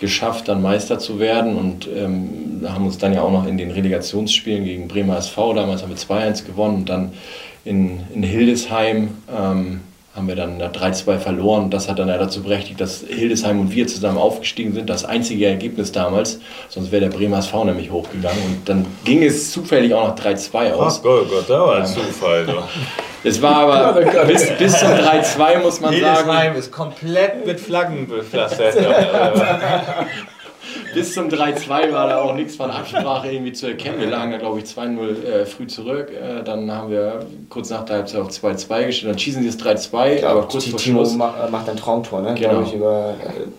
geschafft, dann Meister zu werden und ähm, haben uns dann ja auch noch in den Relegationsspielen gegen Bremer SV, damals haben wir 2-1 gewonnen und dann in, in Hildesheim ähm, haben wir dann 3-2 verloren. Das hat dann ja dazu berechtigt, dass Hildesheim und wir zusammen aufgestiegen sind. Das einzige Ergebnis damals. Sonst wäre der Bremer SV nämlich hochgegangen. Und dann ging es zufällig auch noch 3-2 aus. Ach Gott, Gott, da war ein ähm, Zufall. Es war aber bis, bis zum 3-2 muss man Hildesheim sagen. Hildesheim ist komplett mit Flaggen bepflastert. bis zum 3-2 war da auch nichts von Absprache irgendwie zu erkennen. Wir lagen da, glaube ich, 2-0 äh, früh zurück. Äh, dann haben wir kurz nach der Halbzeit auf 2-2 gestellt. Dann schießen sie es 3-2, aber kurz vor Schluss. Timo macht ein Traumtor, ne? Genau. Ich, über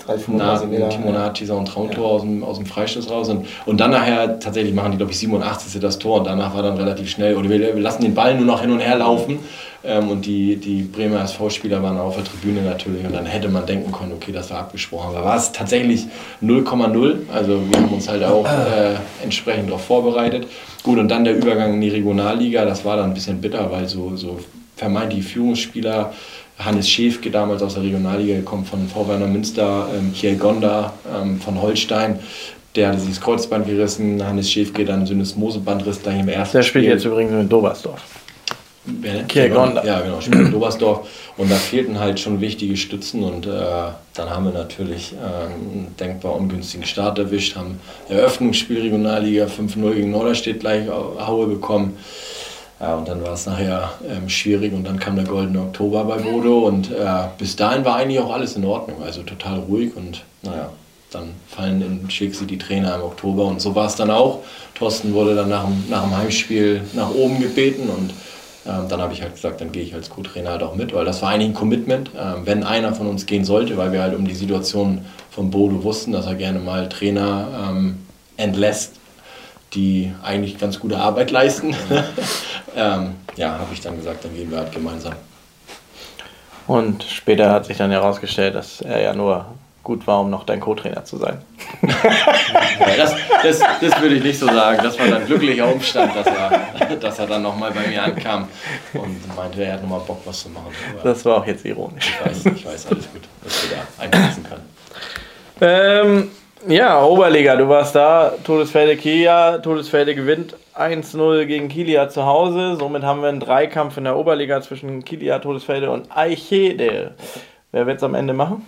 3, 35 Meter. Timo Naht schießt auch ein Traumtor aus, dem, aus dem Freistoß raus. Und, und dann nachher tatsächlich machen die, glaube ich, 87. das Tor. Und danach war dann relativ schnell, oder wir, wir lassen den Ball nur noch hin und her laufen. Ähm, und die, die Bremer SV-Spieler waren auf der Tribüne natürlich. Und dann hätte man denken können, okay, das war abgesprochen. Aber war es tatsächlich 0,0. Also wir haben uns halt auch äh, entsprechend darauf vorbereitet. Gut, und dann der Übergang in die Regionalliga, das war dann ein bisschen bitter, weil so, so vermeintliche Führungsspieler, Hannes Schäfke damals aus der Regionalliga gekommen von VW Münster, ähm, Kiel Gonda ähm, von Holstein, der hatte sich das Kreuzband gerissen, Hannes Schäfke dann Syndesmosebandriss da im ersten Der spielt Spiel. jetzt übrigens in Dobersdorf. Kiergonda. Ja, genau, spielt in Dobersdorf. Und da fehlten halt schon wichtige Stützen und äh, dann haben wir natürlich äh, einen denkbar ungünstigen Start erwischt, haben Eröffnungsspiel Regionalliga 5-0 gegen Norderstedt gleich Haue bekommen. Ja, und dann war es nachher ähm, schwierig und dann kam der Goldene Oktober bei Bodo und äh, bis dahin war eigentlich auch alles in Ordnung, also total ruhig und naja, dann fallen in Schixi die Trainer im Oktober und so war es dann auch. Thorsten wurde dann nach dem, nach dem Heimspiel nach oben gebeten und ähm, dann habe ich halt gesagt, dann gehe ich als Co-Trainer halt auch mit, weil das war eigentlich ein Commitment, ähm, wenn einer von uns gehen sollte, weil wir halt um die Situation von Bodo wussten, dass er gerne mal Trainer ähm, entlässt, die eigentlich ganz gute Arbeit leisten. ähm, ja, habe ich dann gesagt, dann gehen wir halt gemeinsam. Und später hat sich dann herausgestellt, dass er ja nur gut war, um noch dein Co-Trainer zu sein. ja, das, das, das würde ich nicht so sagen. Das war dann glücklicher Umstand, dass er, dass er dann nochmal bei mir ankam und meinte, er hat nochmal Bock, was zu machen. Aber das war auch jetzt ironisch. Ich weiß, ich weiß, alles gut, dass wir da einschätzen können. Ähm, ja, Oberliga, du warst da, Todesfelde Kilia, Todesfelde gewinnt 1-0 gegen Kilia zu Hause. Somit haben wir einen Dreikampf in der Oberliga zwischen Kilia, Todesfelde und Eichede. Wer wird es am Ende machen?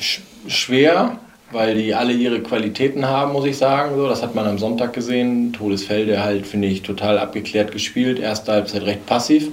Schwer, weil die alle ihre Qualitäten haben, muss ich sagen. So, das hat man am Sonntag gesehen. Todesfelde halt, finde ich, total abgeklärt gespielt. Erste Halbzeit recht passiv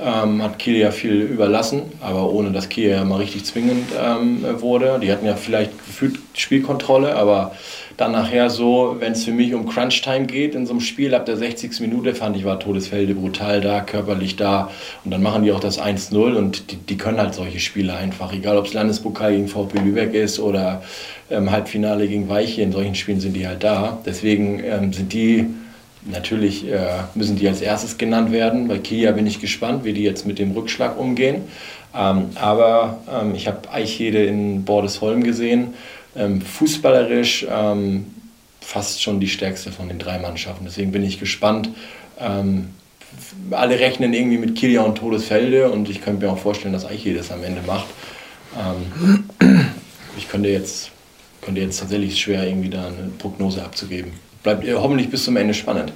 ähm, hat Kiel ja viel überlassen, aber ohne dass Kiel ja mal richtig zwingend ähm, wurde. Die hatten ja vielleicht gefühlt Spielkontrolle, aber dann nachher so, wenn es für mich um Crunch-Time geht in so einem Spiel, ab der 60. Minute fand ich, war Todesfelde brutal da, körperlich da und dann machen die auch das 1-0 und die, die, können halt solche Spiele einfach, egal ob es Landespokal gegen VP Lübeck ist oder ähm, Halbfinale gegen Weiche, in solchen Spielen sind die halt da. Deswegen ähm, sind die Natürlich äh, müssen die als erstes genannt werden. Bei Kia bin ich gespannt, wie die jetzt mit dem Rückschlag umgehen. Ähm, aber ähm, ich habe Eichhede in Bordesholm gesehen. Ähm, fußballerisch ähm, fast schon die stärkste von den drei Mannschaften. Deswegen bin ich gespannt. Ähm, alle rechnen irgendwie mit Kilia und Todesfelde und ich könnte mir auch vorstellen, dass Eichhede das am Ende macht. Ähm, ich könnte jetzt, könnte jetzt tatsächlich schwer irgendwie da eine Prognose abzugeben bleibt hoffentlich bis zum Ende spannend.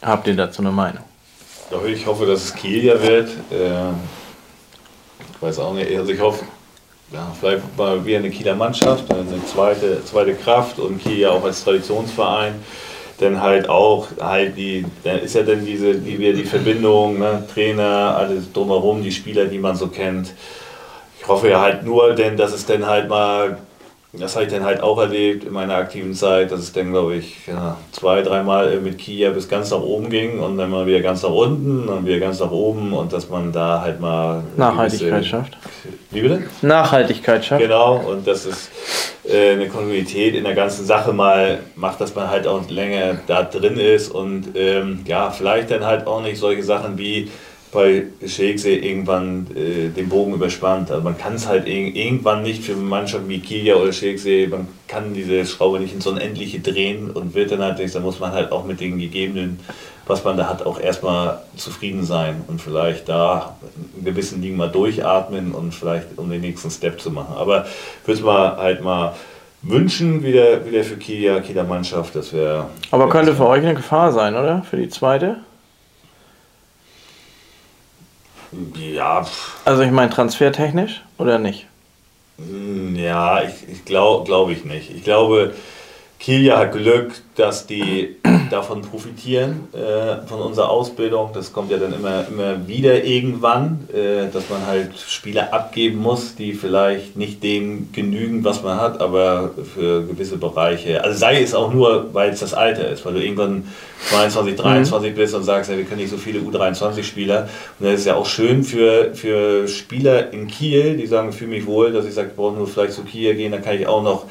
Habt ihr dazu eine Meinung? Ich hoffe, dass es Kiel ja wird. Ähm, ich weiß auch nicht. Also ich hoffe, ja, vielleicht mal wieder eine Kieler Mannschaft, eine zweite, zweite Kraft und Kiel ja auch als Traditionsverein. Dann halt auch, halt die, dann ist ja dann diese, die, die Verbindung, ne, Trainer, alles drumherum, die Spieler, die man so kennt. Ich hoffe ja halt nur, denn dass es dann halt mal das habe ich dann halt auch erlebt in meiner aktiven Zeit, dass es dann, glaube ich, ja, zwei, dreimal mit Kia bis ganz nach oben ging und dann mal wieder ganz nach unten und wieder ganz nach oben und dass man da halt mal. Nachhaltigkeit schafft. Wie bitte? Nachhaltigkeit schafft. Genau, und das ist äh, eine Kontinuität in der ganzen Sache mal macht, dass man halt auch länger da drin ist und ähm, ja, vielleicht dann halt auch nicht solche Sachen wie bei Shakespeare irgendwann äh, den Bogen überspannt. Also man kann es halt irgendwann nicht für Mannschaften wie Kia oder Shakespeare, man kann diese Schraube nicht ins Unendliche drehen und wird dann halt nicht, da muss man halt auch mit den gegebenen, was man da hat, auch erstmal zufrieden sein und vielleicht da in gewissen Dingen mal durchatmen und vielleicht um den nächsten Step zu machen. Aber würde es mal halt mal wünschen, wieder, wieder für Kia, Kia Mannschaft, das wäre. Aber könnte für euch eine Gefahr sein, oder? Für die zweite? Ja. Also ich meine transfertechnisch oder nicht? Hm, ja, ich, ich glaube glaub ich nicht. Ich glaube, Kilia hat Glück, dass die davon profitieren, äh, von unserer Ausbildung. Das kommt ja dann immer, immer wieder irgendwann, äh, dass man halt Spieler abgeben muss, die vielleicht nicht dem genügen, was man hat, aber für gewisse Bereiche. Also sei es auch nur, weil es das Alter ist, weil du irgendwann 22, 23 mhm. bist und sagst, ja, wir können nicht so viele U23-Spieler. Und das ist ja auch schön für, für Spieler in Kiel, die sagen, ich fühle mich wohl, dass ich sage, ich brauche nur vielleicht zu Kiel gehen, dann kann ich auch noch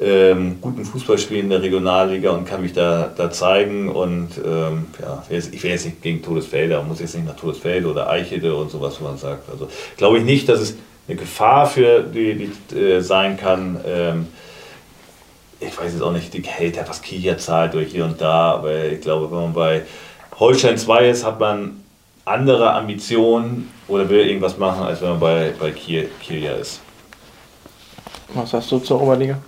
ähm, guten Fußball spielen in der Regionalliga und kann mich da, da zeigen. Und ähm, ja, ich wäre jetzt nicht gegen Todesfelder, muss jetzt nicht nach Todesfelde oder Eichede und sowas, wo man sagt. Also glaube ich nicht, dass es eine Gefahr für die, die äh, sein kann. Ähm, ich weiß jetzt auch nicht, die Gehälter, was Kia zahlt durch hier und da, aber ich glaube, wenn man bei Holstein 2 ist, hat man andere Ambitionen oder will irgendwas machen, als wenn man bei, bei Kiel, Kiel ist. Was hast du zur Oberliga?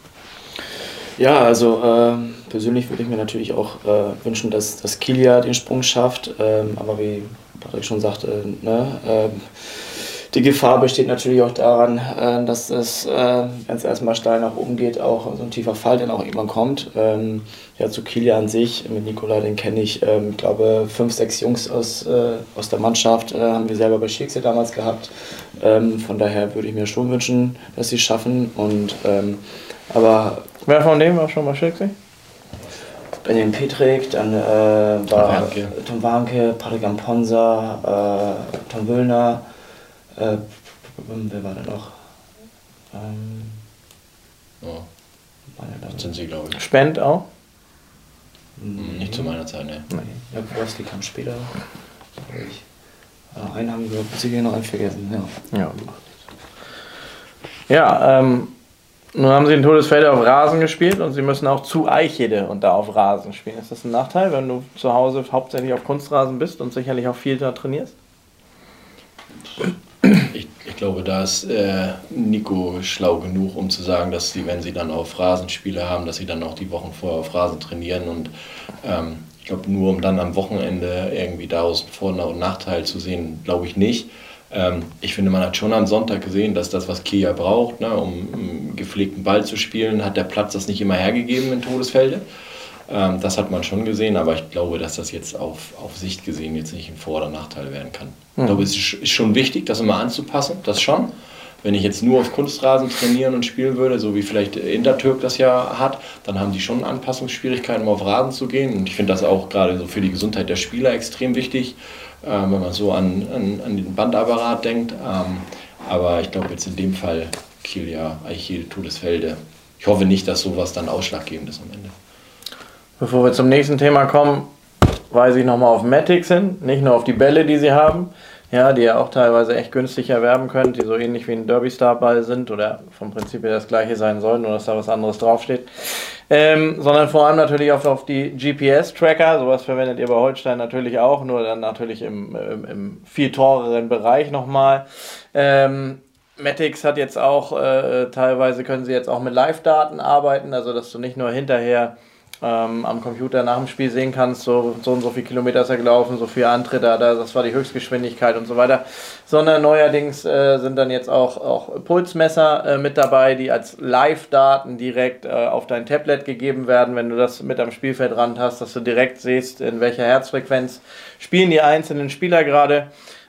Ja, also äh, persönlich würde ich mir natürlich auch äh, wünschen, dass, dass Kilia den Sprung schafft. Ähm, aber wie Patrick schon sagte, ne, äh, die Gefahr besteht natürlich auch daran, äh, dass es, äh, wenn es erstmal steil nach oben geht, auch so ein tiefer Fall dann auch irgendwann kommt. Ähm, ja, zu Kilia an sich, mit Nikola, den kenne ich, ähm, ich glaube, fünf, sechs Jungs aus, äh, aus der Mannschaft haben wir selber bei Schirksee damals gehabt. Ähm, von daher würde ich mir schon wünschen, dass sie es schaffen. Und, aber Wer von denen war schon bei Schirksee? Benjamin Petrik, dann äh, war Tom Warnke, Patrick Amponsa, äh, Tom Wöllner, äh, wer war da noch? Ähm, oh. Das sind sie, glaube ich. Spend auch? Mhm. Nicht zu meiner Zeit, ne. Nein. Ja, Borski kam später. Ich. Äh, einen haben wir sicher noch einen vergessen. Ja. Ja, ja ähm, nun haben sie in Todesfelde auf Rasen gespielt und sie müssen auch zu Eichede und da auf Rasen spielen. Ist das ein Nachteil, wenn du zu Hause hauptsächlich auf Kunstrasen bist und sicherlich auch viel da trainierst? Ich, ich glaube, da ist äh, Nico schlau genug, um zu sagen, dass sie, wenn sie dann auf Rasenspiele haben, dass sie dann auch die Wochen vorher auf Rasen trainieren und ähm, ich glaube, nur um dann am Wochenende irgendwie daraus einen Vor- und Nachteil zu sehen, glaube ich nicht. Ähm, ich finde, man hat schon am Sonntag gesehen, dass das, was Kia braucht, ne, um einen gepflegten Ball zu spielen, hat der Platz das nicht immer hergegeben in Todesfelde. Ähm, das hat man schon gesehen, aber ich glaube, dass das jetzt auf, auf Sicht gesehen jetzt nicht ein Vor- oder Nachteil werden kann. Mhm. Ich glaube, es ist schon wichtig, das immer anzupassen, das schon. Wenn ich jetzt nur auf Kunstrasen trainieren und spielen würde, so wie vielleicht Intertürk das ja hat, dann haben die schon Anpassungsschwierigkeiten, um auf Rasen zu gehen. Und ich finde das auch gerade so für die Gesundheit der Spieler extrem wichtig, äh, wenn man so an, an, an den Bandapparat denkt. Ähm, aber ich glaube jetzt in dem Fall Kiel ja Eichel, Todesfelde. Ich hoffe nicht, dass sowas dann ausschlaggebend ist am Ende. Bevor wir zum nächsten Thema kommen, weise ich nochmal auf Matics hin, nicht nur auf die Bälle, die sie haben, ja, die ihr auch teilweise echt günstig erwerben könnt, die so ähnlich wie ein Derby Star Ball sind oder vom Prinzip her das gleiche sein sollen, nur dass da was anderes draufsteht. Ähm, sondern vor allem natürlich auch auf die GPS-Tracker, sowas verwendet ihr bei Holstein natürlich auch, nur dann natürlich im, im, im viel teureren Bereich nochmal. Ähm, Matix hat jetzt auch, äh, teilweise können sie jetzt auch mit Live-Daten arbeiten, also dass du nicht nur hinterher ähm, am Computer nach dem Spiel sehen kannst, so, so und so viele Kilometer ist er gelaufen, so viele Antritte, da, das war die Höchstgeschwindigkeit und so weiter. Sondern neuerdings äh, sind dann jetzt auch, auch Pulsmesser äh, mit dabei, die als Live-Daten direkt äh, auf dein Tablet gegeben werden, wenn du das mit am Spielfeldrand hast, dass du direkt siehst, in welcher Herzfrequenz spielen die einzelnen Spieler gerade.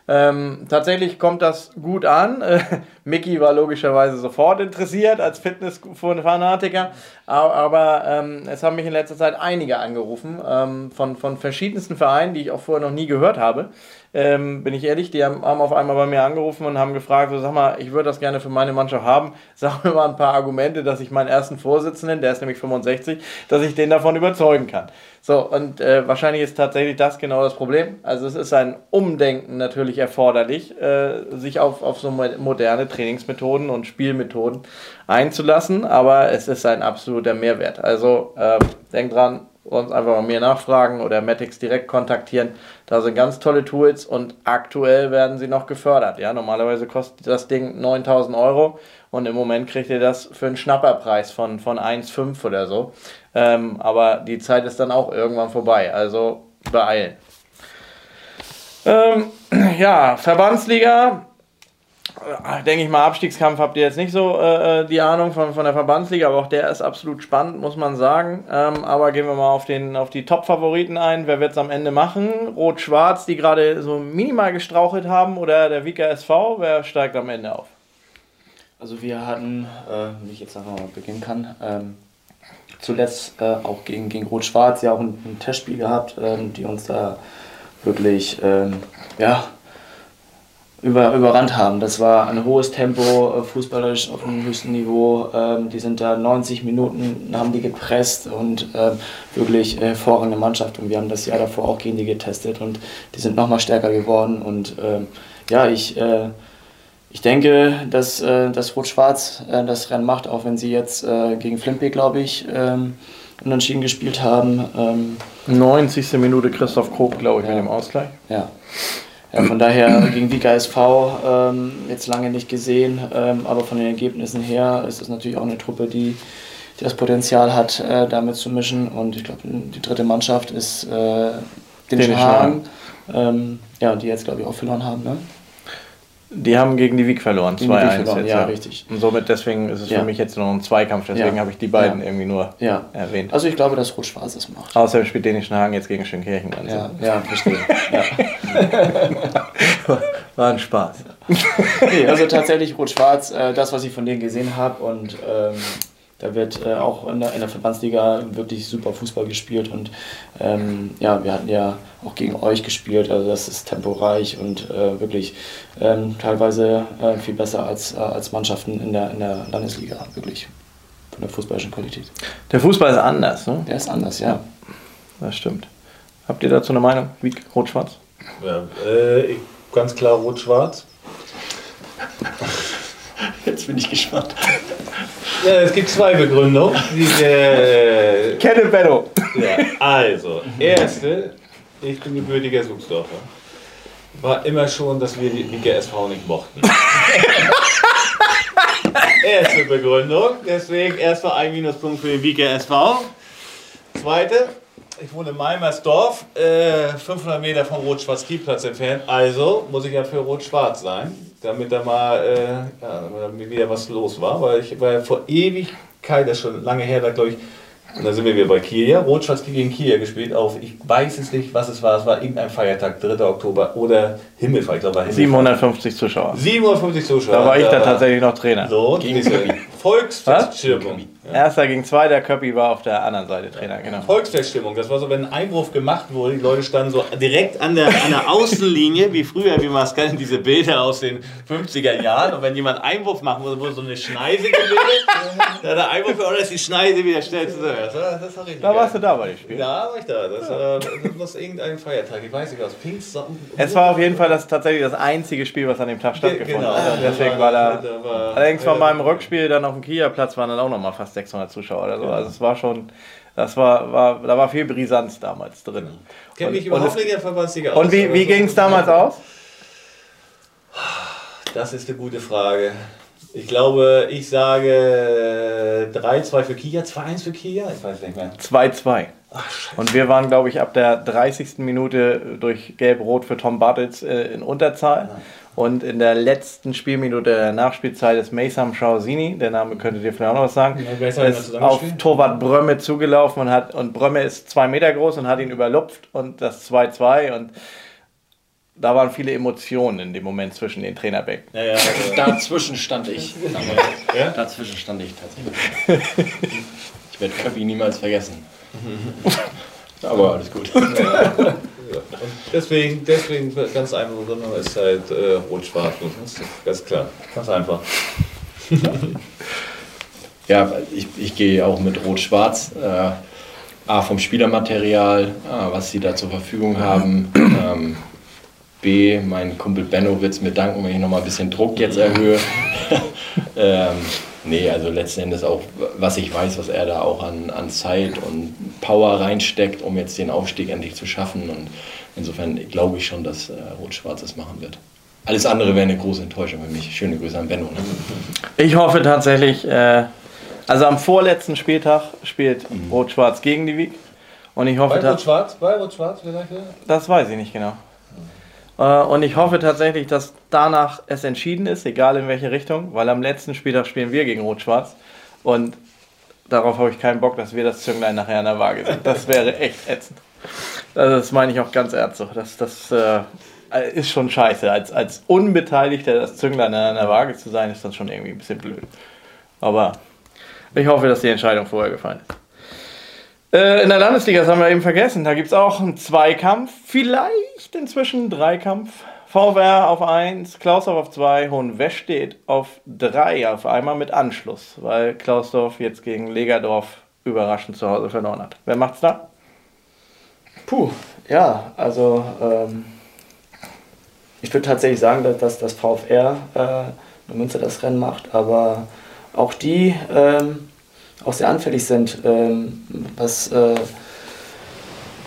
Ähm, tatsächlich kommt das gut an. Äh, Mickey war logischerweise sofort interessiert als Fitness-Fanatiker, aber, ähm, es haben mich in letzter Zeit einige angerufen ähm, von, von verschiedensten Vereinen, die ich auch vorher noch nie gehört habe. Ähm, bin ich ehrlich, die haben, haben, auf einmal bei mir angerufen und haben gefragt, so, sag mal, ich würde das gerne für meine Mannschaft haben. Sag mir mal ein paar Argumente, dass ich meinen ersten Vorsitzenden, der ist nämlich 65, dass ich den davon überzeugen kann. So, und äh, wahrscheinlich ist tatsächlich das genau das Problem. Also es ist ein Umdenken natürlich erforderlich, äh, sich auf, auf so moderne Trainingsmethoden und Spielmethoden einzulassen, aber es ist ein absoluter Mehrwert. Also äh, denkt dran, uns einfach bei mir nachfragen oder Matix direkt kontaktieren. Da sind ganz tolle Tools und aktuell werden sie noch gefördert. Ja, normalerweise kostet das Ding 9000 Euro und im Moment kriegt ihr das für einen Schnapperpreis von, von 1,5 oder so. Ähm, aber die Zeit ist dann auch irgendwann vorbei, also beeilen. Ähm, ja, Verbandsliga denke ich mal, Abstiegskampf habt ihr jetzt nicht so äh, äh, die Ahnung von, von der Verbandsliga, aber auch der ist absolut spannend, muss man sagen. Ähm, aber gehen wir mal auf, den, auf die Top-Favoriten ein. Wer wird es am Ende machen? Rot-Schwarz, die gerade so minimal gestrauchelt haben, oder der Wieker SV? Wer steigt am Ende auf? Also wir hatten, äh, wenn ich jetzt einfach mal beginnen kann, ähm, zuletzt äh, auch gegen, gegen Rot-Schwarz ja auch ein, ein Testspiel gehabt, ähm, die uns da wirklich, ähm, ja, über, überrannt haben. Das war ein hohes Tempo, äh, fußballerisch auf einem höchsten Niveau. Ähm, die sind da 90 Minuten, haben die gepresst und ähm, wirklich hervorragende Mannschaft. Und wir haben das Jahr davor auch gegen die getestet und die sind nochmal stärker geworden. Und ähm, ja, ich, äh, ich denke, dass, äh, dass Rot-Schwarz äh, das Rennen macht, auch wenn sie jetzt äh, gegen Flimpe, glaube ich, ähm, unentschieden gespielt haben. 90. Ähm. Minute Christoph Koch, glaube ich, ja. mit dem Ausgleich. Ja. Ja, von daher gegen Vika SV ähm, jetzt lange nicht gesehen, ähm, aber von den Ergebnissen her ist es natürlich auch eine Truppe, die, die das Potenzial hat, äh, damit zu mischen. Und ich glaube, die dritte Mannschaft ist äh, den Hagen, ähm, ja, die jetzt glaube ich auch verloren haben. Ne? Die haben gegen die Wieg verloren, 2-1 jetzt. Ja, richtig. Und somit deswegen ist es ja. für mich jetzt nur ein Zweikampf, deswegen ja. habe ich die beiden irgendwie nur erwähnt. Also ich glaube, dass Rot-Schwarz es macht. Außerdem spielt Dänischen Hagen jetzt gegen Schönkirchen. Also. Ja, ja, verstehe. War ein Spaß. nee, also tatsächlich Rot-Schwarz, äh, das, was ich von denen gesehen habe und ähm, da wird äh, auch in der, in der Verbandsliga wirklich super Fußball gespielt und ähm, ja, wir hatten ja auch gegen euch gespielt, also das ist temporeich und äh, wirklich ähm, teilweise äh, viel besser als, äh, als Mannschaften in der, in der Landesliga, wirklich von der fußballischen Qualität. Der Fußball ist anders, ne? Der ist anders, ja. Das stimmt. Habt ihr dazu eine Meinung? Wie rot-schwarz? Ja, äh, ganz klar rot-schwarz. Jetzt bin ich gespannt. Ja, es gibt zwei Begründungen. Die, äh, Kenne Benno. Ja, also, erste, ich bin gebürtiger Suchsdorfer. War immer schon, dass wir die Wieger SV nicht mochten. erste Begründung, deswegen erstmal ein Minuspunkt für den Wieger SV. Zweite, ich wohne in Meimersdorf, äh, 500 Meter vom Rot-Schwarz-Kielplatz entfernt. Also muss ich ja für Rot-Schwarz sein, damit da mal äh, ja, damit wieder was los war. Weil ich war ja vor Ewigkeit, das ist schon lange her, da glaube ich, und dann sind wir wieder bei Kiel. Rot-Schwarz gegen Kiel gespielt auf, ich weiß es nicht, was es war. Es war irgendein Feiertag, 3. Oktober oder Himmelfahrt. Ich glaube, Himmelfahrt. 750 Zuschauer. 750 Zuschauer. Da war ich dann tatsächlich noch Trainer. So, gegen Volksfeststimmung. Ja. Erster gegen zwei, der Köppi war auf der anderen Seite Trainer, genau. Volksfeststimmung, das war so, wenn ein Einwurf gemacht wurde, die Leute standen so direkt an der, an der Außenlinie, wie früher, wie man es kennt, diese Bilder aus den 50er Jahren. Und wenn jemand Einwurf machen wurde, wurde so eine Schneise gebildet. da der Einwurf, oder ist die Schneise wieder schnell zu das war, das war richtig Da warst du da bei dem Spiel. Da war ich da. Das, war, muss irgendein Feiertag, ich weiß nicht was. Pfingstsonnen. Es war auf jeden Fall das, tatsächlich das einzige Spiel, was an dem Tag stattgefunden genau, hat. Deswegen war da. Allerdings von meinem Rückspiel dann auf dem Kieler-Platz waren dann auch nochmal fast 600 Zuschauer oder so. Ja. Also es war schon, das war, war, da war viel Brisanz damals drin. Ich kenne mich überhaupt nicht der Verbandsliga aus. Und wie, wie ging es damals aus? Das ist eine gute Frage. Ich glaube, ich sage 3-2 für Kia, 2-1 für Kia, ich weiß nicht mehr. 2-2. Und wir waren, glaube ich, ab der 30. Minute durch Gelb-Rot für Tom Bartels äh, in Unterzahl. Ja. Und in der letzten Spielminute der Nachspielzeit ist Maysam Schausini, der Name könntet ihr vielleicht auch noch was sagen, ja, ist auf Torwart Brömme zugelaufen und hat und Brömme ist zwei Meter groß und hat ihn überlupft und das 2-2 und da waren viele Emotionen in dem Moment zwischen den Trainerbänken. Ja, ja, also Dazwischen stand ich. Ja? Dazwischen stand ich tatsächlich. Ich werde Köppi niemals vergessen. Aber alles gut. Und deswegen, deswegen ganz einfach, sondern ist halt äh, rot-schwarz. Ganz klar. Ganz einfach. ja, ich, ich gehe auch mit rot-schwarz. Äh, A, vom Spielermaterial, A, was sie da zur Verfügung haben. Ähm, B, mein Kumpel Benno wird es mir danken, wenn ich nochmal ein bisschen Druck jetzt erhöhe. ähm, Nee, also letzten Endes auch, was ich weiß, was er da auch an, an Zeit und Power reinsteckt, um jetzt den Aufstieg endlich zu schaffen. Und insofern glaube ich schon, dass äh, Rot-Schwarz das machen wird. Alles andere wäre eine große Enttäuschung für mich. Schöne Grüße an Benno. Ne? Ich hoffe tatsächlich, äh, also am vorletzten Spieltag spielt mhm. Rot-Schwarz gegen die Wieg. Und ich hoffe, bei Rot-Schwarz? Bei Rot-Schwarz? Das weiß ich nicht genau. Äh, und ich hoffe tatsächlich, dass danach es entschieden ist, egal in welche Richtung, weil am letzten Spieltag spielen wir gegen Rot-Schwarz. Und darauf habe ich keinen Bock, dass wir das Zünglein nachher in der Waage sind. Das wäre echt ätzend. Das meine ich auch ganz ernst so. Das, das äh, ist schon scheiße. Als, als Unbeteiligter das Zünglein in der Waage zu sein, ist das schon irgendwie ein bisschen blöd. Aber ich hoffe, dass die Entscheidung vorher gefallen ist. Äh, in der Landesliga, das haben wir eben vergessen, da gibt es auch einen Zweikampf, vielleicht inzwischen einen Dreikampf. VWR auf 1, Klausdorf auf 2, Hohenwestedt auf 3 auf einmal mit Anschluss, weil Klausdorf jetzt gegen Legerdorf überraschend zu Hause verloren hat. Wer macht's da? Puh, ja, also ähm, ich würde tatsächlich sagen, dass, das VfR äh, Münze das Rennen macht, aber auch die ähm, auch sehr anfällig sind, ähm, was, äh,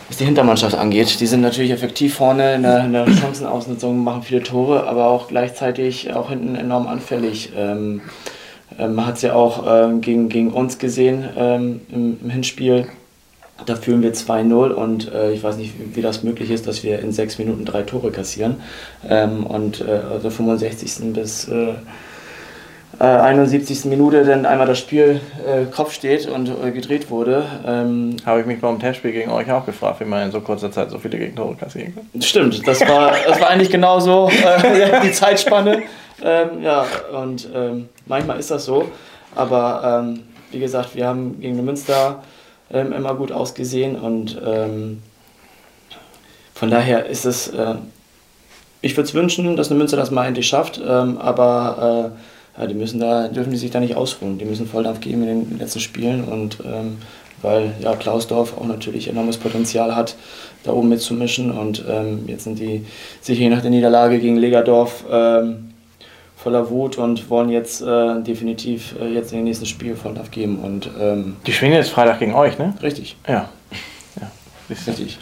was die Hintermannschaft angeht. Die sind natürlich effektiv vorne in der, in der Chancenausnutzung, machen viele Tore, aber auch gleichzeitig auch hinten enorm anfällig. Ähm, äh, man hat es ja auch ähm, gegen, gegen uns gesehen ähm, im, im, Hinspiel. Da führen wir 2-0 und äh, ich weiß nicht, wie, wie, das möglich ist, dass wir in sechs Minuten drei Tore kassieren. Ähm, und äh, also 65. bis äh, 71. Minute dann einmal das Spiel äh, Kopf steht und äh, gedreht wurde. Ähm, Habe ich mich beim Testspiel gegen euch auch gefragt, wie man in so kurzer Zeit so viele Gegentore kassieren kann. Stimmt, das war, das war eigentlich genauso äh, die Zeitspanne. Ähm, ja, und ähm, manchmal ist das so. Aber ähm, wie gesagt, wir haben gegen Münster ähm, immer gut ausgesehen und ähm, von daher ist es, äh, ich würde es wünschen, dass eine Münster das mal endlich schafft, aber äh, ja, die müssen da, dürfen die sich da nicht ausruhen. Die müssen Volldampf geben in den letzten Spielen und ähm, weil ja Klausdorf auch natürlich enormes Potenzial hat, da oben mitzumischen und ähm, jetzt sind die sicher nach der Niederlage gegen Legerdorf ähm, voller Wut und wollen jetzt äh, definitiv äh, jetzt in den nächsten Spiel Volldampf geben und ähm, die spielen jetzt Freitag gegen euch, ne? Richtig. Ja. ja. Richtig.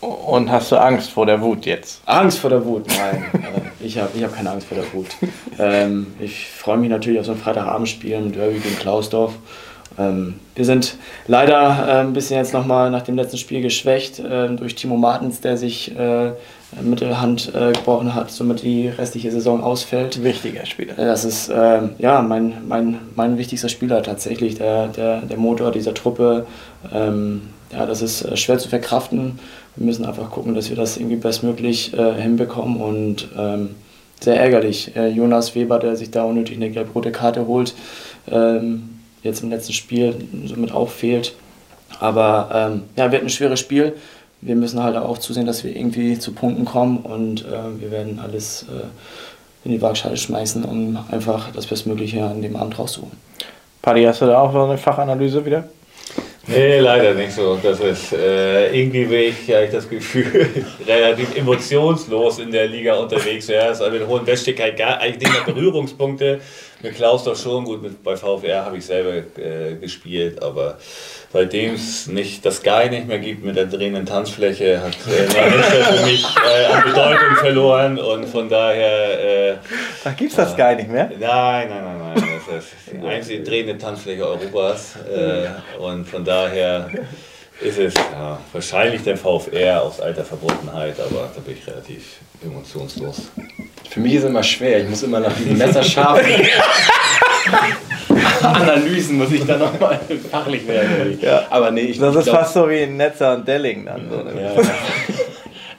Und hast du Angst vor der Wut jetzt? Angst vor der Wut? Nein, ich habe ich hab keine Angst vor der Wut. Ähm, ich freue mich natürlich auf so ein Freitagabendspiel im Derby gegen Klausdorf. Ähm, wir sind leider äh, ein bisschen jetzt nochmal nach dem letzten Spiel geschwächt äh, durch Timo Martens, der sich äh, Mittelhand äh, gebrochen hat, somit die restliche Saison ausfällt. Wichtiger Spieler. Das ist ähm, ja mein, mein, mein wichtigster Spieler tatsächlich, der, der, der Motor dieser Truppe. Ähm, ja, das ist äh, schwer zu verkraften wir müssen einfach gucken, dass wir das irgendwie bestmöglich äh, hinbekommen und ähm, sehr ärgerlich. Äh, Jonas Weber, der sich da unnötig eine gelb-rote Karte holt, ähm, jetzt im letzten Spiel somit auch fehlt. Aber ähm, ja, wird ein schweres Spiel. Wir müssen halt auch zusehen, dass wir irgendwie zu Punkten kommen und äh, wir werden alles äh, in die Waagschale schmeißen, um einfach das Bestmögliche an dem Abend rauszuholen. Paddy, hast du da auch so eine Fachanalyse wieder? Nee, leider nicht so. Das ist äh, irgendwie bin ich, ja, ich das Gefühl, relativ emotionslos in der Liga unterwegs. Ja, also mit Hohen Weststick halt gar eigentlich nicht mehr Berührungspunkte. Mit Klaus doch schon gut. Mit, bei VfR habe ich selber äh, gespielt, aber seitdem es nicht das Sky nicht mehr gibt mit der drehenden Tanzfläche, hat äh, für mich äh, an Bedeutung verloren und von daher. Äh, da gibt es das Sky nicht mehr? Nein, nein, nein, nein. Das ist die einzige drehende Tanzfläche Europas äh, und von daher ist es ja, wahrscheinlich der VfR aus alter Verbundenheit, aber da bin ich relativ emotionslos. Für mich ist es immer schwer. Ich muss immer nach diesen messerscharfen Analysen muss ich dann nochmal fachlich werden. Ja. Aber nee, ich, das ist glaub, fast so wie ein Netzer und Delling dann. So ja.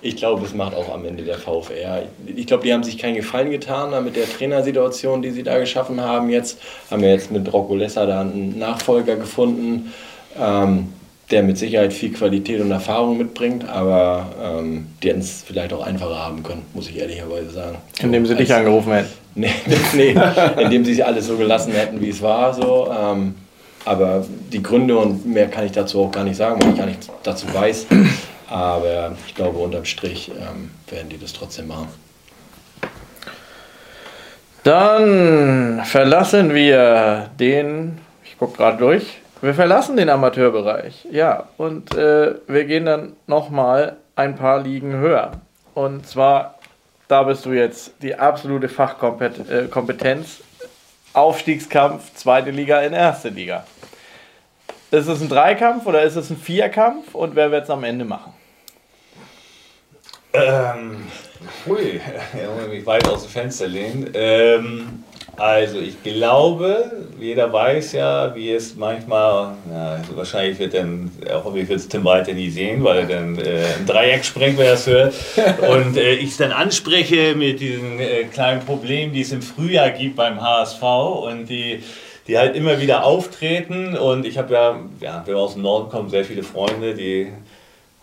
Ich glaube, das macht auch am Ende der VfR. Ich glaube, die haben sich keinen Gefallen getan mit der Trainersituation, die sie da geschaffen haben jetzt. Haben wir jetzt mit Rocco Lesser da einen Nachfolger gefunden. Ähm, der mit Sicherheit viel Qualität und Erfahrung mitbringt, aber ähm, die hätten es vielleicht auch einfacher haben können, muss ich ehrlicherweise sagen. So, indem sie dich angerufen hätten. Nee, nee indem sie alles so gelassen hätten, wie es war. So, ähm, aber die Gründe und mehr kann ich dazu auch gar nicht sagen, weil ich gar nicht dazu weiß. Aber ich glaube, unterm Strich ähm, werden die das trotzdem machen. Dann verlassen wir den, ich gucke gerade durch, wir verlassen den Amateurbereich, ja, und äh, wir gehen dann nochmal ein paar Ligen höher. Und zwar, da bist du jetzt die absolute Fachkompetenz. Äh, Aufstiegskampf, zweite Liga in erste Liga. Ist es ein Dreikampf oder ist es ein Vierkampf und wer wird es am Ende machen? Ähm, hui, ja, muss mich weit aus dem Fenster lehnen. Ähm, also ich glaube, jeder weiß ja, wie es manchmal, na, also wahrscheinlich wird dann, auch ich wird es Tim Walter nie sehen, weil er dann äh, ein Dreieck springt, wenn er es hört. Und äh, ich es dann anspreche mit diesen äh, kleinen Problemen, die es im Frühjahr gibt beim HSV und die die halt immer wieder auftreten und ich habe ja, ja, wenn wir aus dem Norden kommen, sehr viele Freunde, die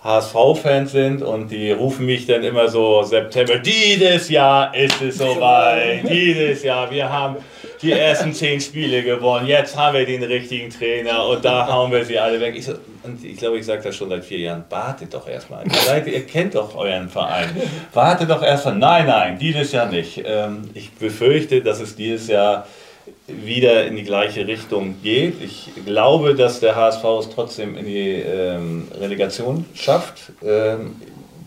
HSV-Fans sind und die rufen mich dann immer so September, dieses Jahr ist es soweit, dieses Jahr, wir haben die ersten zehn Spiele gewonnen, jetzt haben wir den richtigen Trainer und da hauen wir sie alle weg. Ich, so, und ich glaube, ich sage das schon seit vier Jahren, wartet doch erstmal. Ihr, ihr kennt doch euren Verein. Wartet doch erstmal. Nein, nein, dieses Jahr nicht. Ähm, ich befürchte, dass es dieses Jahr wieder in die gleiche Richtung geht. Ich glaube, dass der HSV es trotzdem in die ähm, Relegation schafft. Ähm,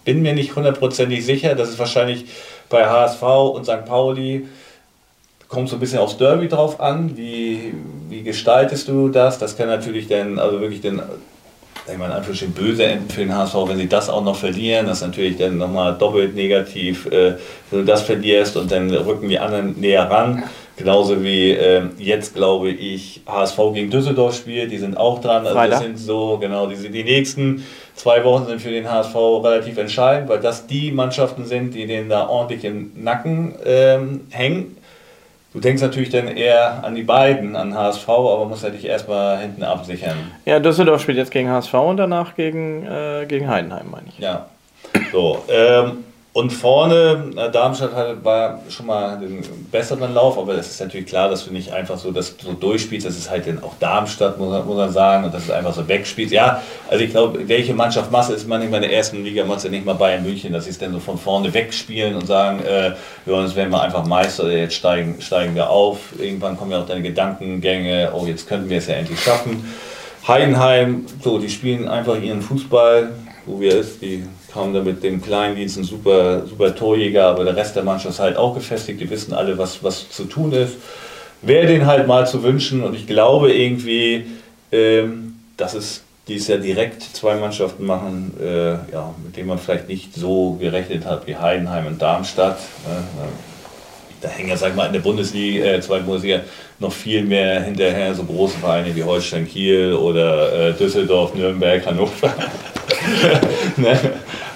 bin mir nicht hundertprozentig sicher. Das ist wahrscheinlich bei HSV und St. Pauli kommt so ein bisschen aufs Derby drauf an. Wie, wie gestaltest du das? Das kann natürlich dann, also wirklich dann ich meine, einfach böse enden für den HSV, wenn sie das auch noch verlieren, das ist natürlich dann nochmal doppelt negativ, äh, wenn du das verlierst und dann rücken die anderen näher ran. Genauso wie äh, jetzt, glaube ich, HSV gegen Düsseldorf spielt, die sind auch dran. Also das sind so, genau, die, die nächsten zwei Wochen sind für den HSV relativ entscheidend, weil das die Mannschaften sind, die denen da ordentlich im Nacken ähm, hängen. Du denkst natürlich dann eher an die beiden, an HSV, aber musst halt dich erstmal hinten absichern. Ja, Düsseldorf spielt jetzt gegen HSV und danach gegen, äh, gegen Heidenheim, meine ich. Ja. So, ähm, und vorne, Darmstadt war schon mal einen besseren Lauf, aber es ist natürlich klar, dass du nicht einfach so das so durchspielst. Das ist halt dann auch Darmstadt, muss man, muss man sagen, und dass du einfach so wegspielst. Ja, also ich glaube, welche Mannschaft machst ist man in der ersten Liga, machst du nicht mal Bayern München, dass sie es dann so von vorne wegspielen und sagen, äh, ja, jetzt werden wir einfach Meister, jetzt steigen, steigen wir auf. Irgendwann kommen ja auch deine Gedankengänge, oh, jetzt könnten wir es ja endlich schaffen. Heidenheim, so, die spielen einfach ihren Fußball, wo wir es, die haben da mit dem Kleindienst einen super, super Torjäger, aber der Rest der Mannschaft ist halt auch gefestigt, die wissen alle, was, was zu tun ist. Wäre den halt mal zu wünschen und ich glaube irgendwie, ähm, dass es dies ja direkt zwei Mannschaften machen, äh, ja, mit denen man vielleicht nicht so gerechnet hat wie Heidenheim und Darmstadt. Äh, da hängen ja, sag mal, in der Bundesliga, äh, zweiten Bundesliga noch viel mehr hinterher, so große Vereine wie Holstein Kiel oder äh, Düsseldorf, Nürnberg, Hannover. ne?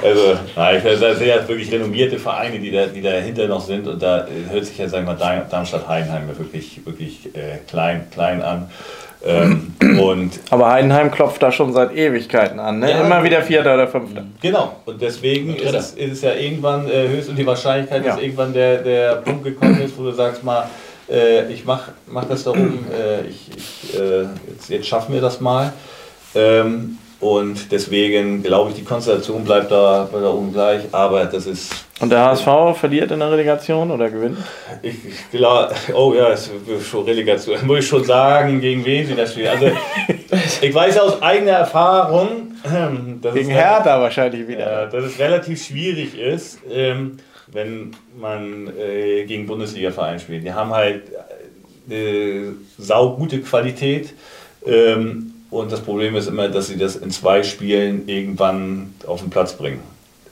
Also, nein, das sind ja wirklich renommierte Vereine, die, da, die dahinter noch sind und da hört sich ja, sagen wir mal, Darmstadt-Heidenheim wirklich, wirklich äh, klein, klein an. Ähm, und Aber Heidenheim klopft da schon seit Ewigkeiten an, ne? Ja, immer wieder Vierter oder Fünfter. Genau, und deswegen ist es, ist es, ja irgendwann äh, höchst und die Wahrscheinlichkeit, ja. dass irgendwann der, der Punkt gekommen ist, wo du sagst mal, äh, ich mach, mach das da oben, äh, ich, ich, äh, jetzt, jetzt schaffen wir das mal. Ähm, und deswegen glaube ich, die Konstellation bleibt da, da oben gleich, aber das ist. Und der HSV verliert in der Relegation oder gewinnt? Ich, ich glaube, oh ja, es ist schon Relegation. Muss ich schon sagen, gegen wen sie das spielen. Also, ich weiß aus eigener Erfahrung, dass gegen es Hertha wahrscheinlich wieder. Ja, dass es relativ schwierig ist, ähm, wenn man äh, gegen Bundesliga-Vereine spielt. Die haben halt eine äh, saugute Qualität. Ähm, und das Problem ist immer, dass sie das in zwei Spielen irgendwann auf den Platz bringen.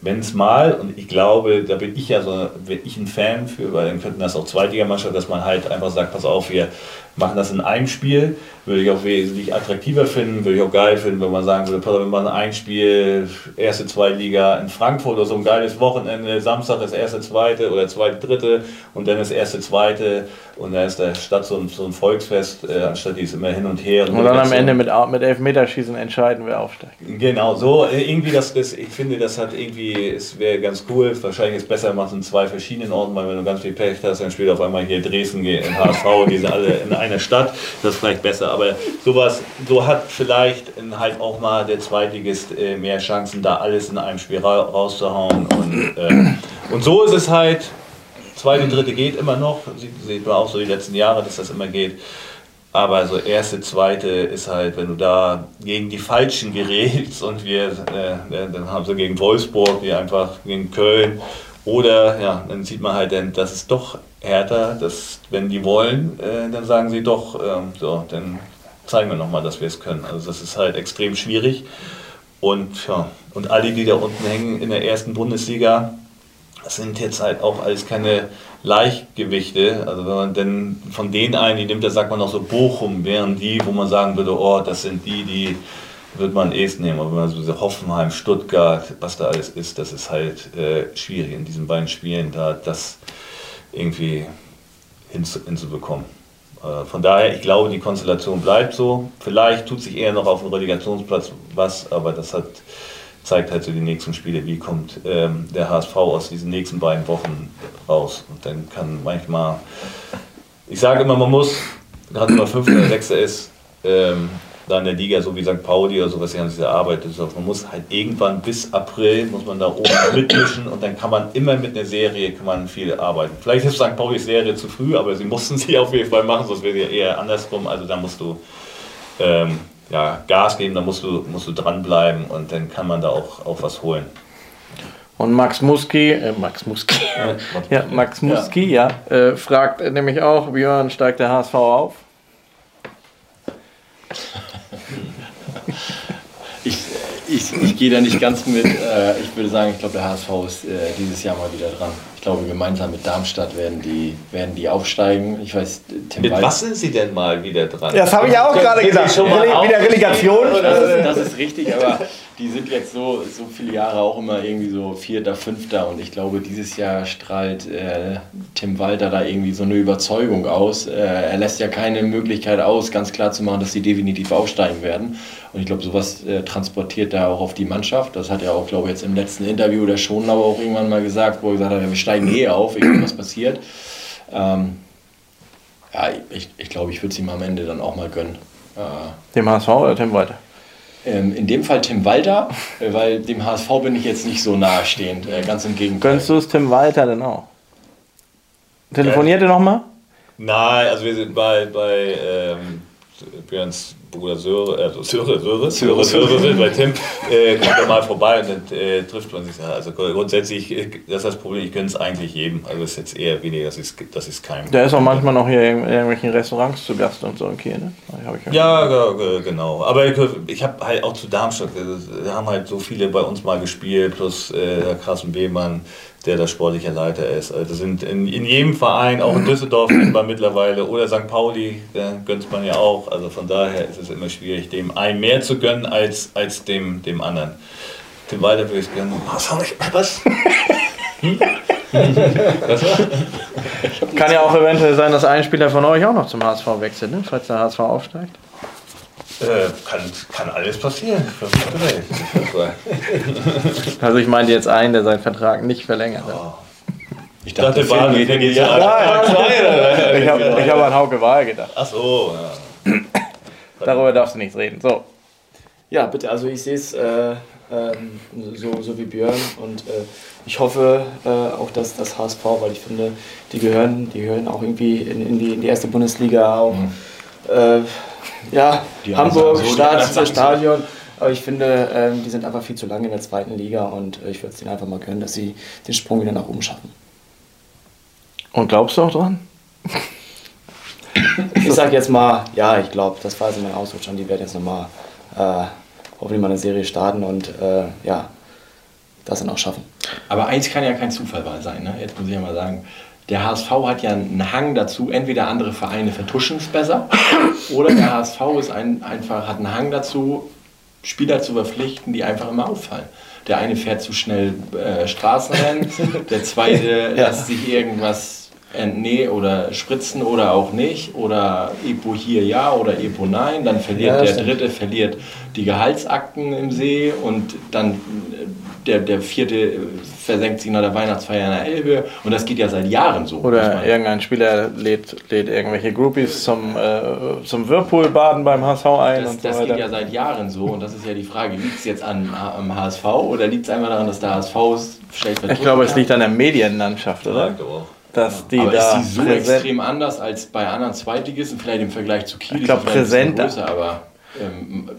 Wenn es mal, und ich glaube, da bin ich ja so, bin ich ein Fan für, weil dann könnten das auch Zweitligamannschaften, dass man halt einfach sagt, pass auf, wir machen das in einem Spiel, würde ich auch wesentlich attraktiver finden, würde ich auch geil finden, wenn man sagen würde, wir machen ein Spiel, erste, zweite Liga in Frankfurt oder so ein geiles Wochenende, Samstag ist erste, zweite oder zweite, dritte und dann ist erste, zweite und dann ist der Stadt so ein, so ein Volksfest, äh, anstatt die ist immer hin und her. Und, und dann am Ende mit, mit Elfmeterschießen entscheiden, wer aufsteigt. Genau, so äh, irgendwie das, das, ich finde, das hat irgendwie, es wäre ganz cool, wahrscheinlich ist es besser, man es in zwei verschiedenen Orten, weil wenn du ganz viel Pech hast, dann spielt auf einmal hier Dresden, HSV, die sind alle in einer Stadt, das ist vielleicht besser. Aber sowas, so hat vielleicht halt auch mal der Zweitligist äh, mehr Chancen, da alles in einem Spiel rauszuhauen. Und, äh, und so ist es halt, zweite, dritte geht immer noch, sieht man auch so die letzten Jahre, dass das immer geht. Aber so erste, zweite ist halt, wenn du da gegen die Falschen gerätst und wir, äh, dann haben sie gegen Wolfsburg, die einfach gegen Köln oder ja, dann sieht man halt, denn das ist doch härter, dass wenn die wollen, äh, dann sagen sie doch, äh, so, dann zeigen wir nochmal, dass wir es können. Also das ist halt extrem schwierig. Und ja, und alle, die da unten hängen in der ersten Bundesliga, das sind jetzt halt auch alles keine Leichtgewichte. Also wenn man denn von denen einen, die nimmt, da sagt man noch so Bochum, wären die, wo man sagen würde, oh, das sind die, die wird man eh nehmen. Aber wenn man so Hoffenheim, Stuttgart, was da alles ist, das ist halt äh, schwierig in diesen beiden Spielen da das irgendwie hinzu, hinzubekommen. Äh, von daher, ich glaube, die Konstellation bleibt so. Vielleicht tut sich eher noch auf dem Relegationsplatz was, aber das hat, zeigt halt so die nächsten Spiele, wie kommt ähm, der HSV aus diesen nächsten beiden Wochen raus. Und dann kann manchmal, ich sage immer, man muss, gerade wenn man Fünfter oder Sechster ist, ähm, da in der Liga, so wie St. Pauli oder sowas, die haben sich erarbeitet. Man muss halt irgendwann bis April, muss man da oben mitmischen und dann kann man immer mit einer Serie kann man viel arbeiten. Vielleicht ist St. Paulis Serie zu früh, aber sie mussten sie auf jeden Fall machen, sonst wäre sie eher andersrum. Also da musst du ähm, ja, Gas geben, da musst du, musst du dranbleiben und dann kann man da auch, auch was holen. Und Max Muski, äh, Max Muski, ja, Max Muski, ja, ja äh, fragt nämlich auch, Björn, steigt der HSV auf? ich, ich gehe da nicht ganz mit. Äh, ich würde sagen, ich glaube, der HSV ist äh, dieses Jahr mal wieder dran. Ich glaube, gemeinsam mit Darmstadt werden die, werden die aufsteigen. Ich weiß, Tim Mit Wald was sind sie denn mal wieder dran? Ja, das habe ich auch gerade gesagt. Wieder Relegation. Das ist, das ist richtig, aber die sind jetzt so, so viele Jahre auch immer irgendwie so Vierter, Fünfter und ich glaube, dieses Jahr strahlt äh, Tim Walter da irgendwie so eine Überzeugung aus. Äh, er lässt ja keine Möglichkeit aus, ganz klar zu machen, dass sie definitiv aufsteigen werden. Und ich glaube, sowas äh, transportiert er auch auf die Mannschaft. Das hat er auch, glaube ich, jetzt im letzten Interview der Schonlauer auch irgendwann mal gesagt, wo er gesagt hat, wir steigen eh auf, irgendwas passiert. Ähm, ja, ich, ich glaube, ich würde es ihm am Ende dann auch mal gönnen. Äh, Dem HSV oder Tim Walter? Ähm, in dem Fall Tim Walter, äh, weil dem HSV bin ich jetzt nicht so nahestehend, äh, ganz im Gegenteil. Gönnst du es Tim Walter denn auch? Telefoniert äh, ihr nochmal? Nein, also wir sind bei, bei ähm, Björns Bruder Söre, also Söre, Söre, Söre, Söre bei Tim, äh, kommt er mal vorbei und dann äh, trifft man sich. Also grundsätzlich, äh, das ist das Problem, ich gönne es eigentlich jedem. Also es ist jetzt eher weniger, das ist, das ist kein. Der ist auch manchmal noch hier in irgendwelchen Restaurants zu Gast und so in Kiel, ne? Ja, ja, genau. Aber ich, ich habe halt auch zu Darmstadt, wir haben halt so viele bei uns mal gespielt, plus äh, Herr Krassen Behmann, der der sportliche Leiter ist. Also sind in, in jedem Verein, auch in Düsseldorf kennt man mittlerweile, oder St. Pauli, der gönnt man ja auch. Also von daher ist es immer schwierig, dem einen mehr zu gönnen als, als dem, dem anderen. Dem weiter würde ich gönnen. Was habe ich? Was? Hm? was? Kann ja auch eventuell sein, dass ein Spieler von euch auch noch zum HSV wechselt, ne? falls der HSV aufsteigt. Äh, kann, kann alles passieren. also ich meinte jetzt einen, der seinen Vertrag nicht verlängert hat. Oh. Ich dachte, Bahn geht ja. ja, ja. Ich habe hab an Hauke Wahl gedacht. Ach so, ja. Darüber darfst du nichts reden. So. Ja, bitte, also ich sehe es äh, äh, so, so wie Björn und äh, ich hoffe äh, auch, dass das HSV, weil ich finde, die gehören, die gehören auch irgendwie in, in, die, in die erste Bundesliga auch. Mhm. Ja, die Hamburg, so, Stadt, Stadion. Aber ich finde, ähm, die sind einfach viel zu lange in der zweiten Liga und äh, ich würde es denen einfach mal gönnen, dass sie den Sprung wieder nach oben schaffen. Und glaubst du auch dran? ich sag jetzt mal, ja, ich glaube, das war also mein Ausrutsch und die werden jetzt nochmal äh, hoffentlich mal eine Serie starten und äh, ja, das dann auch schaffen. Aber eins kann ja kein Zufall sein, ne? Jetzt muss ich ja mal sagen, der HSV hat ja einen Hang dazu, entweder andere Vereine vertuschen es besser oder der HSV ist ein, einfach, hat einen Hang dazu, Spieler zu verpflichten, die einfach immer auffallen. Der eine fährt zu schnell äh, Straßenrennen, der zweite ja. lässt sich irgendwas entnehmen oder spritzen oder auch nicht oder Epo hier ja oder Epo nein, dann verliert ja, der stimmt. dritte verliert die Gehaltsakten im See und dann der, der vierte versenkt sich nach der Weihnachtsfeier in der Elbe und das geht ja seit Jahren so. Oder irgendein Spieler lädt, lädt irgendwelche Groupies zum, äh, zum Whirlpool-Baden beim HSV ein. Das, das so geht ja seit Jahren so und das ist ja die Frage, liegt es jetzt an, am HSV oder liegt es einfach daran, dass der HSV schlecht Ich glaube, es liegt an der Medienlandschaft, oder? Ja, dass die aber da ist die so extrem anders als bei anderen Zweitligisten, vielleicht im Vergleich zu Kiel? Ich glaube, präsenter. Größer, aber ähm,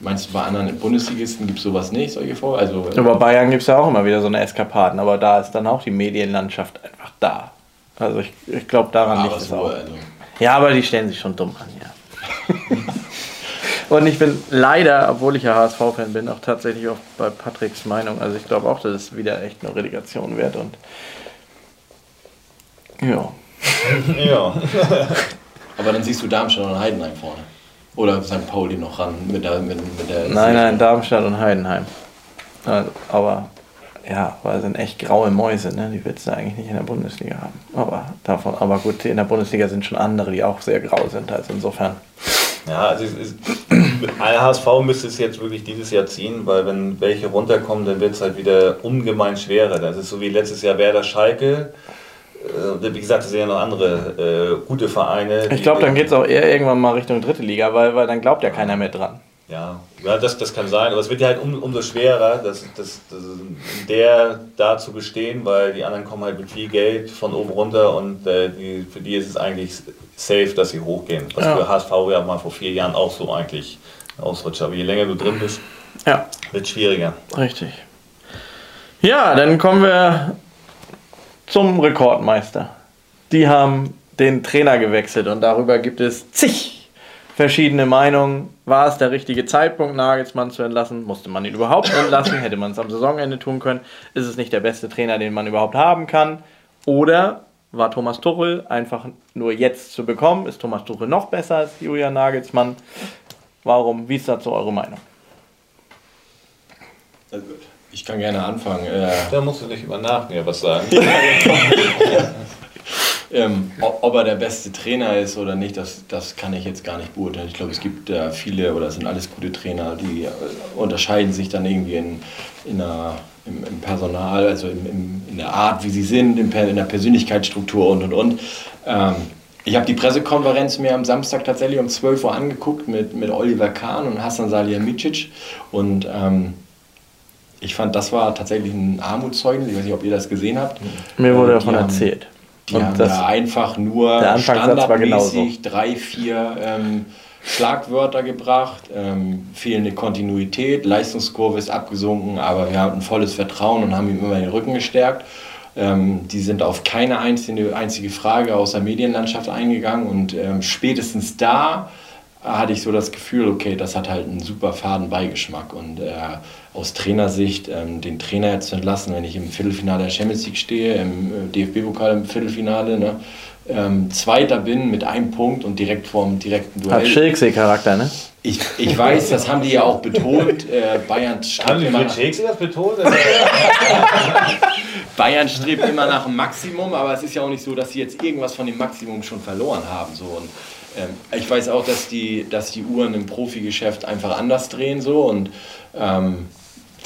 Meinst du, bei anderen Bundesligisten gibt es sowas nicht, solche vor? Also, aber Bayern gibt es ja auch immer wieder so eine Eskapaden, aber da ist dann auch die Medienlandschaft einfach da. Also ich, ich glaube, daran liegt es so, auch. Also. Ja, aber die stellen sich schon dumm an, ja. Und ich bin leider, obwohl ich ja HSV-Fan bin, auch tatsächlich auch bei Patricks Meinung. Also ich glaube auch, dass es wieder echt eine Relegation wird und ja. ja. aber dann siehst du Darmstadt und Heidenheim vorne. Oder St. Pauli noch ran mit der, mit, mit der Nein, nein, Darmstadt und Heidenheim. Also, aber ja, weil sind echt graue Mäuse, ne? Die willst du eigentlich nicht in der Bundesliga haben. Aber davon, aber gut, in der Bundesliga sind schon andere, die auch sehr grau sind, also insofern. Ja, also es ist, mit HSV müsste es jetzt wirklich dieses Jahr ziehen, weil wenn welche runterkommen, dann wird es halt wieder ungemein schwerer. Das ist so wie letztes Jahr Werder Schalke wie gesagt, es sind ja noch andere äh, gute Vereine. Ich glaube, dann geht es auch eher irgendwann mal Richtung dritte Liga, weil, weil dann glaubt ja keiner mehr dran. Ja, ja das, das kann sein, aber es wird ja halt um, umso schwerer, das, das, das, der da zu bestehen, weil die anderen kommen halt mit viel Geld von oben runter und äh, die, für die ist es eigentlich safe, dass sie hochgehen. Was ja. für HSV ja mal vor vier Jahren auch so eigentlich ausrutscht. Aber je länger du drin bist, ja. wird es schwieriger. Richtig. Ja, dann kommen wir zum Rekordmeister. Die haben den Trainer gewechselt und darüber gibt es zig verschiedene Meinungen. War es der richtige Zeitpunkt, Nagelsmann zu entlassen? Musste man ihn überhaupt entlassen? Hätte man es am Saisonende tun können? Ist es nicht der beste Trainer, den man überhaupt haben kann? Oder war Thomas Tuchel einfach nur jetzt zu bekommen? Ist Thomas Tuchel noch besser als Julian Nagelsmann? Warum? Wie ist dazu eure Meinung? Ich kann gerne anfangen. Äh, da musst du nicht über nachdenken, was sagen. ähm, ob er der beste Trainer ist oder nicht, das, das kann ich jetzt gar nicht beurteilen. Ich glaube, es gibt äh, viele oder es sind alles gute Trainer, die äh, unterscheiden sich dann irgendwie in, in einer, im, im, Personal, also im, im, in der Art, wie sie sind, in, in der Persönlichkeitsstruktur und und und. Ähm, ich habe die Pressekonferenz mir am Samstag tatsächlich um 12 Uhr angeguckt mit, mit Oliver Kahn und Hassan Salihamidzic und ähm, ich fand, das war tatsächlich ein Armutszeugnis. Ich weiß nicht, ob ihr das gesehen habt. Mir wurde davon erzählt. Die und haben da einfach nur standardmäßig drei, vier ähm, Schlagwörter gebracht, ähm, fehlende Kontinuität, Leistungskurve ist abgesunken, aber wir haben ein volles Vertrauen und haben ihm immer den Rücken gestärkt. Ähm, die sind auf keine einzige, einzige Frage aus der Medienlandschaft eingegangen und ähm, spätestens da hatte ich so das Gefühl, okay, das hat halt einen super faden Beigeschmack und äh, aus Trainersicht ähm, den Trainer jetzt zu entlassen, wenn ich im Viertelfinale der Champions League stehe, im äh, DFB-Pokal im Viertelfinale, ne, ähm, Zweiter bin mit einem Punkt und direkt vorm direkten Duell. Hat Schilksee-Charakter, ne? Ich, ich weiß, das haben die ja auch betont. Äh, Bayern strebt immer nach... das betont? Bayern strebt immer nach dem Maximum, aber es ist ja auch nicht so, dass sie jetzt irgendwas von dem Maximum schon verloren haben. So. Und, ich weiß auch, dass die, dass die Uhren im Profigeschäft einfach anders drehen so und ähm,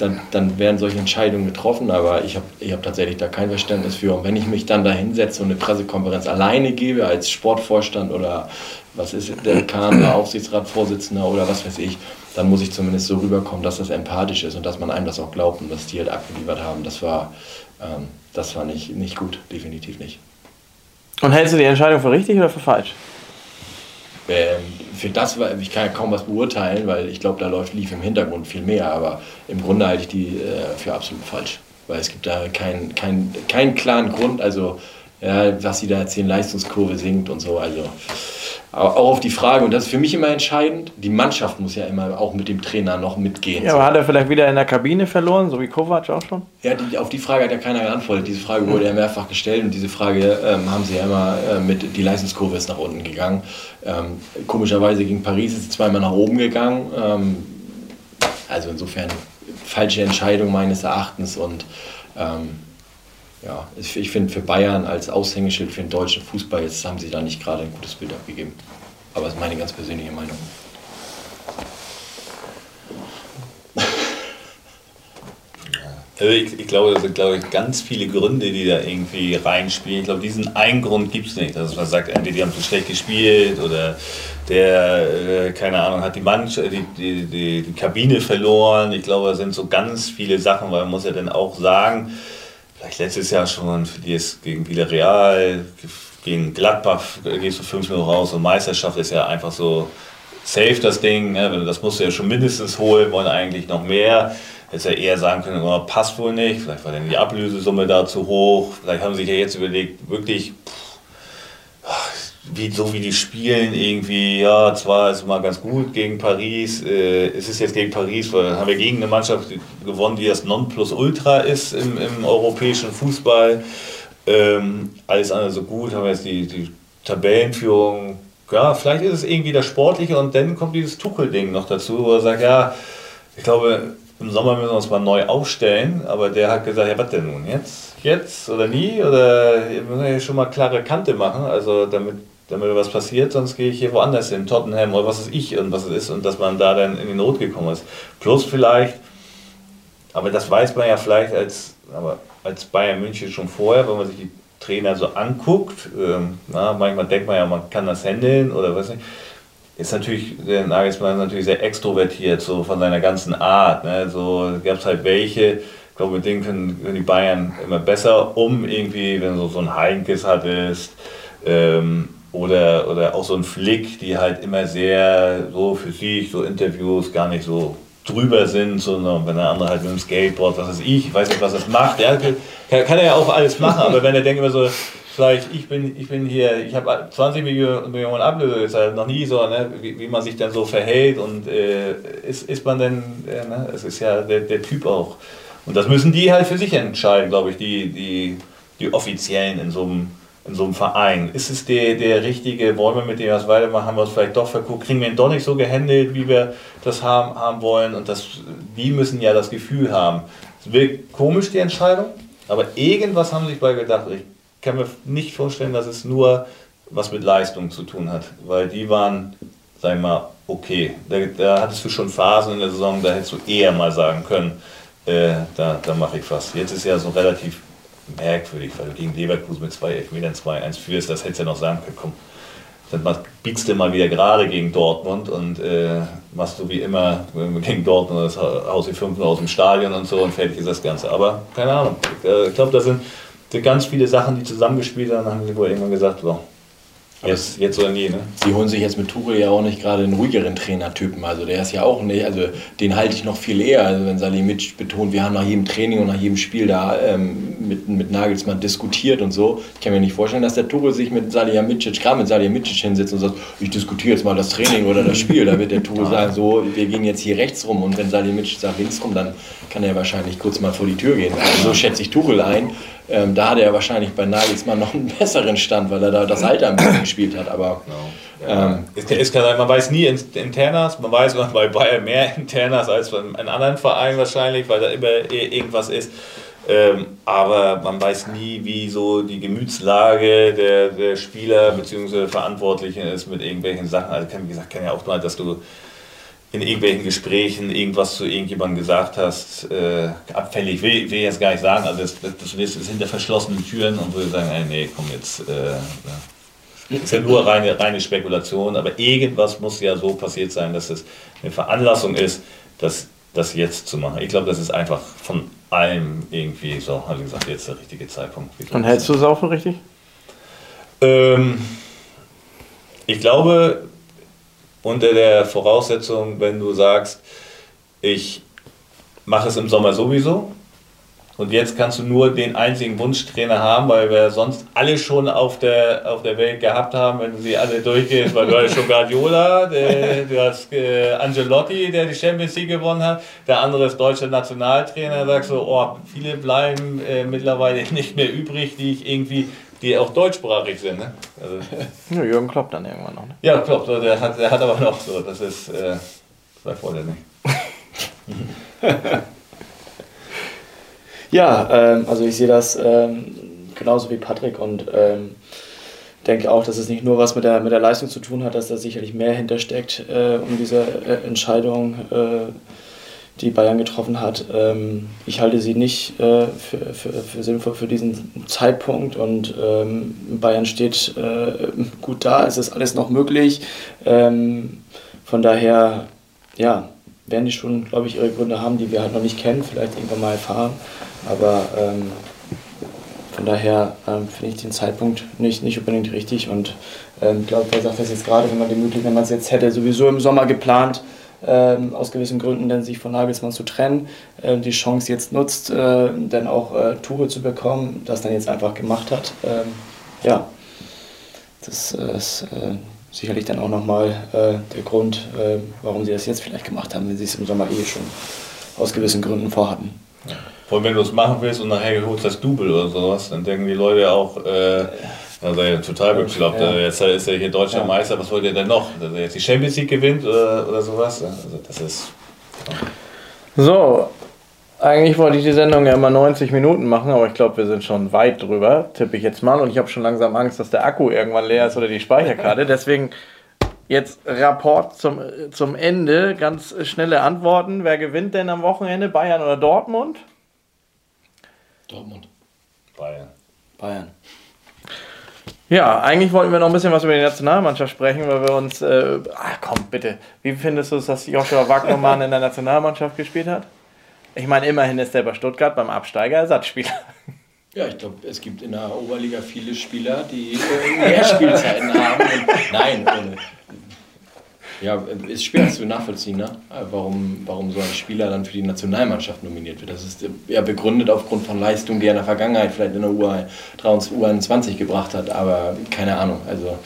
dann, dann werden solche Entscheidungen getroffen, aber ich habe ich hab tatsächlich da kein Verständnis für. Und wenn ich mich dann da hinsetze und eine Pressekonferenz alleine gebe als Sportvorstand oder was ist der Kahn, der Aufsichtsratsvorsitzender oder was weiß ich, dann muss ich zumindest so rüberkommen, dass das empathisch ist und dass man einem das auch glaubt und dass die halt abgeliefert haben. Das war, ähm, das war nicht, nicht gut, definitiv nicht. Und hältst du die Entscheidung für richtig oder für falsch? Ähm, für das, ich kann ja kaum was beurteilen, weil ich glaube, da läuft, lief im Hintergrund viel mehr, aber im Grunde halte ich die äh, für absolut falsch. Weil es gibt da keinen kein, kein klaren Grund, also ja, was sie da erzählen, Leistungskurve sinkt und so. Also auch auf die Frage, und das ist für mich immer entscheidend, die Mannschaft muss ja immer auch mit dem Trainer noch mitgehen. Ja, aber hat er vielleicht wieder in der Kabine verloren, so wie Kovac auch schon? Ja, die, auf die Frage hat ja keiner geantwortet. Diese Frage wurde ja mehrfach gestellt und diese Frage ähm, haben sie ja immer äh, mit, die Leistungskurve ist nach unten gegangen. Ähm, komischerweise gegen Paris ist sie zweimal nach oben gegangen. Ähm, also insofern falsche Entscheidung meines Erachtens und ähm, ja, ich, ich finde für Bayern als Aushängeschild für den deutschen Fußball, jetzt haben sie da nicht gerade ein gutes Bild abgegeben. Aber das ist meine ganz persönliche Meinung. Also ich, ich, glaube, das sind glaube ich, ganz viele Gründe, die da irgendwie reinspielen. Ich glaube, diesen einen Grund gibt es nicht. Also man sagt, entweder die haben zu schlecht gespielt oder der, äh, keine Ahnung, hat die, Mannschaft, die, die, die, die Kabine verloren. Ich glaube, da sind so ganz viele Sachen, weil man muss ja dann auch sagen, vielleicht letztes Jahr schon, verlierst gegen Villarreal, gegen Gladbach gehst du 5 Minuten raus und Meisterschaft ist ja einfach so safe das Ding, ne? das musst du ja schon mindestens holen, wollen eigentlich noch mehr. Hätte ja eher sagen können, oh, passt wohl nicht, vielleicht war dann die Ablösesumme da zu hoch, vielleicht haben sie sich ja jetzt überlegt, wirklich, pff, wie, so wie die spielen, irgendwie, ja, zwar ist es mal ganz gut gegen Paris, äh, es ist jetzt gegen Paris, weil haben wir gegen eine Mannschaft gewonnen, die das Nonplusultra ist im, im europäischen Fußball. Ähm, alles andere so gut, haben wir jetzt die, die Tabellenführung. Ja, vielleicht ist es irgendwie das Sportliche und dann kommt dieses Tuchel-Ding noch dazu, wo er sagt, ja, ich glaube, im Sommer müssen wir uns mal neu aufstellen, aber der hat gesagt, ja, was denn nun, jetzt? Jetzt oder nie? Oder wir müssen ja schon mal klare Kante machen, also damit damit was passiert, sonst gehe ich hier woanders hin, Tottenham oder was ist ich und was es ist und dass man da dann in die Not gekommen ist. Plus vielleicht, aber das weiß man ja vielleicht als, aber als Bayern München schon vorher, wenn man sich die Trainer so anguckt, ähm, na, manchmal denkt man ja, man kann das handeln oder was nicht, ist natürlich, der Nagelsmann ist natürlich sehr extrovertiert, so von seiner ganzen Art. Ne? So gab es halt welche, ich glaube, mit denen können, können die Bayern immer besser um, irgendwie, wenn du so ein Heinkes hattest, ähm, oder, oder auch so ein Flick, die halt immer sehr so für sich, so Interviews gar nicht so drüber sind, sondern wenn der andere halt mit dem Skateboard, was weiß ich, weiß nicht, was das macht, ja, kann, kann er ja auch alles machen, aber wenn er denkt immer so, vielleicht, ich bin, ich bin hier, ich habe 20 Millionen, Millionen Ablöse gezahlt, noch nie so, ne, wie, wie man sich dann so verhält und äh, ist, ist man denn, äh, ne, es ist ja der, der Typ auch. Und das müssen die halt für sich entscheiden, glaube ich, die, die, die Offiziellen in so einem in so einem Verein? Ist es der, der richtige, wollen wir mit dem was weitermachen, haben wir es vielleicht doch verguckt, kriegen wir ihn doch nicht so gehandelt, wie wir das haben, haben wollen und das, die müssen ja das Gefühl haben. Es wirkt komisch, die Entscheidung, aber irgendwas haben sie sich bei gedacht. Ich kann mir nicht vorstellen, dass es nur was mit Leistung zu tun hat, weil die waren, sag ich mal, okay. Da, da hattest du schon Phasen in der Saison, da hättest du eher mal sagen können, äh, da, da mache ich was. Jetzt ist ja so relativ merkwürdig, weil du gegen Leverkusen mit zwei Elfmetern 2-1 führst, das hättest du ja noch sagen können, komm, dann biegst du mal wieder gerade gegen Dortmund und äh, machst du wie immer gegen Dortmund, das haust die fünf aus dem Stadion und so und fertig ist das Ganze. Aber keine Ahnung, ich glaube, das sind, sind ganz viele Sachen, die zusammengespielt haben, haben sie wohl irgendwann gesagt, so, Jetzt, jetzt oder nie, ne? Sie holen sich jetzt mit Tuchel ja auch nicht gerade einen ruhigeren Trainertypen. Also der ist ja auch nicht, also den halte ich noch viel eher. Also wenn Salimic betont, wir haben nach jedem Training und nach jedem Spiel da ähm, mit, mit Nagelsmann diskutiert und so. Ich kann mir nicht vorstellen, dass der Tuchel sich mit Salihamidzic, gerade mit Salihamidzic hinsetzt und sagt, ich diskutiere jetzt mal das Training oder das Spiel. Da wird der Tuchel sagen, so, wir gehen jetzt hier rechts rum und wenn Salihamidzic sagt links rum, dann kann er wahrscheinlich kurz mal vor die Tür gehen. Also so schätze ich Tuchel ein. Ähm, da hat er wahrscheinlich bei Nagelsmann noch einen besseren Stand, weil er da das Alter ein bisschen gespielt hat. Aber genau. ähm, ist, ist, man weiß nie Internas, man weiß bei Bayern mehr Internas als bei einem anderen Verein wahrscheinlich, weil da immer irgendwas ist. Ähm, aber man weiß nie, wie so die Gemütslage der, der Spieler bzw. Verantwortlichen ist mit irgendwelchen Sachen. Also, wie gesagt, kann ja auch mal, dass du in irgendwelchen Gesprächen irgendwas zu irgendjemandem gesagt hast, äh, abfällig, will, will ich jetzt gar nicht sagen, also das, das, das ist hinter verschlossenen Türen und würde sagen, ey, nee, komm jetzt, äh, das ist ja nur reine, reine Spekulation, aber irgendwas muss ja so passiert sein, dass es eine Veranlassung ist, das, das jetzt zu machen. Ich glaube, das ist einfach von allem irgendwie so, habe ich gesagt, jetzt der richtige Zeitpunkt. Und hältst du es auch für richtig? Ähm, ich glaube, unter der Voraussetzung, wenn du sagst, ich mache es im Sommer sowieso und jetzt kannst du nur den einzigen Wunschtrainer haben, weil wir sonst alle schon auf der, auf der Welt gehabt haben, wenn du sie alle durchgehst, weil du hast schon Guardiola, der, du hast äh, Angelotti, der die Champions League gewonnen hat, der andere ist deutscher Nationaltrainer, sagst du, oh, viele bleiben äh, mittlerweile nicht mehr übrig, die ich irgendwie die auch deutschsprachig sind. Ne? Also, ja, Jürgen Klopp dann irgendwann noch. Ne? Ja, Klopp, der hat, der hat aber noch so, das ist, äh, war vorher nicht. ja, ähm, also ich sehe das ähm, genauso wie Patrick und ähm, denke auch, dass es nicht nur was mit der, mit der Leistung zu tun hat, dass da sicherlich mehr hintersteckt, äh, um diese äh, Entscheidung äh, die Bayern getroffen hat. Ähm, ich halte sie nicht äh, für, für, für, sinnvoll für diesen Zeitpunkt und ähm, Bayern steht äh, gut da, es ist alles noch möglich. Ähm, von daher, ja, werden die schon, glaube ich, ihre Gründe haben, die wir halt noch nicht kennen, vielleicht irgendwann mal erfahren. Aber ähm, von daher ähm, finde ich den Zeitpunkt nicht, nicht unbedingt richtig und ähm, ich glaube, wer sagt das jetzt gerade, wenn man Möglichkeit, wenn man es jetzt hätte sowieso im Sommer geplant, ähm, aus gewissen Gründen dann sich von Nagelsmann zu trennen, äh, die Chance jetzt nutzt, äh, dann auch äh, Tore zu bekommen, das dann jetzt einfach gemacht hat. Ähm, ja, das ist äh, sicherlich dann auch nochmal äh, der Grund, äh, warum sie das jetzt vielleicht gemacht haben, wenn sie es im Sommer eh schon aus gewissen Gründen vorhatten. Vor allem, wenn du es machen willst und nachher holst das Double oder sowas, dann denken die Leute auch, äh, also ja total bekloppt. Ja. Jetzt ist er hier deutscher ja. Meister, was wollt ihr denn noch? Dass er jetzt die Champions League gewinnt oder, oder sowas? Also das ist. So, eigentlich wollte ich die Sendung ja immer 90 Minuten machen, aber ich glaube, wir sind schon weit drüber, tippe ich jetzt mal. Und ich habe schon langsam Angst, dass der Akku irgendwann leer ist oder die Speicherkarte. Deswegen jetzt Rapport zum, zum Ende. Ganz schnelle Antworten. Wer gewinnt denn am Wochenende? Bayern oder Dortmund? Dortmund. Bayern. Bayern. Ja, eigentlich wollten wir noch ein bisschen was über die Nationalmannschaft sprechen, weil wir uns. Äh, ach komm, bitte. Wie findest du es, dass Joshua Wagnermann in der Nationalmannschaft gespielt hat? Ich meine, immerhin ist er bei Stuttgart beim Absteiger Ersatzspieler. Ja, ich glaube, es gibt in der Oberliga viele Spieler, die äh, mehr Spielzeiten haben. Und, nein, äh, Ja, ist schwer zu nachvollziehen, ne? warum, warum so ein Spieler dann für die Nationalmannschaft nominiert wird. Das ist ja begründet aufgrund von Leistungen, die er in der Vergangenheit vielleicht in der U21 gebracht hat, aber keine Ahnung. Also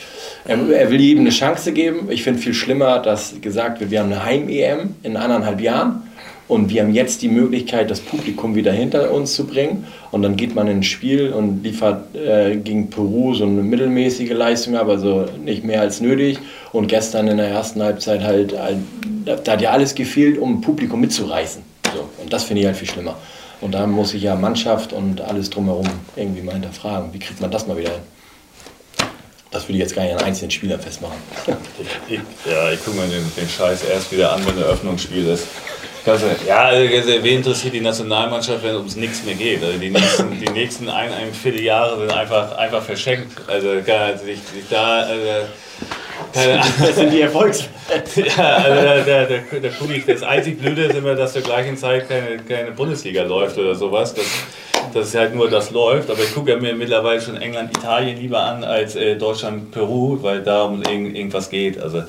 er, er will jedem eine Chance geben. Ich finde viel schlimmer, dass gesagt wird, wir haben eine Heim-EM in anderthalb Jahren und wir haben jetzt die Möglichkeit, das Publikum wieder hinter uns zu bringen. Und dann geht man ins Spiel und liefert äh, gegen Peru so eine mittelmäßige Leistung, aber so nicht mehr als nötig. Und gestern in der ersten Halbzeit halt, halt da hat ja alles gefehlt, um Publikum mitzureißen. So. Und das finde ich halt viel schlimmer. Und da muss ich ja Mannschaft und alles drumherum irgendwie mal hinterfragen. Wie kriegt man das mal wieder hin? Das würde ich jetzt gar nicht an einzelnen Spielern festmachen. Ja, ich gucke mir den, den Scheiß erst wieder an, wenn der Öffnungsspiel ist. Also, ja, also, wen interessiert die Nationalmannschaft, wenn es ums nichts mehr geht? Also die nächsten, die nächsten ein, ein Vierteljahre sind einfach, einfach verschenkt. Also, sich, sich da. Also, keine Das sind die Erfolgs. ja, also der, der, der, der Kulik, das einzig Blöde ist immer, dass zur gleichen Zeit keine, keine Bundesliga läuft oder sowas. Das, dass halt nur das läuft. Aber ich gucke ja mir mittlerweile schon England, Italien lieber an als äh, Deutschland, Peru, weil da um irgend, irgendwas geht. Also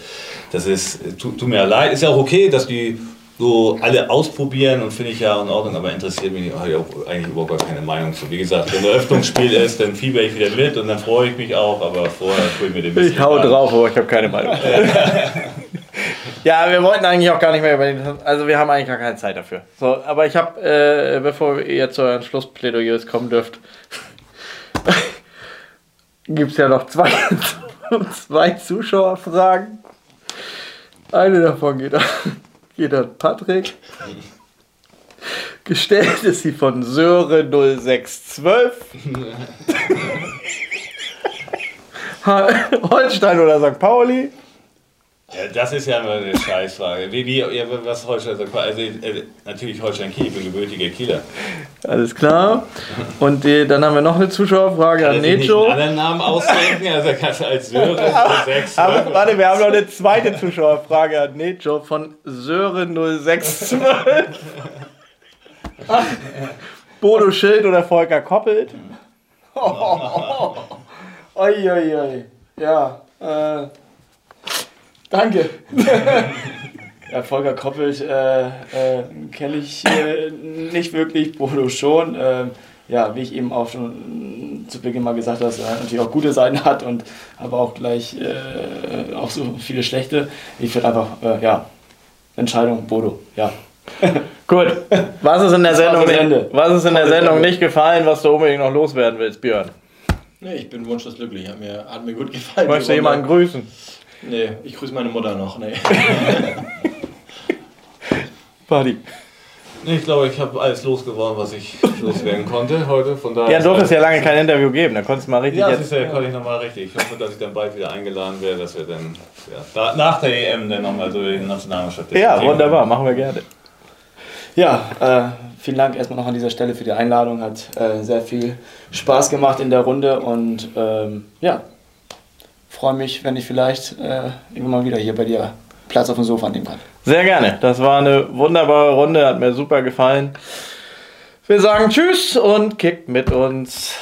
das ist, tut, tut mir leid. Ist ja auch okay, dass die so alle ausprobieren und finde ich ja in Ordnung, aber interessiert mich eigentlich überhaupt gar keine Meinung zu. Wie gesagt, wenn ein Öffnungsspiel ist, dann fieber ich wieder mit und dann freue ich mich auch, aber vorher tue ich mir den bisschen. Ich hau an. drauf, aber ich habe keine Meinung. ja, wir wollten eigentlich auch gar nicht mehr über den. Also, wir haben eigentlich gar keine Zeit dafür. So, aber ich habe, äh, bevor ihr zu euren Schlussplädoyers kommen dürft, gibt es ja noch zwei, zwei Zuschauerfragen. Eine davon geht geht an Patrick. Gestellt ist sie von Söre 0612. Holstein oder St. Pauli? Das ist ja immer eine Scheißfrage. Wie, wie, was Holstein sagt, also äh, natürlich Holstein Kiel, ich bin gebürtiger Kieler. Alles klar. Und die, dann haben wir noch eine Zuschauerfrage Kann an Necho. Nicht einen anderen ausdenken, also kannst du als Sören sechs. Aber warte, wir haben noch eine zweite Zuschauerfrage an Necho von Sören 0612. Bodo Schild oder Volker Koppelt? Oh, oh, oh. Oi, oi, oi. Ja, äh. Danke. ja, Volker Koppelt äh, äh, kenne ich äh, nicht wirklich, Bodo schon. Ähm, ja, wie ich eben auch schon zu Beginn mal gesagt habe, dass er natürlich auch gute Seiten hat und aber auch gleich äh, auch so viele schlechte. Ich finde einfach, äh, ja, Entscheidung Bodo, ja. Gut, was ist in der Sendung, nicht, was ist in der Sendung nicht gefallen, was du unbedingt noch loswerden willst, Björn? Nee, ich bin wunschlos glücklich, hat mir, hat mir gut gefallen. Möchtest du jemanden grüßen? Nee, ich grüße meine Mutter noch. Nee. Party. Ich glaube, ich habe alles losgeworden, was ich loswerden konnte heute. Von daher ja, durfte es ja lange kein Interview geben. Da konntest du mal richtig. Ja, das ist ja, konnte ich nochmal richtig. Ich hoffe, dass ich dann bald wieder eingeladen werde, dass wir dann ja, nach der EM dann nochmal so die Nationalmannschaft. Ja, wunderbar, machen wir gerne. Ja, äh, vielen Dank erstmal noch an dieser Stelle für die Einladung. Hat äh, sehr viel Spaß gemacht in der Runde und ähm, ja, freue mich, wenn ich vielleicht äh, irgendwann mal wieder hier bei dir Platz auf dem Sofa nehmen kann. Sehr gerne. Das war eine wunderbare Runde, hat mir super gefallen. Wir sagen Tschüss und kickt mit uns.